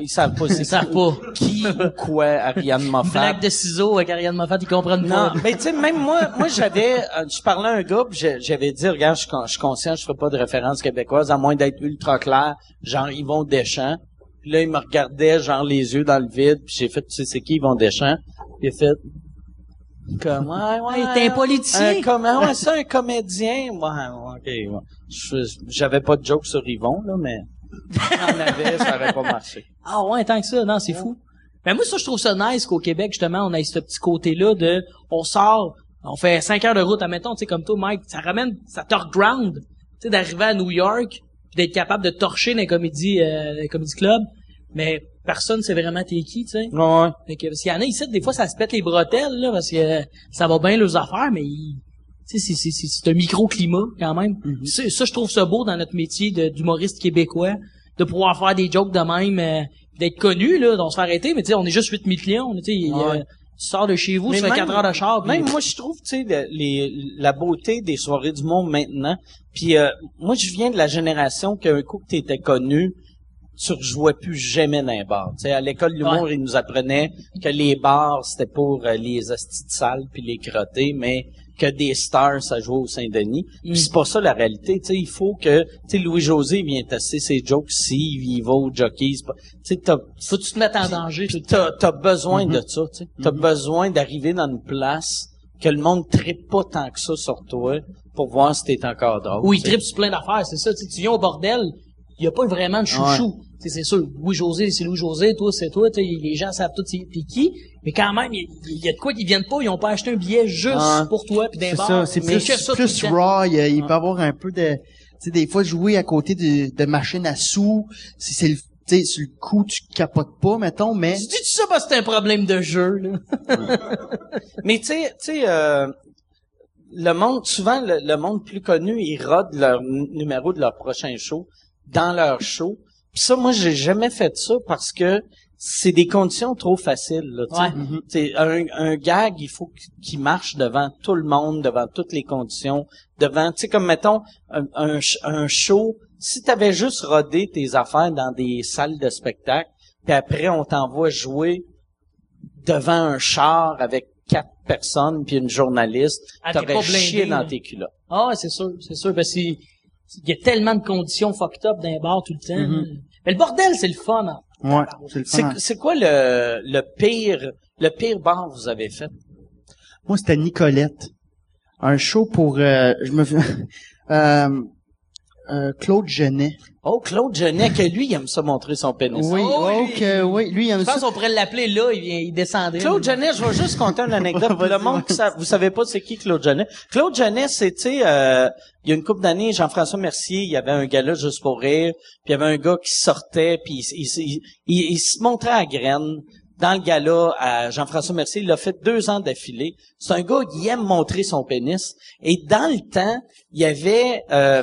S2: ils, savent pas c'est
S4: savent pas.
S2: qui ou quoi Ariane Moffat.
S4: Blague de ciseaux avec Ariane Moffat, ils comprennent
S2: Non,
S4: pas.
S2: mais tu sais, même moi, moi j'avais, euh, je parlais à un gars, j'avais dit, regarde, je suis con- je suis conscient, je ferai pas de référence québécoise, à moins d'être ultra clair, genre Yvon Deschamps. Puis là, il me regardait, genre les yeux dans le vide, puis j'ai fait, tu sais, c'est qui Yvon Deschamps? Puis il a fait, comme, ouais, ouais.
S4: Ouais, t'es un politicien.
S2: Un com- ouais, c'est un comédien. Ouais, ouais, ok, ouais. J'avais pas de joke sur Yvon, là, mais j'en avais, ça aurait pas marché.
S4: Ah ouais, tant que ça, non, c'est fou. Mais moi, ça, je trouve ça nice qu'au Québec, justement, on ait ce petit côté-là de, on sort, on fait cinq heures de route, admettons, tu sais, comme toi, Mike, ça ramène, ça torque ground, tu sais, d'arriver à New York, puis d'être capable de torcher dans les comédies, euh, les comédie clubs, mais personne sait vraiment t'es qui, tu sais.
S2: Ouais.
S4: Fait que, parce qu'il y en a ici, des fois, ça se pète les bretelles, là, parce que euh, ça va bien leurs affaires, mais ils- c'est, c'est, c'est, c'est un micro-climat, quand même. C'est- Ça, je trouve ça beau dans notre métier d'humoriste québécois, de pouvoir faire des jokes de même, euh, d'être connu, là, d'on se fait arrêter, mais tu sais, on est juste 8 millions, tu sais,
S2: Ouais.
S4: tu sors de chez vous,
S2: Mais
S4: tu fais
S2: même-
S4: 4 heures de char, puis-
S2: Même moi, je trouve, tu sais, le- les, la beauté des soirées du monde maintenant. Puis euh, moi, je viens de la génération qu'un coup que t'étais connu, tu rejouais plus jamais dans les bars. Tu sais, à l'école de l'humour, ils nous apprenaient que les bars, c'était pour euh, les hosties de salles puis les crottés, mais que des stars, ça jouait au Saint-Denis.
S4: Mm.
S2: Puis c'est pas ça la réalité. Tu sais, il faut que, Louis-José vient tester ses jokes s'il il va au jockey.
S4: faut que tu te mettes en danger.
S2: t'as, t'as besoin
S5: Mm-hmm.
S2: de ça. T'as besoin d'arriver dans une place que le monde tripe pas tant que ça sur toi pour voir si t'es encore drôle.
S4: Ou ils
S2: tu sais.
S4: trippent sur plein d'affaires, c'est ça. Tu viens au bordel, il y a pas vraiment de chouchou. Tu sais, c'est sûr, Louis-José, c'est Louis-José, toi, c'est toi. tu Les gens savent tout c'est- qui. Mais quand même, il y, a de quoi qu'ils viennent pas. Ils ont pas acheté un billet juste
S2: Ouais.
S4: pour toi puis d'un
S5: C'est
S4: bar.
S5: ça, c'est plus,
S4: ça
S5: plus raw, il, il peut avoir un peu de, tu sais, des fois jouer à côté de, de machines à sous, c'est, c'est le, tu tu sais, sur le coup, tu capotes pas, mettons, mais...
S4: Tu dis ça parce que c'est un problème de jeu, là.
S2: Mais tu sais, tu sais, euh, le monde, souvent, le, le monde plus connu, ils rodent leur numéro de leur prochain show dans leur show. Puis ça, moi, j'ai jamais fait ça parce que c'est des conditions trop faciles. Là, tu. C'est un, un gag, il faut qu'il marche devant tout le monde, devant toutes les conditions, devant, tu sais, comme mettons un, un, sh- un show. Si t'avais juste rodé tes affaires dans des salles de spectacle, puis après on t'envoie jouer devant un char avec quatre personnes puis une journaliste,
S4: Ah,
S2: t'aurais chié dans tes culottes.
S4: Ah, c'est sûr, c'est sûr, parce qu'il il y a tellement de conditions fucked up dans les bars tout le temps.
S2: Mm-hmm.
S4: Mais le bordel, c'est le fun. hein.
S5: Ouais, c'est le fun.
S2: c'est quoi le, le pire le pire bar que vous avez fait?
S5: Moi, c'était Nicolette. Un show pour... euh, je me... euh, euh, Claude Genet.
S2: Oh, Claude Genet, que lui, il aime ça montrer son pénis.
S5: Oui,
S4: Oh, lui,
S5: que, oui, lui, il aime
S4: Je pense
S5: ça.
S4: qu'on pourrait l'appeler là, il, vient, il descendrait.
S2: Claude Genet, je vais juste conter une anecdote.
S5: Vas-y,
S2: le monde, ça, vous savez pas c'est qui Claude Genet. Claude Genet, c'était, euh, il y a une couple d'années, Jean-François Mercier, il y avait un gars-là juste pour rire, puis il y avait un gars qui sortait, puis il, il, il- il- il se montrait à graine dans le gala à Jean-François Mercier. Il a fait deux ans d'affilée. C'est un gars qui aime montrer son pénis. Et dans le temps, il y avait... euh,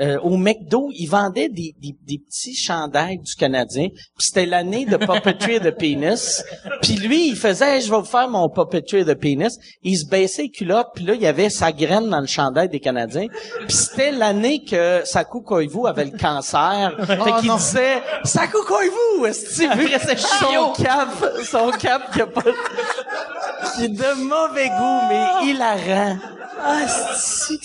S2: euh, au McDo, ils vendaient des, des, des petits chandails du Canadien. Puis c'était l'année de Puppetry de Penis. Puis lui, il faisait Hey, je vais vous faire mon Puppetry de Penis ». Il se baissait les culottes, puis là, il y avait sa graine dans le chandail des Canadiens. Puis c'était l'année que Saku Koivu avait le cancer. fait qu'il disait « Saku Koivu, est-ce que vu que son cap, son cap qui a pas... qui est de mauvais goût, mais hilarant.
S4: Ah,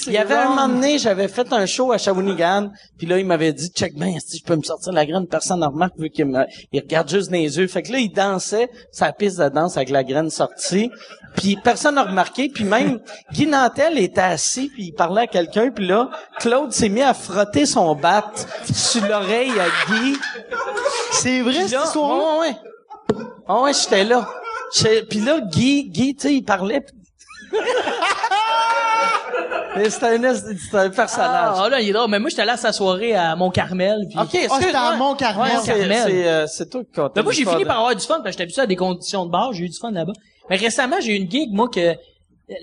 S2: Il y avait un moment donné, j'avais fait un show à Shawinigan, puis là, il m'avait dit, check ben, si je peux me sortir la graine, personne ne remarque vu qu'il me, il regarde juste dans les yeux. Fait que là, il dansait sa piste de danse avec la graine sortie, puis personne n'a remarqué, puis même Guy Nantel était assis, puis il parlait à quelqu'un, puis là, Claude s'est mis à frotter son bat sur l'oreille à Guy.
S5: C'est vrai, cette histoire
S2: ouais, ouais. Ah ouais, j'étais là. Puis là, Guy, Guy, tu sais, il parlait. Mais C'était un, es- c'était un personnage.
S4: Ah, là, il est drôle. Mais moi, j'étais là à sa soirée à Mont-Carmel. Puis...
S2: Ok,
S5: Ah, c'était à
S2: excuse-moi.
S5: Mont-Carmel.
S2: Ouais, c'est-
S4: Mont-Carmel.
S2: c'est euh, c'est toi qui comptais
S4: Ben, moi, j'ai fini
S2: de-
S4: par avoir du fun parce que j'étais habitué à des conditions de base. J'ai eu du fun là-bas. Mais récemment, j'ai eu une gig, moi, que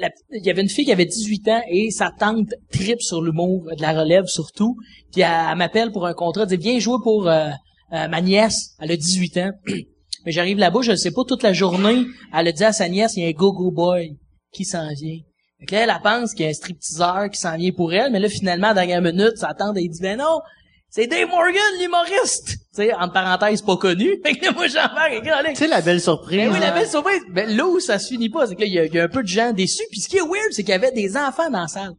S4: la- il y avait une fille qui avait 18 ans et sa tante tripe sur l'humour, de la relève surtout. Puis elle, elle m'appelle pour un contrat, elle dit viens jouer pour euh, euh, ma nièce. Elle a 18 ans. Mais j'arrive là-bas, je ne sais pas toute la journée. Elle a dit à sa nièce, il y a un go-go boy qui s'en vient. Fait que là, elle, pense qu'il y a un stripteaseur qui s'en vient pour elle, mais là, finalement, à la dernière minute, sa tante, elle dit, ben non, c'est Dave Morgan, l'humoriste! Tu sais, entre parenthèses, pas connu. Fait que là, moi, et là,
S5: Tu sais, la belle surprise.
S4: ben oui, la
S5: hein?
S4: belle surprise. Ben, là où ça se finit pas, c'est que là, il y, a- il y a un peu de gens déçus. Puis ce qui est weird, c'est qu'il y avait des enfants dans la salle.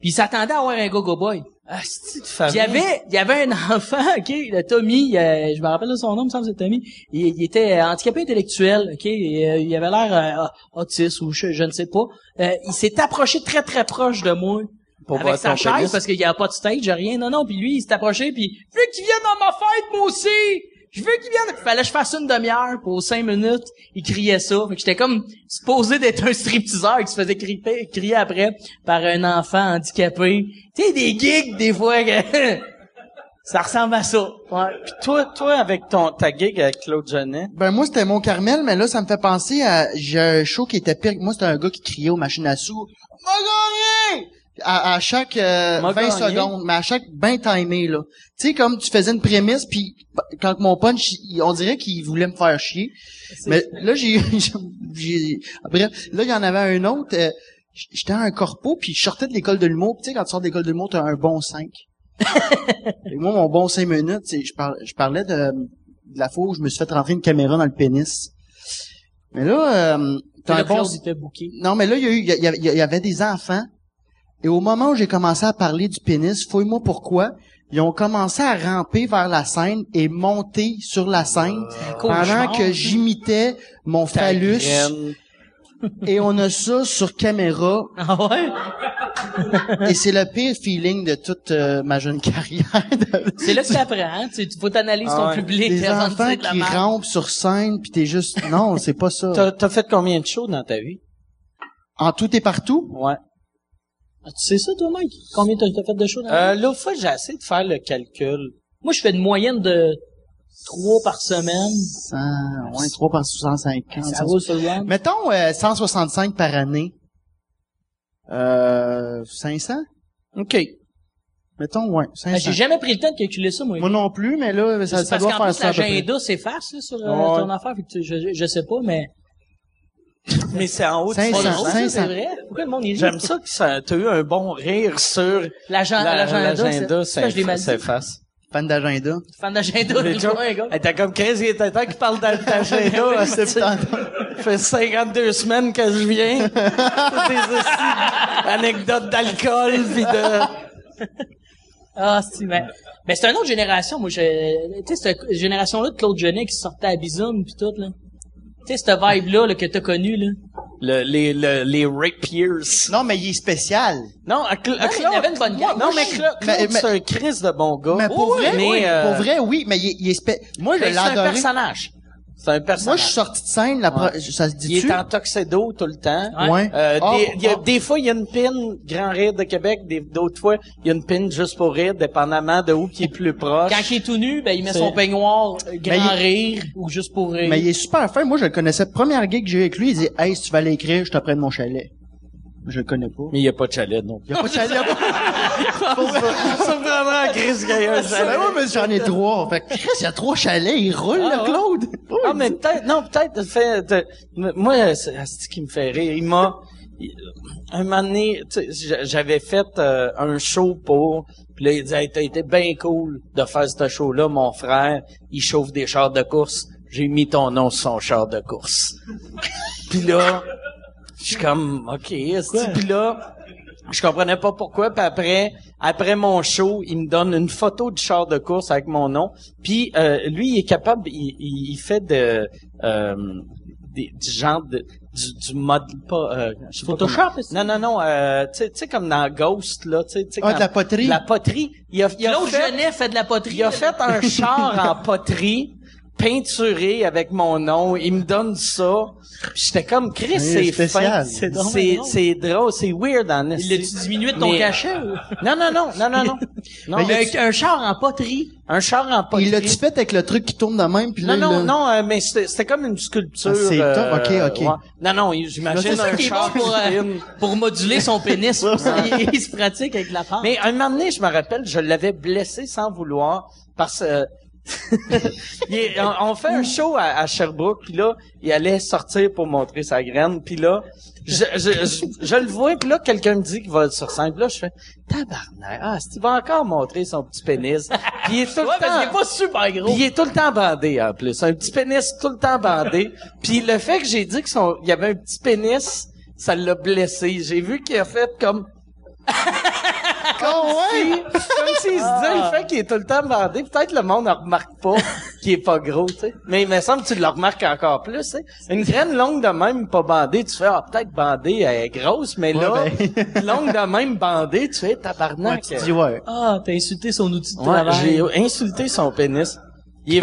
S4: Puis ils s'attendaient à avoir un go-go boy.
S2: Ah, c'est de famille.
S4: il y avait, il y avait un enfant, ok, le Tommy, euh, je me rappelle de son nom, il me semble que c'est Tommy. Il, il était euh, handicapé intellectuel, ok, et, euh, il avait l'air euh, autiste ou je, je ne sais pas. Euh, il s'est approché très très proche de moi.
S2: Pour
S4: avec sa chaise
S2: pénis.
S4: parce qu'il y a pas de stage, rien. Non, non. Puis lui, il s'est approché puis veux qu'il vienne dans ma fête, moi aussi. Je veux qu'il vienne. Fallait que je fasse une demi-heure pour cinq minutes. Il criait ça. Fait que j'étais comme supposé d'être un stripteaseur qui se faisait crier, crier après par un enfant handicapé. Tu sais, des gigs, des fois, que ça ressemble à ça.
S2: Ouais. Puis toi, toi, avec ton, ta gig avec Claude Genet,
S5: Ben moi c'était mon Carmel, mais là ça me fait penser à j'ai un show qui était pire. Moi c'était un gars qui criait aux machines à sous. À, à chaque euh,
S2: M'a
S5: 20
S2: gagné.
S5: secondes, mais à chaque bien timé là. Tu sais comme tu faisais une prémisse puis quand mon punch, on dirait qu'il voulait me faire chier. Mais là j'ai bref, là il y en avait un autre euh, J'étais à un corpo, puis je sortais de l'école de l'humour. Tu sais, quand tu sors de l'école de l'humour, t'as un bon 5. Et moi, mon bon 5 minutes, je, par- je parlais de, de la fois où je me suis fait rentrer une caméra dans le pénis. Mais là, euh, t'as un bon...
S4: Était.
S5: Non, mais là, il y, a eu, y a- il y avait des enfants. Et au moment où j'ai commencé à parler du pénis, fouille-moi pourquoi, ils ont commencé à ramper vers la scène et monter sur la scène pendant
S4: cauchemar,
S5: que j'imitais mon phallus.
S2: graine.
S5: Et on a ça sur caméra.
S4: Ah ouais?
S5: et c'est le pire feeling de toute euh, ma jeune carrière.
S4: C'est là que t'apprends, hein? Tu faut t'analyser ton
S2: Ah ouais.
S4: public
S5: Des enfants
S4: dire de la
S5: qui rampent sur scène, puis t'es juste... Non, c'est pas ça.
S2: T'as, t'as fait combien de shows dans ta vie?
S5: En tout et partout,
S2: Ouais.
S4: Ah, Tu sais ça, toi, Mike? Combien t'as t'as fait de shows dans
S2: Euh, l'autre fois, j'ai essayé de faire le calcul.
S4: Moi, je fais une moyenne de trois par semaine.
S5: 100, ouais, 3 par 150.
S4: Ça roule sur le.
S5: Mettons euh, 165 par année. Euh, 500?
S2: OK.
S5: Mettons, ouais,
S4: Ben,
S5: 500.
S4: J'ai jamais pris le temps de calculer ça, moi.
S5: Moi non plus, mais là, ça, ça
S4: parce
S5: doit
S4: qu'en
S5: faire
S4: plus,
S5: ça à peu près.
S4: l'agenda s'efface, là, sur euh,
S5: Ouais.
S4: ton affaire, fait que tu- je, je sais pas, mais...
S2: Mais c'est en haut de
S5: 500,
S2: ça.
S4: Oh, ça,
S5: 500.
S4: c'est vrai? Pourquoi le monde rit?
S2: J'aime ça que ça, t'as eu un bon rire sur
S4: L'agenda,
S2: la-
S4: l'agenda,
S2: s'efface.
S5: Fan d'agenda.
S4: Fan d'agenda,
S2: t'as comme 15 il était temps qu'il parle d'a- d'agenda.
S5: C'est
S2: Ça fait 52 semaines que je viens. Des anecdotes d'alcool pis de...
S4: Ah, c'est, mais, mais c'est une autre génération, moi, je, tu sais, cette génération-là de Claude Genet qui sortait à Bisoun pis tout, là. Tu sais, cette vibe-là, là, que t'as connue, là.
S2: Le, les, le, les rapiers.
S5: Non, mais il est spécial.
S2: Non, à Cla- Claude-
S4: il avait une bonne gang.
S2: Non, mais Claude,
S5: mais-
S2: c'est un Chris de bon gars.
S5: Mais pour
S2: Oui,
S5: vrai,
S2: mais,
S5: oui,
S2: euh,
S5: pour vrai, oui, mais il, est- il est spé... Moi, je l'ai
S2: c'est un
S5: adoré.
S2: personnage. C'est un
S5: Moi,
S2: personnage.
S5: je suis sorti de scène, la pro-
S2: Ouais.
S5: ça se
S2: Il
S5: dit-tu?
S2: est en tuxedo tout le temps.
S4: Ouais.
S2: Euh,
S5: Ah,
S2: des, il y a-
S5: ah.
S2: des fois, il y a une pin Grand Rire de Québec, des- d'autres fois, il y a une pin juste pour rire, dépendamment de où qui est plus proche.
S4: Quand il est tout nu, ben, il met son peignoir, euh, grand
S5: il-
S4: rire, ou juste pour rire.
S5: Mais il est super fin. Moi, je le connaissais. Première gig que j'ai eu avec lui, il dit, hey, si tu vas aller écrire, je te prenne mon chalet. Je le connais pas.
S2: Mais il n'y a pas de chalet, non.
S5: Il y a pas de chalet. il y a pas-
S2: Ça me prendrait Chris qu'il y ait un
S5: Ben
S2: chalet.
S5: ouais, mais j'en ai trois. Fait que, Chris, il y a trois chalets, il roule,
S2: Ah,
S5: le
S2: ouais.
S5: Claude.
S2: Ah, mais peut-être, non, peut-être, fait, de- moi, c'est ce qui me fait rire. Il m'a, il- un moment donné, tu sais, j'a- j'avais fait euh, un show pour, puis là, il disait, hey, t'as été bien cool de faire ce show-là, mon frère, il chauffe des chars de course. J'ai mis ton nom sur son char de course. puis là, je suis comme, OK, puis là, je comprenais pas pourquoi. Puis après, après mon show, il me donne une photo du char de course avec mon nom. Puis euh, lui, il est capable, il, il, il fait de euh, des, du genre de du, du mode pas euh, je sais
S4: Photoshop,
S2: Non non non, euh, tu sais- tu sais comme dans Ghost là, tu sais tu sais
S5: Ah, de la poterie?
S2: La poterie, il a, il a
S4: Claude
S2: fait
S4: Genet fait de la poterie.
S2: il a fait un char en poterie peinturé avec mon nom, il me donne ça. Puis j'étais comme Chris, c'est
S5: spécial.
S2: fin,
S5: C'est
S4: drôle,
S2: c'est
S4: drôle.
S2: c'est drôle, c'est weird en
S4: Il l'a-tu diminué de ton
S2: Mais-
S4: cachet, ou?
S2: Non non non, non non non. non
S5: Mais
S4: un char en poterie.
S2: un char en poterie.
S5: Il l'a-tu fait avec le truc qui tourne de même, puis là,
S2: non, non,
S5: il l'a-
S2: non, euh, mais c'était c'était comme une sculpture.
S5: Ah, c'est
S2: euh,
S5: top, ok, ok.
S2: ouais. Non, non, j'imagine un char
S4: pour, euh, pour moduler son pénis. il, il se pratique avec la femme.
S2: Mais un moment donné, je me rappelle, je l'avais blessé sans vouloir parce que il est- on, on fait un show à, à Sherbrooke, puis là, il allait sortir pour montrer sa graine, puis là, je, je, je, je le vois, puis là, quelqu'un me dit qu'il va sur scène, puis là, je fais tabarnak, ah, il va encore montrer son petit pénis? Puis il est tout le
S4: qu'il est
S2: temps,
S4: pas super gros.
S2: puis il est tout le temps bandé en plus, un petit pénis tout le temps bandé. Puis le fait que j'ai dit que son, il y avait un petit pénis, ça l'a blessé. J'ai vu qu'il a fait comme
S5: Oh, ouais!
S2: comme s'il se disait le fait qu'il est tout le temps bandé, peut-être le monde ne remarque pas qu'il est pas gros, tu sais. Mais il me semble que tu le remarques encore plus, tu sais. Une graine longue de même pas bandée, tu fais ah peut-être bandée elle est grosse, mais là
S5: Ouais,
S2: longue de même bandée, tu fais
S5: Ouais,
S2: tabarnak.
S5: tu te dis, ouais.
S4: Ah, t'as insulté son outil de
S2: Ouais,
S4: travail.
S2: j'ai insulté son pénis. Il est-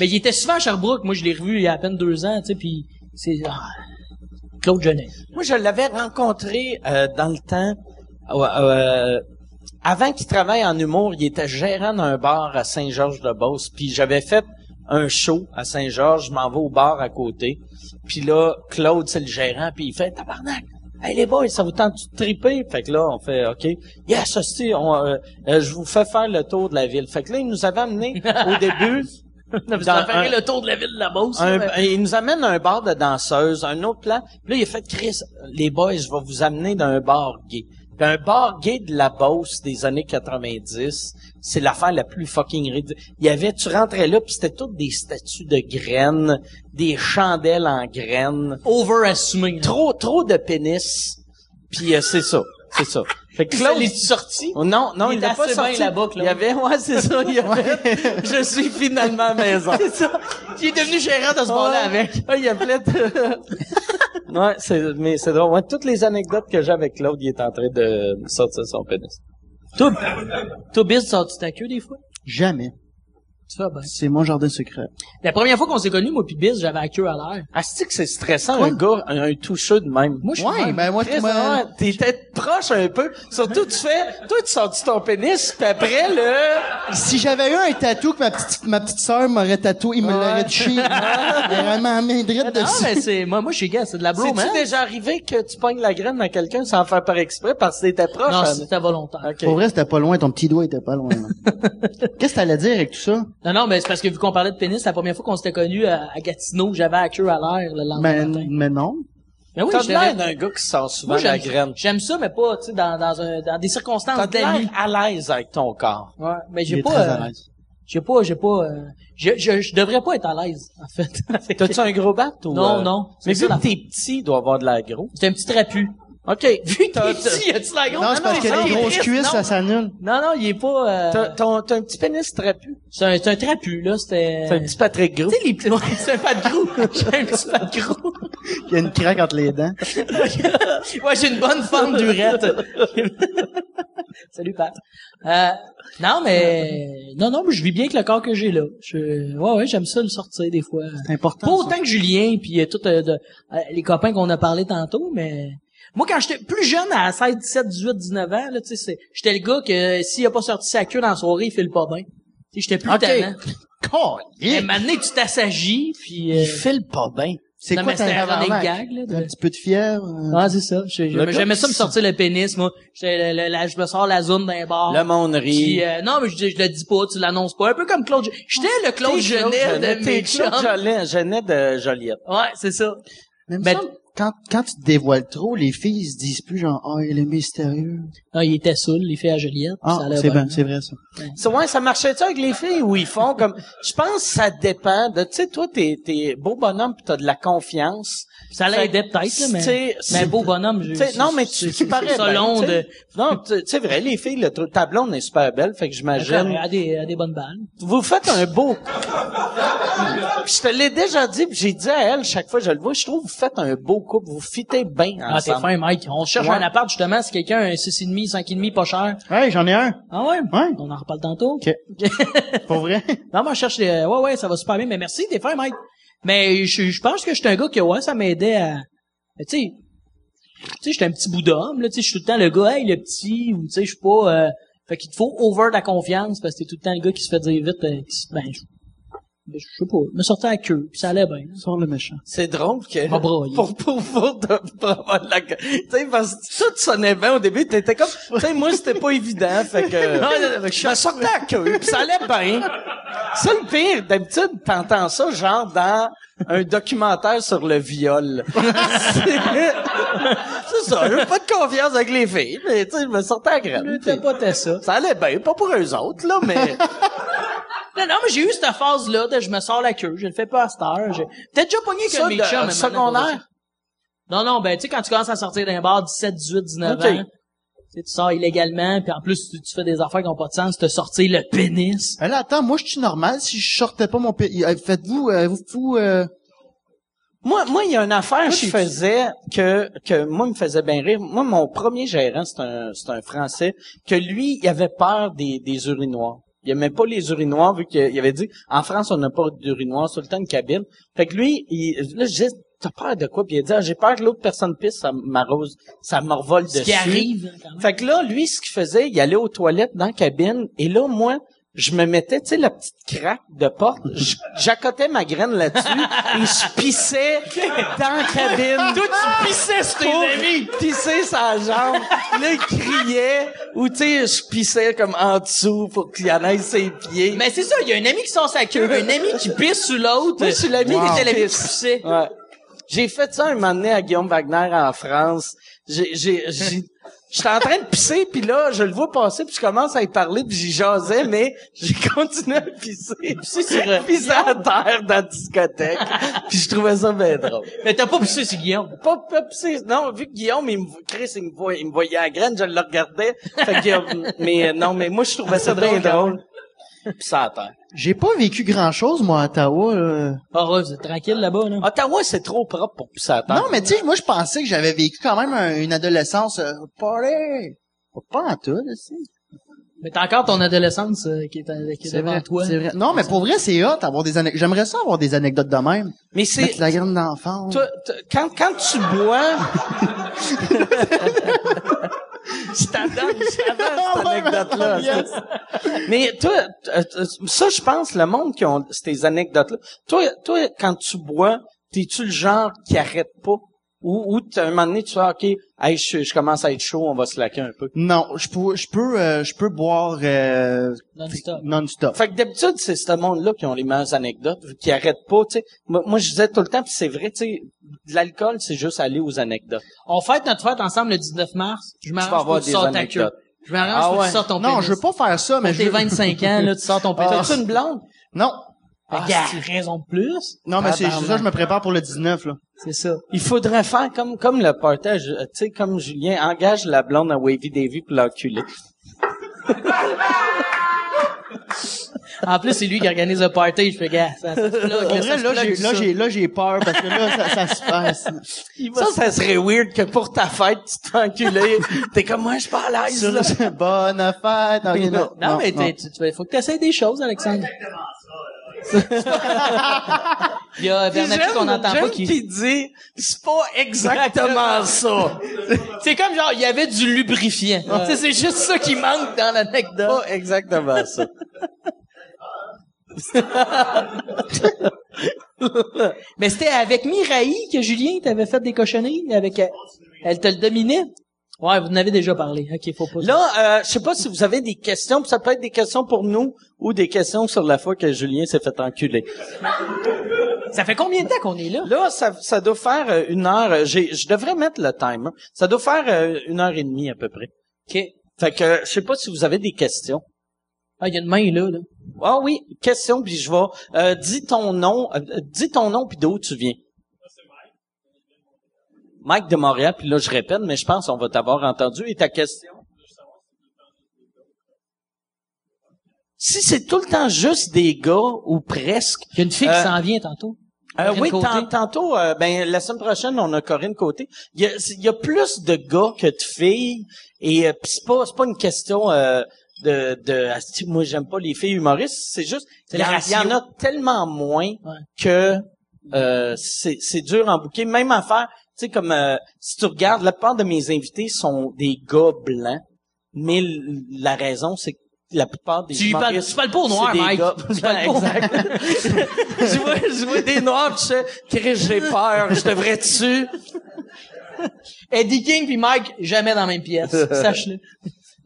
S4: Mais il était souvent à Sherbrooke. Moi, je l'ai revu il y a à peine deux ans, tu sais, puis c'est... ah, Claude Genet.
S2: Moi, je l'avais rencontré euh, dans le temps. Euh, euh, avant qu'il travaille en humour, il était gérant d'un bar à Saint-Georges-de-Beauce. Puis j'avais fait un show à Saint-Georges. Je m'en vais au bar à côté. Puis là, Claude, c'est le gérant. Puis il fait « Tabarnak! Hey les boys, ça vous tente de triper? » Fait que là, on fait « OK. Yes, hostie, on, euh, euh, je vous fais faire le tour de la ville. » Fait que là, il nous avait amené au début... Dans un-
S4: le tour de la ville de la Beauce.
S2: un-
S4: là, mais-
S2: il nous amène à un bar de danseuses, un autre plan. Puis là, il a fait Chris, les boys, je vais vous amener dans un bar gay. Un bar gay de la Beauce des années 90, c'est l'affaire la plus fucking ridicule. Il y avait, tu rentrais là, puis c'était toutes des statues de graines, des chandelles en graines,
S4: Over-assuming.
S2: trop, trop de pénis. Puis euh, c'est ça, c'est ça. Fait que
S4: Claude, est-tu sorti?
S2: Oh, non, non,
S4: Il
S2: il n'a pas
S4: assez bien
S2: sorti.
S4: là-bas, Claude.
S2: Il y avait, ouais, c'est ça, il y avait, je suis finalement à la maison.
S4: C'est ça. Il est devenu gérant de ce
S2: Ouais.
S4: avec.
S2: Ouais, il y a plein de... ouais, c'est, mais c'est drôle. Ouais, toutes les anecdotes que j'ai avec Claude, il est en train de sortir son pénis.
S4: Toi, Biz, sors-tu ta queue des fois?
S5: Jamais.
S4: Tu fais bien.
S5: C'est mon jardin secret.
S4: La première fois qu'on s'est connus, moi pis Biz, j'avais la queue à l'air.
S2: Ah, c'est que c'est stressant, un gars, un, un toucheux de même?
S4: Moi, je suis
S5: Ouais, ben moi, moi-
S2: T'étais proche un peu. Surtout, tu fais, toi, tu sors ton pénis, puis après, le...
S5: si j'avais eu un tatou que ma petite ma petite sœur m'aurait tatoué, il me l'aurait touché. Elle aurait ma main droite
S4: Non, mais c'est, moi, moi, je suis gars, c'est de la blôme,
S2: C'est-tu
S4: hein?
S2: déjà arrivé que tu pognes la graine dans quelqu'un sans faire par exprès parce que t'étais proche?
S4: Non,
S2: hein?
S4: c'était volontaire.
S5: Pour vrai, c'était pas loin, ton petit doigt était pas loin. Qu'est-ce que t'allais dire avec tout ça?
S4: Non, non, mais c'est parce que vu qu'on parlait de pénis, la première fois qu'on s'était connus à, à Gatineau, j'avais la queue à l'air le lendemain
S5: Mais,
S4: matin.
S5: mais non.
S4: Mais oui,
S2: T'as
S4: je
S2: l'air d'un gars qui sort souvent
S4: moi,
S2: la
S4: j'aime,
S2: graine.
S4: j'aime ça, mais pas, tu sais, dans, dans, un, dans des circonstances
S2: T'as
S4: d'amis.
S2: l'air à l'aise avec ton corps.
S4: Ouais, mais
S5: Il
S4: j'ai pas, euh,
S5: à
S4: j'ai pas, j'ai pas, euh, je, je, je devrais pas être à l'aise, en fait.
S2: T'as-tu un gros bat ou...
S4: Non,
S2: euh,
S4: non,
S2: Mais vu que t'es petit, il doit avoir de la gros.
S4: C'est un petit trapu.
S2: OK.
S4: Vu qu'il est petit, y a-tu la grosse?
S5: Non, c'est parce que
S4: non,
S5: les
S4: il est
S5: grosses cuisses, ça s'annule.
S4: Non, non, il est pas, euh,
S2: T'as, un petit pénis trapu.
S4: c'est un, c'est un trapu, là, c'était...
S2: C'est un petit Patrick Gros.
S4: Tu sais, les petits, c'est un pas de gros. J'ai un petit pas de gros.
S5: Il y a une craque entre les dents.
S4: ouais, j'ai une bonne forme d'urette. Salut, Pat. Euh, non, mais, non, non, mais je vis bien avec le corps que j'ai là. Je, ouais, ouais, j'aime ça le sortir des fois.
S5: C'est important.
S4: Pas autant que Julien puis euh, tout de- les copains qu'on a parlé tantôt, mais moi quand j'étais plus jeune à 16, 17, 18, 19 ans, là, tu sais, c'est- j'étais le gars que s'il a pas sorti sa queue dans la soirée, il file pas bien. Tu sais, j'étais plus
S5: Ok.
S4: talent. Mais maintenant tu t'assagis puis euh,
S2: Il file pas bien.
S5: C'est quoi ta
S4: c'était un running
S5: tabarnak?
S4: gag là.
S5: Un
S4: de-
S5: petit peu de fièvre. euh,
S4: Ah, c'est ça. J'aimais ça me sortir le pénis, moi. J'étais le- le- la- je me sors la zone d'un bar.
S2: Le monde
S4: Puis,
S2: rit.
S4: euh, non, mais je, je le dis pas, tu l'annonces pas. Un peu comme Claude. J'étais le Claude Genet de
S2: T'es
S4: mes
S2: Claude. Genet- de Joliette.
S4: Ouais, c'est ça.
S5: Mais, il me
S4: Ben-
S5: semble, quand, quand tu te dévoiles trop, les filles, ils se disent plus genre, ah, il est mystérieux.
S4: Ah, il était saoul, il fait à Joliette. puis
S5: Ah,
S4: ça
S5: c'est
S4: bien.
S5: bien, c'est vrai, ça.
S2: C'est ouais, ça marchait-tu avec les filles où ils font comme, je pense que ça dépend de, tu sais, toi, t'es, t'es beau bonhomme pis t'as de la confiance.
S4: Ça l'aidait peut-être, là, mais,
S2: T'sais,
S4: mais
S2: c'est-
S4: beau bonhomme. je-
S2: T'sais, non, mais tu, tu parais
S4: ça
S2: t'sais.
S4: de,
S2: Non, tu- c'est vrai, les filles, le, truc- ta blonde est super belle, fait que j'imagine.
S4: à des, à des bonnes balles.
S2: Vous faites un beau. Puis je te l'ai déjà dit, puis j'ai dit à elle chaque fois que je le vois, je trouve que vous faites un beau couple, vous fitez bien
S4: Ah, t'es fin, Mike. On cherche
S2: Ouais.
S4: un appart, justement, si quelqu'un a un 6,5, 5,5 pas cher.
S5: Ouais, j'en ai un.
S4: Ah ouais?
S5: Ouais.
S4: On en reparle tantôt.
S5: Ok. Pour vrai?
S4: Non, moi, je cherche des, ouais, ouais, ça va super bien, mais merci, t'es fin, Mike. Mais je, je pense que je suis un gars que, ouais, ça m'aidait à, mais tu sais, tu sais, j'étais un petit bout d'homme, là, tu sais, je suis tout le temps le gars, hey, le petit, ou tu sais, je suis pas, euh, fait qu'il te faut over de la confiance, parce que t'es tout le temps le gars qui se fait dire vite, euh, qui ben, je, je sais pas, me sortais à queue, puis ça allait bien.
S5: Sors le méchant.
S2: C'est drôle que pour pour pour, de- pour avoir de la tu sais parce que tout sonnait bien au début t'étais comme tu sais moi c'était pas évident fait que je me sortais à queue puis ça allait bien ça le pire d'habitude t'entends ça genre dans un documentaire sur le viol c'est c'est ça j'ai pas de confiance avec les filles mais tu sais je me sortais à graine
S4: t'es ça.
S2: ça allait bien pas pour eux autres là mais
S4: Non, non, mais j'ai eu cette phase-là de je me sors la queue, je le fais pas à cette heure. J'ai peut-être déjà pogné
S2: Ça, de-
S4: chums.
S2: secondaire?
S4: Non, non, ben, tu sais, quand tu commences à sortir d'un bar 17, 18, 19
S2: Ok.
S4: ans, tu sais, tu sors illégalement, puis en plus, tu, tu fais des affaires qui ont pas de sens, te sortir le pénis.
S5: Ben là, attends, moi, je suis normal si je sortais pas mon pays. Faites-vous, euh, vous, vous, euh,
S2: Moi, moi, il y a une affaire que je faisais que, que moi me faisait bien rire. Moi, mon premier gérant, c'est un, c'est un Français, que lui, il avait peur des, des urinoirs. Il aimait pas les urinoirs, vu qu'il avait dit, en France, on n'a pas d'urinoir, c'est le temps une cabine. Fait que lui, il, là, je disais, t'as peur de quoi? Puis il a dit, Ah, j'ai peur que l'autre personne pisse, ça m'arrose, ça me revole
S4: Ce
S2: dessus.
S4: qui arrive, quand même.
S2: Fait que là, lui, ce qu'il faisait, il allait aux toilettes dans la cabine, et là, moi, je me mettais, tu sais, la petite craque de porte, j'accotais ma graine là-dessus, et je pissais dans la cabine.
S4: Toi, tu pissais sur tes amis.
S2: pisser sa jambe. Là, il criait, ou tu sais, je pissais comme en dessous pour qu'il y en ait ses pieds.
S4: Mais c'est ça, il y a un ami qui sort sa queue, un ami qui pisse sur l'autre.
S2: Moi, je suis l'ami
S4: Wow.
S2: qui
S4: était l'ami qui pissait.
S2: Ouais. J'ai fait ça un moment donné à Guillaume Wagner en France. J'ai, j'ai, j'ai, j'étais en train de pisser, puis là, je le vois passer, puis je commence à y parler, puis j'y jasais, mais j'ai continué à pisser. Pisser sur
S4: euh,
S2: pisser à terre dans la discothèque. puis je trouvais ça bien drôle.
S4: Mais t'as pas pissé sur Guillaume?
S2: Pas, pas pisser. Non, vu que Guillaume, il me, Chris, il me voyait, il me voyait à la graine, je le regardais. Fait que, euh, mais euh, non, mais moi, je trouvais ça bien drôle. Puis ça à terre.
S5: J'ai pas vécu grand chose, moi, à Ottawa, là.
S4: Ah ouais, vous êtes tranquille là-bas, là.
S2: Ottawa, c'est trop propre pour pisser à terre.
S5: Non, mais tu sais, moi, je pensais que j'avais vécu quand même un- une adolescence, euh, party. Pas en tout.
S4: Mais t'as encore ton adolescence euh, qui est, euh, qui est
S5: C'est
S4: devant
S5: vrai,
S4: toi.
S5: c'est vrai. Non, mais pour vrai, c'est hot avoir des anecdotes. J'aimerais ça avoir des anecdotes de même.
S2: Mais c'est,
S5: la graine d'enfant.
S2: toi, quand, quand tu bois, je t'adore, cette anecdote-là. Mais toi, euh, t- ça, je pense, le monde qui ont ces anecdotes-là. Toi, toi, quand tu bois, t'es-tu le genre qui arrête pas? Ou, ou t'as un moment donné, tu fais, OK, hey, je, je commence à être chaud, on va se laquer un peu.
S5: Non, je peux, je peux, euh, je peux boire euh,
S4: Non-stop.
S5: non-stop.
S2: Fait que d'habitude, c'est ce monde-là qui ont les meilleures anecdotes, qui arrêtent pas, tu sais. Moi, moi, je disais tout le temps, puis c'est vrai, tu sais, de l'alcool, c'est juste aller aux anecdotes.
S4: On fête notre fête ensemble le 19 mars. Je m'arrange
S2: avoir
S4: pour tu
S2: des anecdotes.
S4: Je m'arrange
S2: Ah
S4: pour que tu sortes ton
S5: Non,
S4: pénis.
S5: je veux pas faire ça, mais
S4: Pour
S5: je
S4: tes
S5: veux...
S4: 25 ans, là, tu sors ton pénis.
S2: T'as-tu une blonde?
S5: Non,
S4: Ah,
S2: Regarde.
S4: raison de plus?
S5: non, mais c'est ça, je me prépare pour le 19, là.
S4: C'est ça.
S2: Il faudrait faire comme comme le partage, tu sais, comme Julien, engage la blonde à Wavy Davy pour l'enculer.
S4: En plus, c'est lui qui organise le party. Je fais, gars, ça, ça là, ça
S5: j'ai, là, j'ai, là, j'ai peur parce que là, ça, ça se passe.
S2: Ça, ça serait weird que pour ta fête, tu te fais enculer. T'es comme, moi, je suis pas à l'aise, là.
S5: Bonne fête. Non, non,
S4: Non, mais tu, faut que tu essaies des choses, Alexandre. Il y a qu'on n'entend pas qui...
S2: qu'il dit, c'est pas exactement ça.
S4: C'est comme genre, il y avait du lubrifiant. C'est juste ça qui manque dans l'anecdote.
S2: Pas exactement ça.
S4: Mais c'était avec Miraï que Julien t'avait fait des cochonneries avec elle. Elle te le dominait. Ouais, vous en avez déjà parlé. OK, faut pas.
S2: Là, euh, je sais pas si vous avez des questions, puis ça peut être des questions pour nous ou des questions sur la fois que Julien s'est fait enculer.
S4: ça fait combien de temps qu'on est là?
S2: Là, ça, ça doit faire euh, une heure. euh, J'ai, je devrais mettre le timer. Ça doit faire euh, une heure et demie à peu près.
S4: OK.
S2: Fait que je sais pas si vous avez des questions.
S4: Ah, il y a une main là là.
S2: Ah oui, question puis je vais. Euh, dis ton nom, euh, dis ton nom puis d'où tu viens. Mike de Montréal, puis là je répète, mais je pense qu'on va t'avoir entendu. Et ta question? Si c'est tout le temps juste des gars ou presque.
S4: Il y a une fille
S2: Euh,
S4: qui s'en vient tantôt.
S2: Euh, oui, tant- tantôt, euh, ben la semaine prochaine, on a Corinne Côté. Il y a, il y a plus de gars que de filles, et euh, pis c'est pas c'est pas une question euh, de de asti, moi j'aime pas les filles humoristes, c'est juste il y, en- y a tellement moins
S4: Ouais.
S2: que euh, c'est c'est dur en bouquet. Même affaire, sais comme euh, si tu regardes, la plupart de mes invités sont des gars blancs, mais la raison c'est que la plupart des
S4: Tu, parles, tu parles pas au noir,
S2: c'est des
S4: Mike.
S2: gars.
S4: Tu parles pas
S2: exact. je, vois, je vois des noirs, tu sais, Chris, j'ai peur, je devrais dessus.
S4: Eddie King puis Mike, jamais dans la même pièce. Sache-le.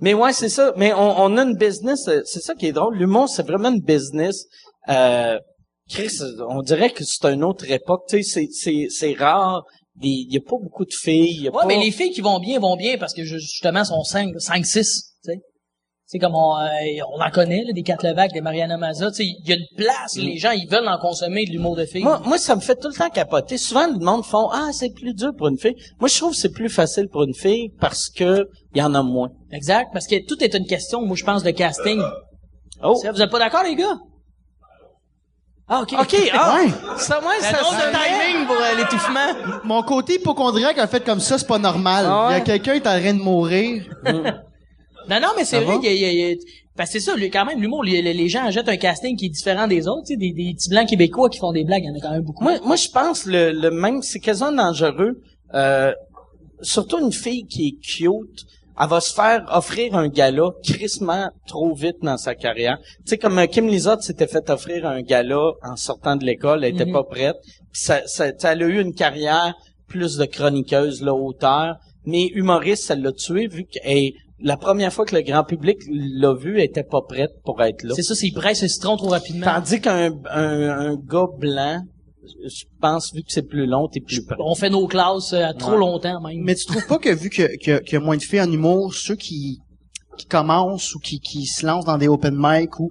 S2: Mais ouais, c'est ça. Mais on, on a une business, euh, c'est ça qui est drôle. L'humour, c'est vraiment une business. Euh, Chris, on dirait que c'est une autre époque. Tu sais, c'est, c'est, c'est rare. Il y a pas beaucoup de filles. y a
S4: Ouais,
S2: pas...
S4: mais les filles qui vont bien vont bien parce que ju- justement sont 5 5 6, tu sais. C'est comme on, euh, on en connaît là, des Cat Levac, des Mariana Maza, tu sais, il y a une place, les gens ils veulent en consommer de l'humour de filles.
S2: Moi, moi, ça me fait tout le temps capoter. Souvent, le monde font ah c'est plus dur pour une fille. Moi, je trouve que c'est plus facile pour une fille parce que il y en a moins.
S4: Exact, parce que tout est une question, moi je pense de casting.
S2: Oh,
S4: Ça, Vous êtes pas d'accord les gars? Ah OK.
S2: ok. Ah,
S5: Ouais.
S2: ça, ouais,
S4: Ça
S2: ça
S4: timing pour euh, l'étouffement.
S5: Mon côté hypochondriaque a fait comme ça, c'est pas normal.
S2: Ah ouais?
S5: Il y a quelqu'un qui est en train de mourir.
S4: Non, non, mais c'est
S5: Ça
S4: vrai qu'il y a, il y a- il y a- parce que c'est ça, lui, quand même, l'humour, les, les- les gens jettent un casting qui est différent des autres, tu sais, des, des petits blancs québécois qui font des blagues, il y en a quand même beaucoup.
S2: Moi, moi, je pense le, le même, c'est quasiment dangereux. Euh, surtout une fille qui est cute, elle va se faire offrir un gala crissement trop vite dans sa carrière. Tu sais, comme euh, Kim Lizotte s'était fait offrir un gala en sortant de l'école, elle était
S4: Mhm.
S2: pas prête. Puis ça, elle a eu une carrière plus de chroniqueuse, là, auteur. Mais humoriste, ça l'a tué vu la première fois que le grand public l'a vue, elle était pas prête pour être là.
S4: C'est ça, c'est presse le citron trop rapidement.
S2: Tandis qu'un un, un gars blanc, je pense, vu que c'est plus long, t'es plus.
S4: On fait nos classes euh, à trop
S2: Ouais.
S4: longtemps même.
S5: Mais tu trouves pas que vu que- que- qu'il y a moins de filles en humour, ceux qui qui commencent ou qui, qui se lancent dans des open mic ou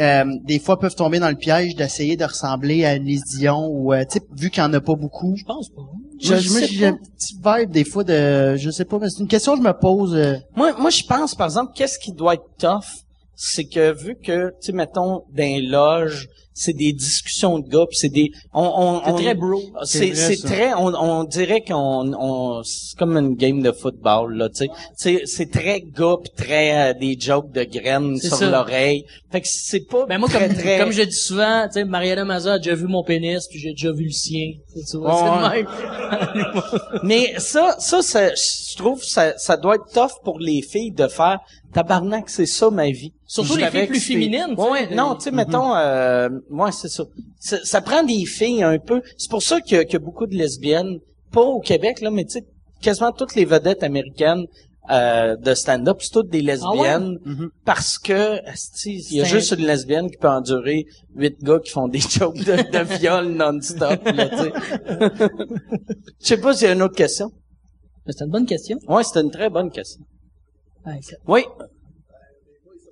S5: euh, des fois peuvent tomber dans le piège d'essayer de ressembler à une Lise Dion ou euh, tu sais vu qu'il y en a pas beaucoup.
S4: Je pense pas.
S2: Je
S5: Moi,
S2: le
S5: moi,
S2: sais
S5: j'ai un petit vibe des fois de je sais pas mais c'est une question que je me pose euh,
S2: Moi, moi, je pense, par exemple, qu'est-ce qui doit être tough, c'est que vu que, tu sais, mettons, dans les loges, c'est des discussions de gars, puis c'est des... On, on,
S4: C'est
S2: on-
S4: très bro.
S2: C'est, c'est très, on, on dirait qu'on, on, c'est comme une game de football là, tu sais. C'est, c'est très gars pis très euh, des jokes de graines sur l'oreille. Fait que c'est pas
S4: Ben moi,
S2: très,
S4: comme,
S2: très...
S4: comme je dis souvent, tu sais, Mariana Maza a déjà vu mon pénis, puis j'ai déjà vu le sien. Tu vois, c'est le même.
S2: Mais ça, ça, ça, je trouve, ça, ça doit être tough pour les filles de faire tabarnak, c'est ça ma vie.
S4: Surtout
S2: Je
S4: les filles plus féminines, tu
S2: Ouais, ouais, non, tu sais, mettons, euh, ouais, c'est ça. ça. ça prend des filles un peu. C'est pour ça qu'il y, a- qu'il y a beaucoup de lesbiennes, pas au Québec là, mais tu sais, quasiment toutes les vedettes américaines. euh, de stand-up, c'est toutes des lesbiennes parce que il y a
S4: C'est-
S2: juste une lesbienne qui peut endurer huit gars qui font des jokes de, de viol non-stop. Je sais pas s'il y a une autre question.
S4: C'est une bonne question.
S2: Ouais, c'était une très bonne question. Oui.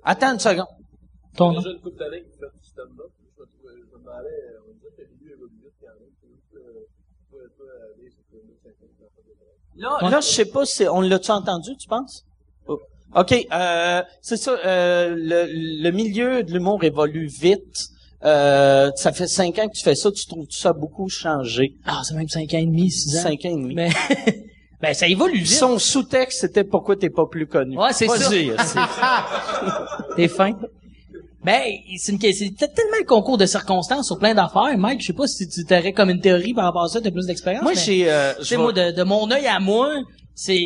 S2: Attends une seconde.
S4: Ton nom?
S7: une couple d'années que vous faites du stand-up, je me, trouvais- je me demandais, on dirait que le milieu évolue vite quand même. C'est juste, toi, toi, aller sur le 2050, t'en fais des
S2: Là, là, je sais pas si on l'a-tu entendu, tu penses? Oh. OK, euh, c'est ça, euh, le, le milieu de l'humour évolue vite. Euh, ça fait cinq ans que tu fais ça, tu trouves ça beaucoup changé?
S4: Ah, c'est même 5 ans et demi, 6 ans.
S2: Cinq ans et demi.
S4: Mais, ben, ça évolue vite.
S2: Son sous-texte, c'était pourquoi t'es pas plus connu.
S4: Ouais, c'est ça. T'es fin. Ben, c'est une tellement le concours de circonstances sur plein d'affaires, Mike. Je sais pas si tu t'aurais comme une théorie par rapport à ça, t'as plus d'expérience.
S2: Moi, j'ai... Euh,
S4: moi, de, de mon œil à moi, c'est,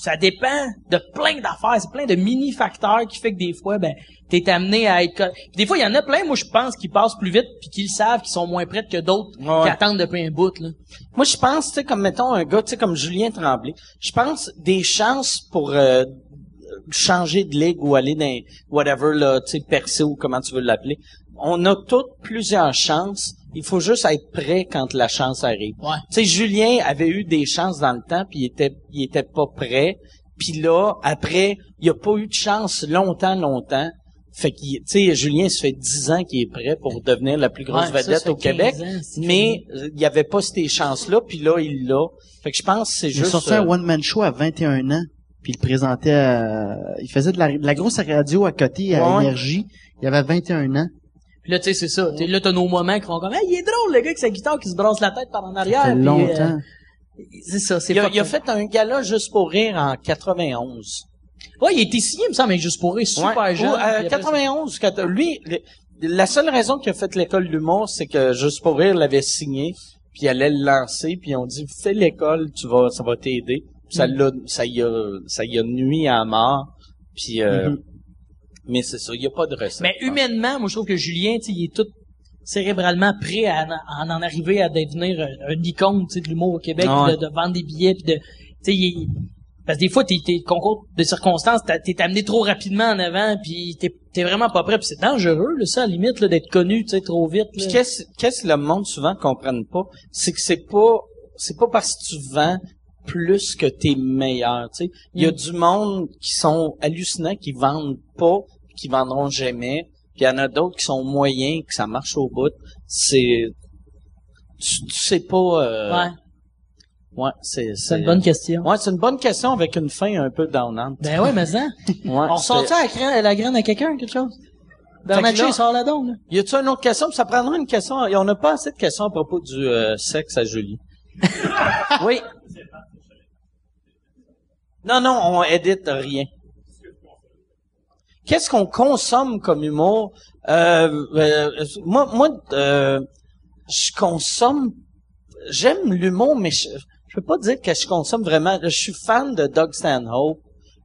S4: ça dépend de plein d'affaires. C'est plein de mini-facteurs qui fait que des fois, ben, t'es amené à être, Puis des fois, il y en a plein, moi, je pense, qui passent plus vite puis qui le savent, qui sont moins prêts que d'autres,
S2: Ouais.
S4: qui attendent depuis un bout, là.
S2: Moi, je pense, tu sais, comme mettons un gars, tu sais, comme Julien Tremblay, je pense des chances pour euh, changer de ligue ou aller dans whatever, là, tu sais, percer ou comment tu veux l'appeler. On a toutes plusieurs chances. Il faut juste être prêt quand la chance arrive.
S4: Ouais.
S2: Tu sais, Julien avait eu des chances dans le temps, puis il était, il était pas prêt. Puis là, après, il a pas eu de chance longtemps, longtemps. Fait que, tu sais, Julien, ça fait 10 ans qu'il est prêt pour devenir la plus grosse
S4: Ouais,
S2: vedette
S4: ça
S2: au Québec.
S4: 15 ans, c'est
S2: mais euh, il y avait pas ces chances-là, puis là, il l'a. Fait que je pense que c'est juste...
S5: sorti un
S2: euh,
S5: one-man show à 21 ans, puis il présentait à... Il faisait de la, de la grosse radio à côté, à
S2: ouais.
S5: Énergie. Il avait 21 ans.
S4: Puis là, tu sais, c'est ça. T'sais, Là, t'as nos moments qui font comme, hey, il est drôle, le gars avec sa guitare qui se brasse la tête par en
S5: Ça
S4: arrière.
S5: fait
S4: puis,
S5: longtemps.
S4: euh, c'est ça, c'est
S2: il, a, il a fait un gala juste pour rire en 91.
S4: Ouais, il a été signé, il me semble, mais juste pour rire, super
S2: Ouais.
S4: jeune.
S2: Ou, euh,
S4: puis après ça-
S2: 91, quat- lui, le- la seule raison qu'il a fait l'école d'humour, c'est que Juste pour rire l'avait signé, puis il allait le lancer, puis on dit fais l'école, tu vas, ça va t'aider. Ça
S4: Mm.
S2: l'a, ça y a, ça y a nuit à mort. Puis, euh,
S5: Mhm.
S2: Mais c'est ça, il y a pas de recette.
S4: Mais humainement, moi, je trouve que Julien, tu sais, il est tout cérébralement prêt à, en- à en arriver à devenir un, un icône, tu sais, de l'humour au Québec,
S2: ouais.
S4: de, de vendre des billets, puis de, tu sais, il est- parce que des fois, t'es, t'es concours de circonstances, t'es amené trop rapidement en avant, puis t'es, t'es vraiment pas prêt, puis c'est dangereux, là, ça, à la limite, là, d'être connu, tu sais, trop vite.
S2: Puis qu'est-ce qu'est-ce que le monde souvent comprenne pas, c'est que c'est pas c'est pas parce que tu vends plus que t'es meilleur, tu sais. Il y a
S4: Mm.
S2: du monde qui sont hallucinants qui vendent pas, qui vendront jamais, puis il y en a d'autres qui sont moyens, que ça marche au bout. C'est tu, tu sais pas euh,
S4: Ouais,
S2: ouais, c'est
S4: c'est une bonne question.
S2: Ouais, c'est une bonne question avec une fin un peu downante.
S4: Ben ouais, mais ça.
S2: Ouais,
S4: On ça la, graine- la graine à quelqu'un, quelque chose? Bernatchez,
S2: là-
S4: sort la donne, là.
S2: Y a-tu une autre question? Ça prendra une question. Et on n'a pas assez de questions à propos du euh, sexe à Julie. oui. Non, non, on édite rien. Qu'est-ce qu'on consomme comme humour? Euh, euh, moi, moi, euh, je consomme. J'aime l'humour, mais je, peux pas dire que je consomme vraiment. Je suis fan de Doug Stanhope.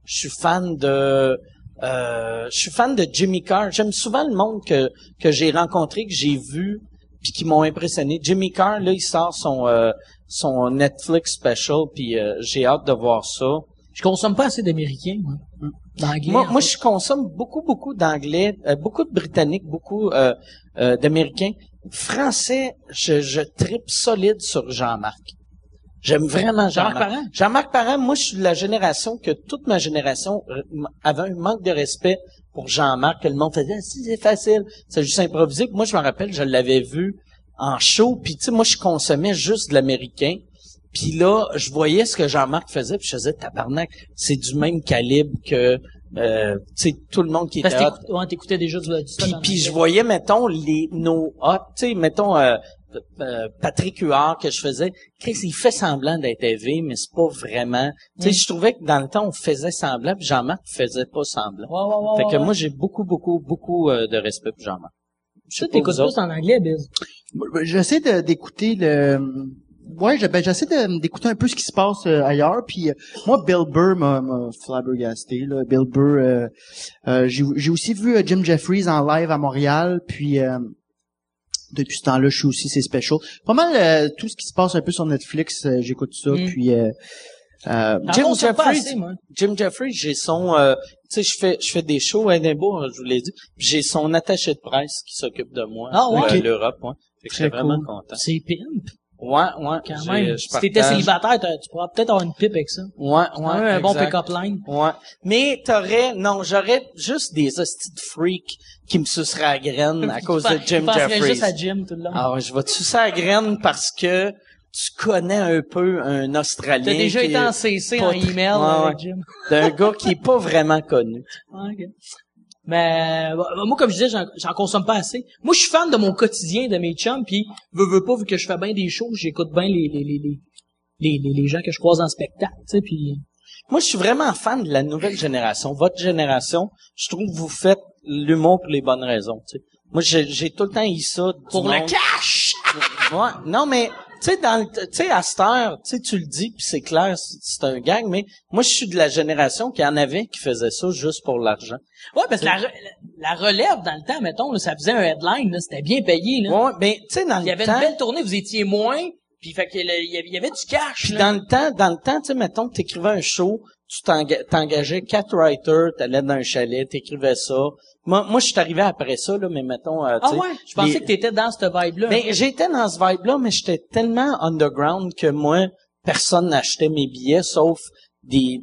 S2: Je suis fan de. Je suis fan de Jimmy Carr. J'aime souvent le monde que que j'ai rencontré, que j'ai vu, puis qui m'ont impressionné. Jimmy Carr, là, il sort son son Netflix special, puis j'ai hâte de voir ça.
S4: Je consomme pas assez d'Américains, moi. D'anglais.
S2: Moi, je consomme beaucoup, beaucoup d'anglais, euh, beaucoup de britanniques, beaucoup euh, euh, d'américains. Français, je, je tripe solide sur Jean-Marc. J'aime vraiment
S4: Jean-Marc
S2: Jean-Marc.
S4: Parent?
S2: Jean-Marc Parent, moi, je suis de la génération que toute ma génération avait un manque de respect pour Jean-Marc, que le monde faisait, Ah, si, c'est facile, c'est juste improvisé. Moi, je me rappelle, je l'avais vu en show, puis tu sais, moi, je consommais juste de l'américain. Puis là, je voyais ce que Jean-Marc faisait, puis je faisais tabarnak, c'est du même calibre que euh, tu sais, tout le monde qui
S4: Parce
S2: était
S4: que
S2: hot.
S4: t'écoutais- ouais, t'écoutais déjà du, du
S2: Puis, je voyais, mettons, les nos hot, tu sais, mettons euh, euh, Patrick Huard que je faisais. Chris, il fait semblant d'être élevé, mais c'est pas vraiment. Tu sais, je trouvais que dans le temps, on faisait semblant, puis Jean-Marc faisait pas semblant.
S4: Ouais, ouais, ouais,
S2: fait que
S4: ouais,
S2: moi, j'ai beaucoup, beaucoup, beaucoup euh, de respect pour Jean-Marc. Je sais
S4: Tu t'écoutes plus en anglais, Biz.
S5: J'essaie d'écouter le... Ouais, je- ben, j'essaie de- d'écouter un peu ce qui se passe euh, ailleurs. Puis euh, moi, Bill Burr m'a m'a flabbergasté. Là. Bill Burr, euh, euh, j'ai j'ai aussi vu euh, Jim Jeffries en live à Montréal. Puis euh, depuis ce temps-là, je suis aussi ses specials. Pas mal euh, tout ce qui se passe un peu sur Netflix, euh, j'écoute ça.
S4: Mm.
S5: Puis euh, euh,
S2: Jim Jeffries.
S4: assez, moi.
S2: Jim Jeffrey, j'ai son, euh, tu sais, je fais, je fais des shows à Edinburgh, je vous l'ai dit. puis J'ai son attaché de presse qui s'occupe de moi
S4: Ah, ouais?
S2: euh,
S5: Ok.
S2: l'Europe, ouais. Fait que je suis
S5: Très
S2: vraiment content.
S4: C'est pimp,
S2: Ouais, ouais.
S4: quand même. Si t'étais célibataire, tu pourras peut-être avoir une pipe avec ça.
S2: Ouais, ouais.
S4: Ouais, un bon pick-up line.
S2: Ouais. Mais t'aurais, non, j'aurais juste des hosties de freaks qui me suceraient à graine à cause de Jim Jeffries.
S4: juste à Jim tout le long.
S2: Ah ouais, je vais te sucer à graine parce que tu connais un peu un Australien.
S4: T'as déjà
S2: qui
S4: été en CC, en email
S2: Ouais,
S4: avec Jim.
S2: d'un gars qui est pas vraiment connu.
S4: Ah, ok. Mais euh, moi, comme je disais, j'en, j'en consomme pas assez. Moi, je suis fan de mon quotidien, de mes chums, puis veux, veux pas, vu que je fais bien des shows, j'écoute bien les, les, les, les, les, les, les gens que je croise en spectacle, tu sais, puis...
S2: Moi, je suis vraiment fan de la nouvelle génération. Votre génération, je trouve que vous faites l'humour pour les bonnes raisons. tu sais. Moi, j'ai, j'ai tout le temps eu ça. du
S4: Pour le cash!
S2: Ouais, non, mais tu sais, dans, le- tu sais, à cette heure, tu sais, tu le dis, puis c'est clair, c'est un gang, mais moi, je suis de la génération qui en avait qui faisait ça juste pour l'argent.
S4: Ouais, parce que la, la relève, dans le temps, mettons, là, ça faisait un headline, c'était bien payé, là.
S2: Ouais, mais tu sais, dans
S4: Il y
S2: le
S4: avait
S2: temps,
S4: une belle tournée, vous étiez moins, puis fait que le- il y avait, du cash,
S2: puis
S4: là.
S2: dans le temps, dans le temps, tu sais, mettons que t'écrivais un show, tu t'enga- t'engageais quatre writers, t'allais dans un chalet, t'écrivais ça. Moi, moi, je suis arrivé après ça, là, mais mettons, euh,
S4: Ah ouais? Je pensais
S2: les-
S4: que t'étais dans cette vibe-là.
S2: Ben, j'étais dans ce vibe-là, mais j'étais tellement underground que moi, personne n'achetait mes billets, sauf des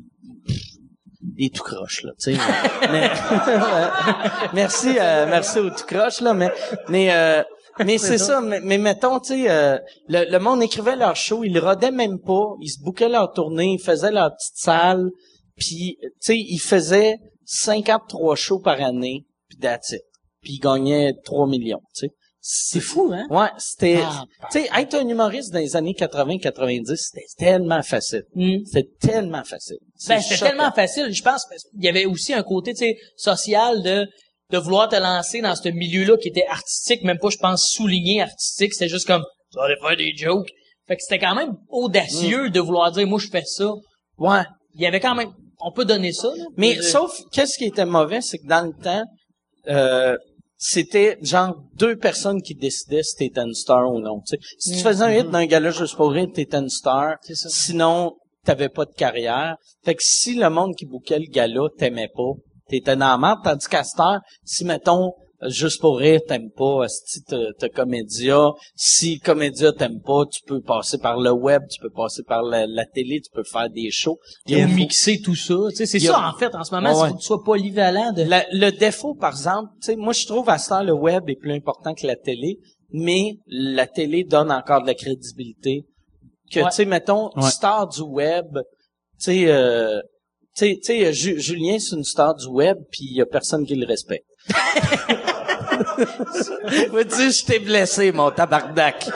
S2: des tout croches là, tu sais. mais merci, euh, merci aux tout croches là, mais mais euh, mais c'est ça. Mais, mais mettons, tu sais, euh, le, le monde écrivait leur show, ils rodaient même pas, ils se bouquaient leur tournée, ils faisaient leur petite salle, puis tu sais, ils faisaient 53 shows par année, puis that's it. Puis ils gagnaient 3 millions, tu sais.
S4: C'est fou, hein?
S2: Ouais, c'était,
S4: Ah,
S2: tu sais, être un humoriste dans les années 80-90, c'était tellement facile.
S4: Hmm.
S2: C'était tellement facile.
S4: Ben,
S2: C'est
S4: c'était tellement facile, je pense, parce qu'il y avait aussi un côté, tu sais, social de, de vouloir te lancer dans ce milieu-là qui était artistique, même pas, je pense, souligné artistique, c'était juste comme, tu vas aller faire des jokes. Fait que c'était quand même audacieux
S2: Mm.
S4: de vouloir dire, moi, je fais ça.
S2: Ouais.
S4: Il y avait quand même, on peut donner ça, là.
S2: Mais sauf, qu'est-ce qui était mauvais, c'est que dans le temps, euh, c'était genre deux personnes qui décidaient si t'étais une star ou non. Si tu faisais un hit dans un gala juste pour rire, t'étais une star.
S4: Mm-hmm.
S2: Sinon, t'avais pas de carrière. Fait que si le monde qui bouquait le gala t'aimait pas, t'étais dans la merde. Tandis qu'à cette heure, si mettons, juste pour rire, t'aimes pas, si t'as comédia, si comédia t'aimes pas, tu peux passer par le web, tu peux passer par la, la télé, tu peux faire des shows.
S4: il faut
S2: faut-
S4: mixer tout ça. Tu sais, c'est
S2: y a-
S4: ça, en fait, en ce moment,
S2: Ouais,
S4: c'est que tu sois polyvalent de...
S2: La- le défaut, par exemple, tu sais, moi je trouve à ce temps le web est plus important que la télé, mais la télé donne encore de la crédibilité. Que
S4: Ouais.
S2: tu sais, mettons,
S5: Ouais.
S2: star du web, tu sais, euh, tu sais, tu sais, Ju- Julien c'est une star du web, puis il y a personne qui le respecte. Moi, dire, je t'ai blessé, mon tabarnak?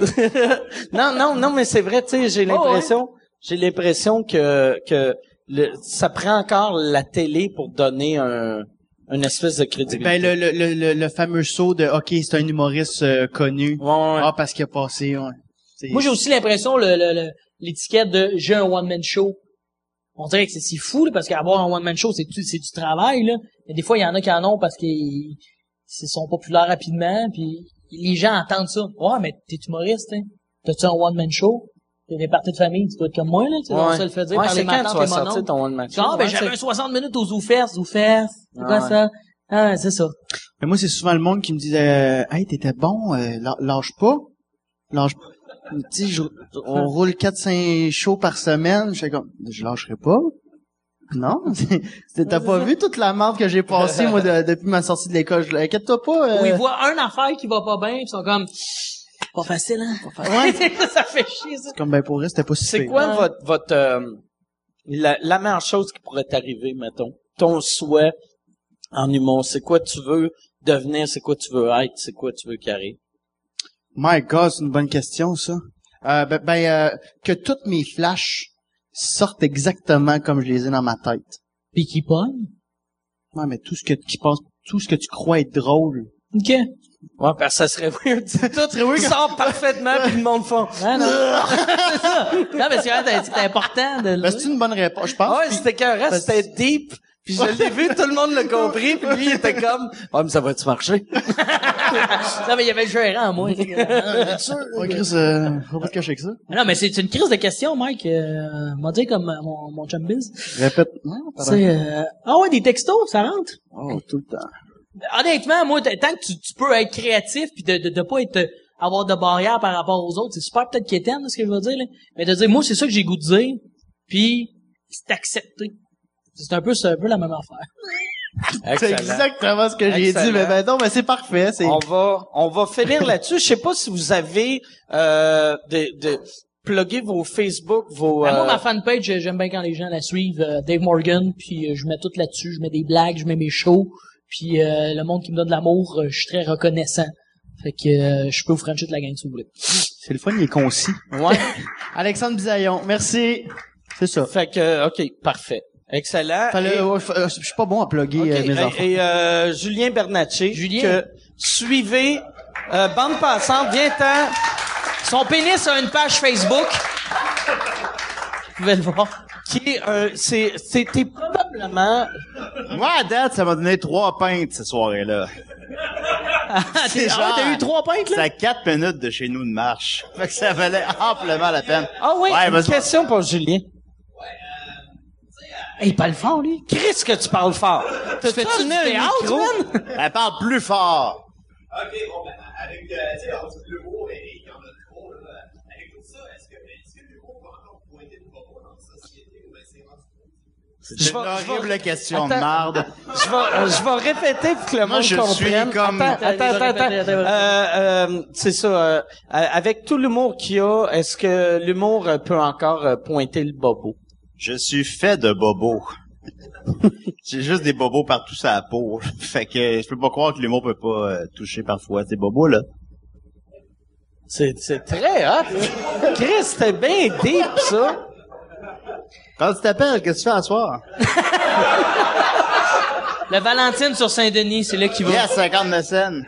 S2: non, non, non, mais c'est vrai, tu sais, j'ai l'impression, j'ai l'impression que, que le, ça prend encore la télé pour donner un, une espèce de crédibilité.
S5: ben le, le, le, le, le fameux saut de OK, c'est un humoriste euh, connu.
S2: Ouais, ouais.
S5: Ah parce qu'il a passé
S4: Moi, j'ai aussi l'impression, le, le, le- l'étiquette de j'ai un one-man show. On dirait que c'est si fou, là, parce qu'avoir un one-man show, c'est du, c'est du travail, là. Mais des fois, il y en a qui en ont parce qu'ils ils sont populaires rapidement, puis les gens entendent ça. Ouais, mais t'es humoriste, hein. T'as-tu un one-man show? T'es des parties de famille, tu dois être comme moi, là. Tu sais, on se le fait dire
S2: Ouais,
S4: par les
S2: quand
S4: matantes
S2: tu vas sortir ton one man show?
S4: Ah, ben,
S2: Ouais,
S4: j'avais
S2: c'est-
S4: un 60 minutes aux ouvertes, ouvertes. C'est quoi
S2: Ah,
S4: ça? Ah, c'est ça.
S5: Mais moi, c'est souvent le monde qui me dit euh, Hey, t'étais bon, euh, lâ- lâche pas. Lâche pas. Tu sais, je- on roule 4-5 shows par semaine. Je fais comme Je lâcherai pas. Non. T'as pas vu toute la merde que j'ai passée, moi, de- depuis ma sortie de l'école? Je- Inquiète-toi pas. euh,
S4: Ou ils voient un affaire qui va pas bien, ils sont comme, pas facile, hein?
S5: Ouais.
S4: ça fait chier, ça.
S5: Comme ben pour vrai, c'était pas si
S2: C'est quoi votre, votre, euh, la, la meilleure chose qui pourrait t'arriver, mettons, ton souhait en humour, c'est quoi tu veux devenir, c'est quoi tu veux être, c'est quoi tu veux arrive?
S5: My God, c'est une bonne question, ça. Euh, ben, ben, euh, que toutes mes flashs sortent exactement comme je les ai dans ma tête.
S4: Puis qui pogne.
S5: Ouais, mais tout ce que qui passe, tout ce que tu crois être drôle.
S4: OK.
S2: Ouais, parce que ça serait weird. Tout sort parfaitement, puis le monde fond.
S4: Ah, non. c'est ça. Non, mais c'est important de le
S5: Ben, c'est une bonne réponse, je pense.
S2: Ouais, c'était carré, c'était deep. Puis je l'ai vu, tout le monde l'a compris, puis lui, il était comme, ah, mais ça va-tu marcher?
S4: Non, mais il y avait le gérant, moi.
S5: Ouais, Chris, euh, faut pas te cacher que ça.
S4: non, mais c'est une crise de questions, Mike. Euh, m'a dit comme euh, mon, mon chum Biz.
S5: Répète.
S4: C'est, euh, ah ouais, des textos, ça rentre?
S5: Oh, tout le temps.
S4: Honnêtement, moi, tant que tu, tu peux être créatif puis de, de, de pas être euh, avoir de barrières par rapport aux autres, c'est super peut-être quétaine, ce que je veux dire, là. Mais de dire, moi, c'est ça que j'ai goût de dire, puis c'est accepté. C'est un peu, c'est un peu la même affaire.
S5: C'est exactement ce que j'ai dit, mais ben non, mais c'est parfait.
S2: On va, on va finir là-dessus. Je sais pas si vous avez, euh, de, de, plugger vos Facebook, vos,
S4: Ben, moi,
S2: euh,
S4: ma fanpage, j'aime bien quand les gens la suivent. euh, Dave Morgan, puis euh, je mets tout là-dessus. Je mets des blagues, je mets mes shows. Puis euh, le monde qui me donne de l'amour, euh, je suis très reconnaissant. Fait que euh, je peux vous franchir de la gang si vous voulez.
S5: c'est le fun, il est concis.
S2: ouais.
S5: Alexandre Bisaillon, merci. C'est ça.
S2: fait que, ok, parfait. Excellent.
S5: Fallait,
S2: Et-
S5: ouais, fa- euh, je suis pas bon à plugger euh, mes
S2: et-
S5: enfants.
S2: Et, euh, Julien Bernatchez.
S4: Julien?
S2: Que suivez, euh, bande passante, viens-t'en.
S4: Son pénis a une page Facebook. Vous pouvez le voir.
S2: Qui, euh, c'est, c'était probablement,
S3: Moi, à date, ça m'a donné trois pintes, cette soirée-là.
S4: Ah, t'es-
S3: C'est
S4: ah,
S3: genre-
S4: t'as eu trois pintes,
S3: C'est
S4: là?
S3: à quatre minutes de chez nous de marche. Fait que ça valait amplement la peine.
S2: ah oui,
S3: Ouais,
S2: une question pour Julien.
S4: Il parle fort, lui.
S2: Chris, que tu parles fort? Tu fais un
S4: théâtre,
S2: micro?
S4: man?
S3: Elle parle plus fort.
S7: Ok, bon, ben, avec, euh, tu sais, l'humour il y en a trop, là. Avec tout ça, est-ce que, est-ce que l'humour va encore pointer le bas dans la société ou ben c'est rendu
S3: C'est
S2: Je
S3: une horrible
S2: vais-
S3: question de
S2: Attends.
S3: marde.
S2: Je vais, euh, je vais répéter pour que le
S3: Moi,
S2: monde
S3: je
S2: comprenne.
S3: suis comme-
S2: Attends, attends, attends. Euh, euh, c'est ça. euh, avec tout l'humour qu'il y a, est-ce que l'humour euh, peut encore pointer le bobo?
S3: Je suis fait de bobos. J'ai juste des bobos partout sur la peau. Fait que je peux pas croire que l'humour peut pas euh, toucher parfois ces bobos là.
S2: C'est, c'est très hot. Chris, c'était bien deep, ça.
S3: Quand tu t'appelles, qu'est-ce que tu fais à soir?
S4: Le Valentine sur Saint-Denis, c'est là qu'il va.
S3: Yes, 50 de scène.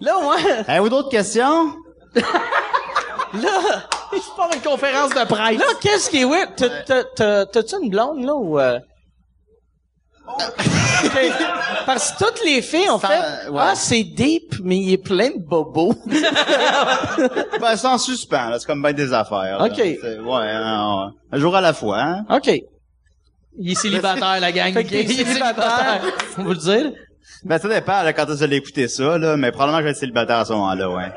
S2: Là, moi,
S3: Avez-vous d'autres questions?
S2: là,
S4: Il se part une conférence de presse.
S2: là, qu'est-ce qui est weird? T'as, t'as, t'as, t'as-tu une blonde, là, ou... euh? Parce que toutes les filles ont
S3: Ça,
S2: fait
S3: euh, ouais.
S2: Ah, c'est deep, mais il est plein de bobos.
S3: Ben, c'est en suspens, là. C'est comme bien des affaires. là.
S2: Ok.
S3: Ouais, un, un jour à la fois, hein?
S2: OK.
S4: Il est célibataire, la gang.
S2: Fait qu'il est célibataire.
S4: On va le dire?
S3: Ben, ça dépend, là, quand tu as écouté ça, là, mais probablement que je vais être célibataire à ce moment-là, ouais.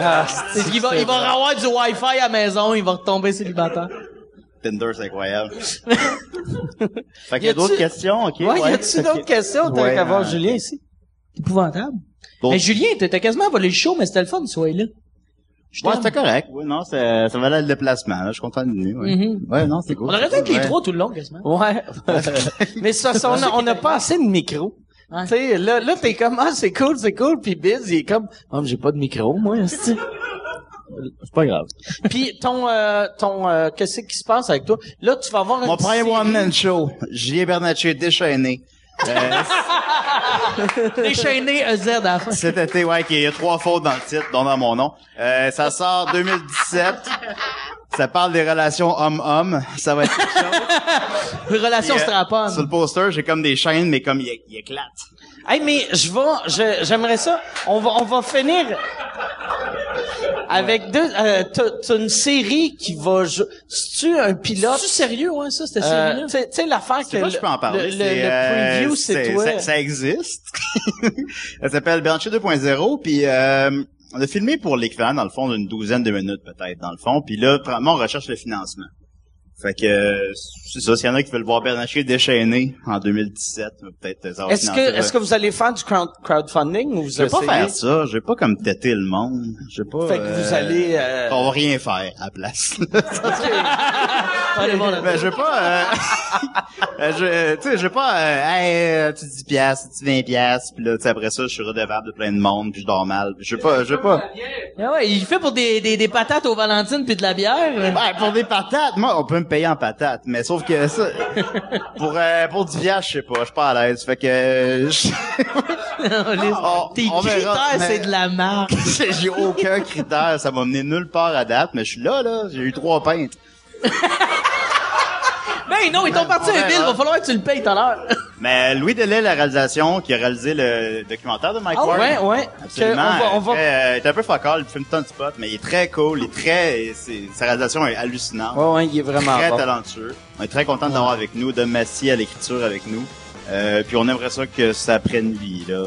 S2: Ah,
S4: C'est qu'il va, il va avoir du Wi-Fi à la maison, il va retomber célibataire.
S3: Tinder, c'est incroyable. fait qu'il y a d'autres questions, ok?
S2: Ouais, y a-tu d'autres questions? T'as
S3: Ouais,
S2: qu'à voir
S3: euh,
S2: Julien ici.
S4: Épouvantable. Mais Julien, t'as t'as quasiment volé le show, mais c'était le fun, ce soir-là. Je
S3: Ouais, c'était correct. Oui, non, c'est- ça valait le déplacement, là. Je suis content de venir, ouais.
S4: Mhm.
S3: Ouais, non, c'est cool.
S4: On aurait dû être les
S3: Ouais.
S4: trois tout le long, quasiment.
S2: Ouais. mais ça, ça, on a, on a pas assez de micro.
S4: Ouais.
S2: Tu sais, là, là, t'es comme, ah, c'est cool, c'est cool, puis Biz, il est comme, ah, mais j'ai pas de micro, moi.
S3: C'est pas grave.
S2: Puis ton, euh, ton, euh, qu'est-ce qui se passe avec toi? Là, tu vas avoir une
S3: Mon premier
S2: série-
S3: one-man show. Julien Bernatchez déchaîné. Euh,
S4: Déchaîné EZ à la fin.
S3: cet été, ouais, qu'il y a trois fautes dans le titre, dont dans mon nom. Euh, ça sort 2017. Ça parle des relations homme-homme. Ça va être quelque chose.
S4: Relation
S3: Puis, euh,
S4: strap-on.
S3: Sur le poster, j'ai comme des chaînes, mais comme il, il éclate.
S2: Hey, mais je vais, j'aimerais ça. On va, on va finir avec deux. Euh, t'as, t'as une série qui va. C'est-tu un pilote?
S4: C'est sérieux, ouais, ça, cette
S2: Euh,
S4: série-là?
S2: tu sais- tu sais l'affaire
S3: Je
S2: que
S3: sais pas,
S2: le,
S3: je peux en parler.
S2: le, le-
S3: euh,
S2: preview c'est toi.
S3: Ça, ça existe. ça s'appelle Bernatchez 2.0, puis euh, on a filmé pour l'équivalent, dans le fond, d'une douzaine de minutes peut-être, dans le fond. Puis là, on recherche le financement. Fait que euh, c'est ça, s'il y en a qui veulent voir Bernatchez déchaîné en 2017, peut-être euh,
S2: Est-ce que, est-ce que vous allez faire du crowd- crowdfunding ou vous
S3: Je vais pas faire ça, je vais pas comme têter le monde. Je vais pas.
S2: Fait que vous
S3: euh,
S2: allez, euh,
S3: On va rien faire à la place. Ben, je vais pas, euh, euh, je, tu sais, je vais pas, euh, hey, euh, tu 10 piastres, tu 20 piastres, puis là, tu sais, après ça, je suis redevable de plein de monde, puis je dors mal. Je vais pas, je vais pas.
S4: Ah ouais, il fait pour des, des, des patates aux Valentines puis de la bière.
S3: Ouais, pour des patates, moi, on peut me payer en patates, mais sauf que ça, pour, euh, pour du viage, je sais pas, je suis pas à l'aise, fait que, euh, je- On-
S4: Tes
S3: on
S4: critères, c'est de la marque.
S3: j'ai aucun critère, ça m'a mené nulle part à date, mais je suis là, là, j'ai eu trois pintes.
S4: Ben non, ils t'ont parti
S3: on
S4: un bill,
S3: verra.
S4: va falloir que tu le payes tout à l'heure.
S3: Mais Louis Delay, la réalisation, qui a réalisé le documentaire de Mike
S2: Ah
S3: Ward.
S2: ouais, ouais.
S3: Absolument.
S2: On va, on va,
S3: Très, euh, il est un peu focal, il filme tant de spots, mais il est très cool, il est très, sa réalisation est hallucinante.
S2: ouais, ouais, il est vraiment
S3: très
S2: bon.
S3: talentueux. On est très content d'avoir avec nous, de Massy à l'écriture avec nous. Euh, puis on aimerait ça que ça prenne vie, là.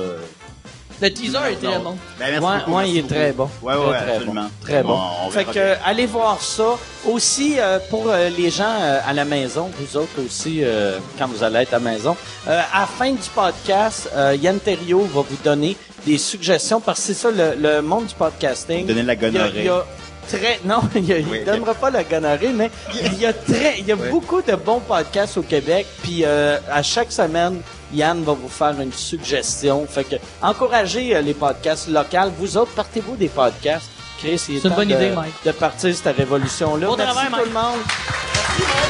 S4: Le teaser est très bon.
S3: Ben, merci
S2: Ouais,
S3: beaucoup,
S2: ouais,
S3: merci
S2: il est
S3: beaucoup.
S2: très bon.
S3: Ouais,
S2: Très,
S3: ouais,
S2: très
S3: absolument.
S2: bon. Très bon.
S3: On- on
S2: fait que euh, allez voir ça. Aussi euh, pour euh, les gens euh, à la maison, vous autres aussi euh, quand vous allez être à la maison. Euh, à la fin du podcast, euh, Yann Terriot va vous donner des suggestions parce que c'est ça le, le monde du podcasting.
S3: Donner la
S2: Il y a-
S3: gonorrhée.
S2: il y a très non, il,
S3: Oui, ok.
S2: donnera pas la gonorrhée, mais il y a très, il y a beaucoup de bons podcasts au Québec. Puis euh, à chaque semaine, Yann va vous faire une suggestion. Fait que encouragez euh, les podcasts locaux. Vous autres, partez-vous des podcasts? Chris, il est
S4: C'est une
S2: temps
S4: bonne
S2: de,
S4: idée, Mike.
S2: de partir cette révolution-là.
S4: Bon
S2: Merci
S4: travail,
S2: tout
S4: Mike.
S2: le monde.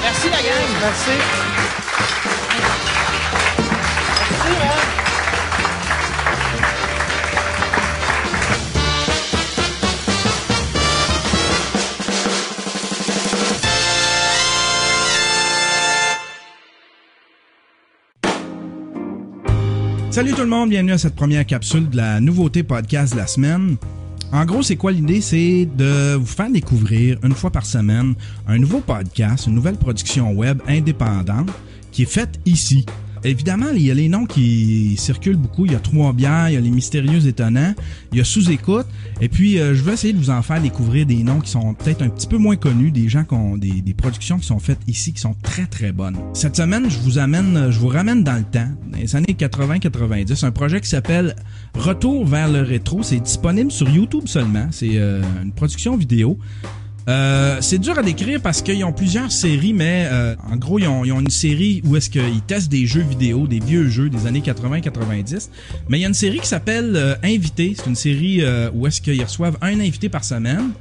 S4: Merci la gang.
S2: Merci.
S8: Salut tout le monde, bienvenue à cette première capsule de la nouveauté podcast de la semaine. En gros, c'est quoi l'idée? C'est de vous faire découvrir une fois par semaine un nouveau podcast, une nouvelle production web indépendante qui est faite ici. Évidemment, il y a les noms qui circulent beaucoup. Il y a Trois Bières, il y a Les Mystérieux Étonnants, il y a Sous-Écoute. Et puis, euh, je vais essayer de vous en faire découvrir des noms qui sont peut-être un petit peu moins connus, des gens qui ont des, productions qui sont faites ici, qui sont très très bonnes. Cette semaine, je vous amène, je vous ramène dans le temps, les années 80-90, un projet qui s'appelle Retour vers le rétro. C'est disponible sur YouTube seulement. C'est euh, une production vidéo. Euh, c'est dur à décrire parce qu'ils ont plusieurs séries, mais euh, en gros, ils ont, ils ont une série où est-ce qu'ils testent des jeux vidéo, des vieux jeux des années 80-90. Mais il y a une série qui s'appelle euh, Invité. C'est une série où est-ce qu'ils reçoivent un invité par semaine.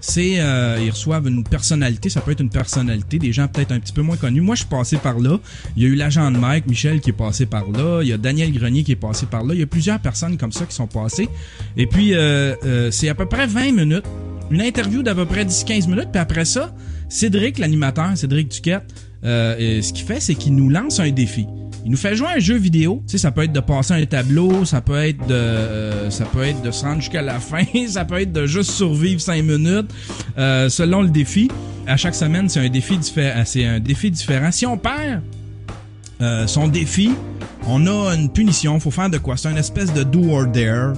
S8: C'est euh, ils reçoivent une personnalité, ça peut être une personnalité, des gens peut-être un petit peu moins connus. Moi, je suis passé par là. Il y a eu l'agent de Mike, Michel qui est passé par là. Il y a Daniel Grenier qui est passé par là. Il y a plusieurs personnes comme ça qui sont passées. Et puis, euh, euh, c'est à peu près 20 minutes une interview d'à peu près 10-15 minutes, puis après ça, Cédric, l'animateur, Cédric Duquette, euh, ce qu'il fait, c'est qu'il nous lance un défi. Il nous fait jouer un jeu vidéo. Tu sais, ça peut être de passer un tableau, ça peut être de, euh, ça peut être de se rendre jusqu'à la fin, ça peut être de juste survivre 5 minutes, euh, selon le défi. À chaque semaine, c'est un défi différent. C'est un défi différent. Si on perd euh, son défi, on a une punition. Faut faire de quoi? C'est une espèce de do or dare.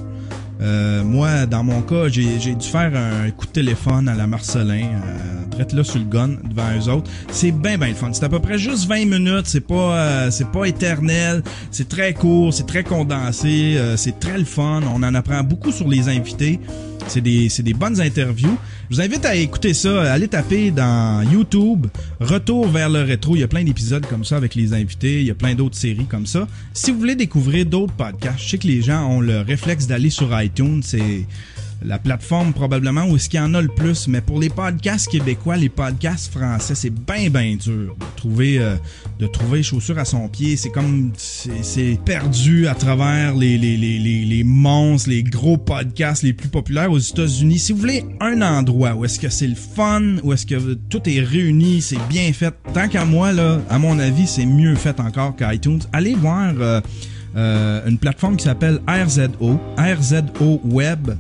S8: Euh, moi, dans mon cas, j'ai dû faire un coup de téléphone à la Marcelin, euh, drette là sur le gun devant eux autres. C'est bien, bien le fun. C'est à peu près juste 20 minutes. C'est pas, euh, c'est pas éternel. C'est très court, c'est très condensé. c'est très le fun. On en apprend beaucoup sur les invités. C'est des, des bonnes interviews. Je vous invite à écouter ça. Allez taper dans YouTube Retour vers le rétro. Il y a plein d'épisodes comme ça avec les invités. Il y a plein d'autres séries comme ça. Si vous voulez découvrir d'autres podcasts, je sais que les gens ont le réflexe d'aller sur iTunes. C'est la plateforme probablement où est-ce qu'il y en a le plus. Mais pour les podcasts québécois, les podcasts français, c'est bien, bien dur de trouver, euh, de trouver chaussures à son pied. C'est comme, c'est perdu à travers les, les, les, les, les monstres, les gros podcasts les plus populaires aux États-Unis. Si vous voulez un endroit où est-ce que c'est le fun, où est-ce que tout est réuni, c'est bien fait. Tant qu'à moi, là, à mon avis, c'est mieux fait encore qu'iTunes. Allez voir, euh, euh, une plateforme qui s'appelle RZO, rzoweb.com.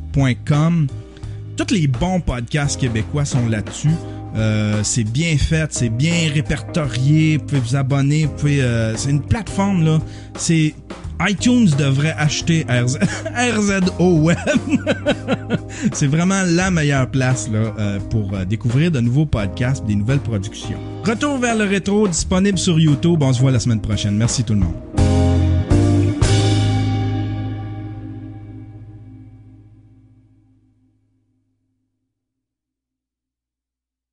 S8: Tous les bons podcasts québécois sont là-dessus. Euh, c'est bien fait, c'est bien répertorié. Vous pouvez vous abonner. Euh, c'est une plateforme là. C'est iTunes devrait acheter RZ, RZO Web. c'est vraiment la meilleure place là pour découvrir de nouveaux podcasts, des nouvelles productions. Retour vers le rétro disponible sur YouTube. On se voit la semaine prochaine. Merci tout le monde.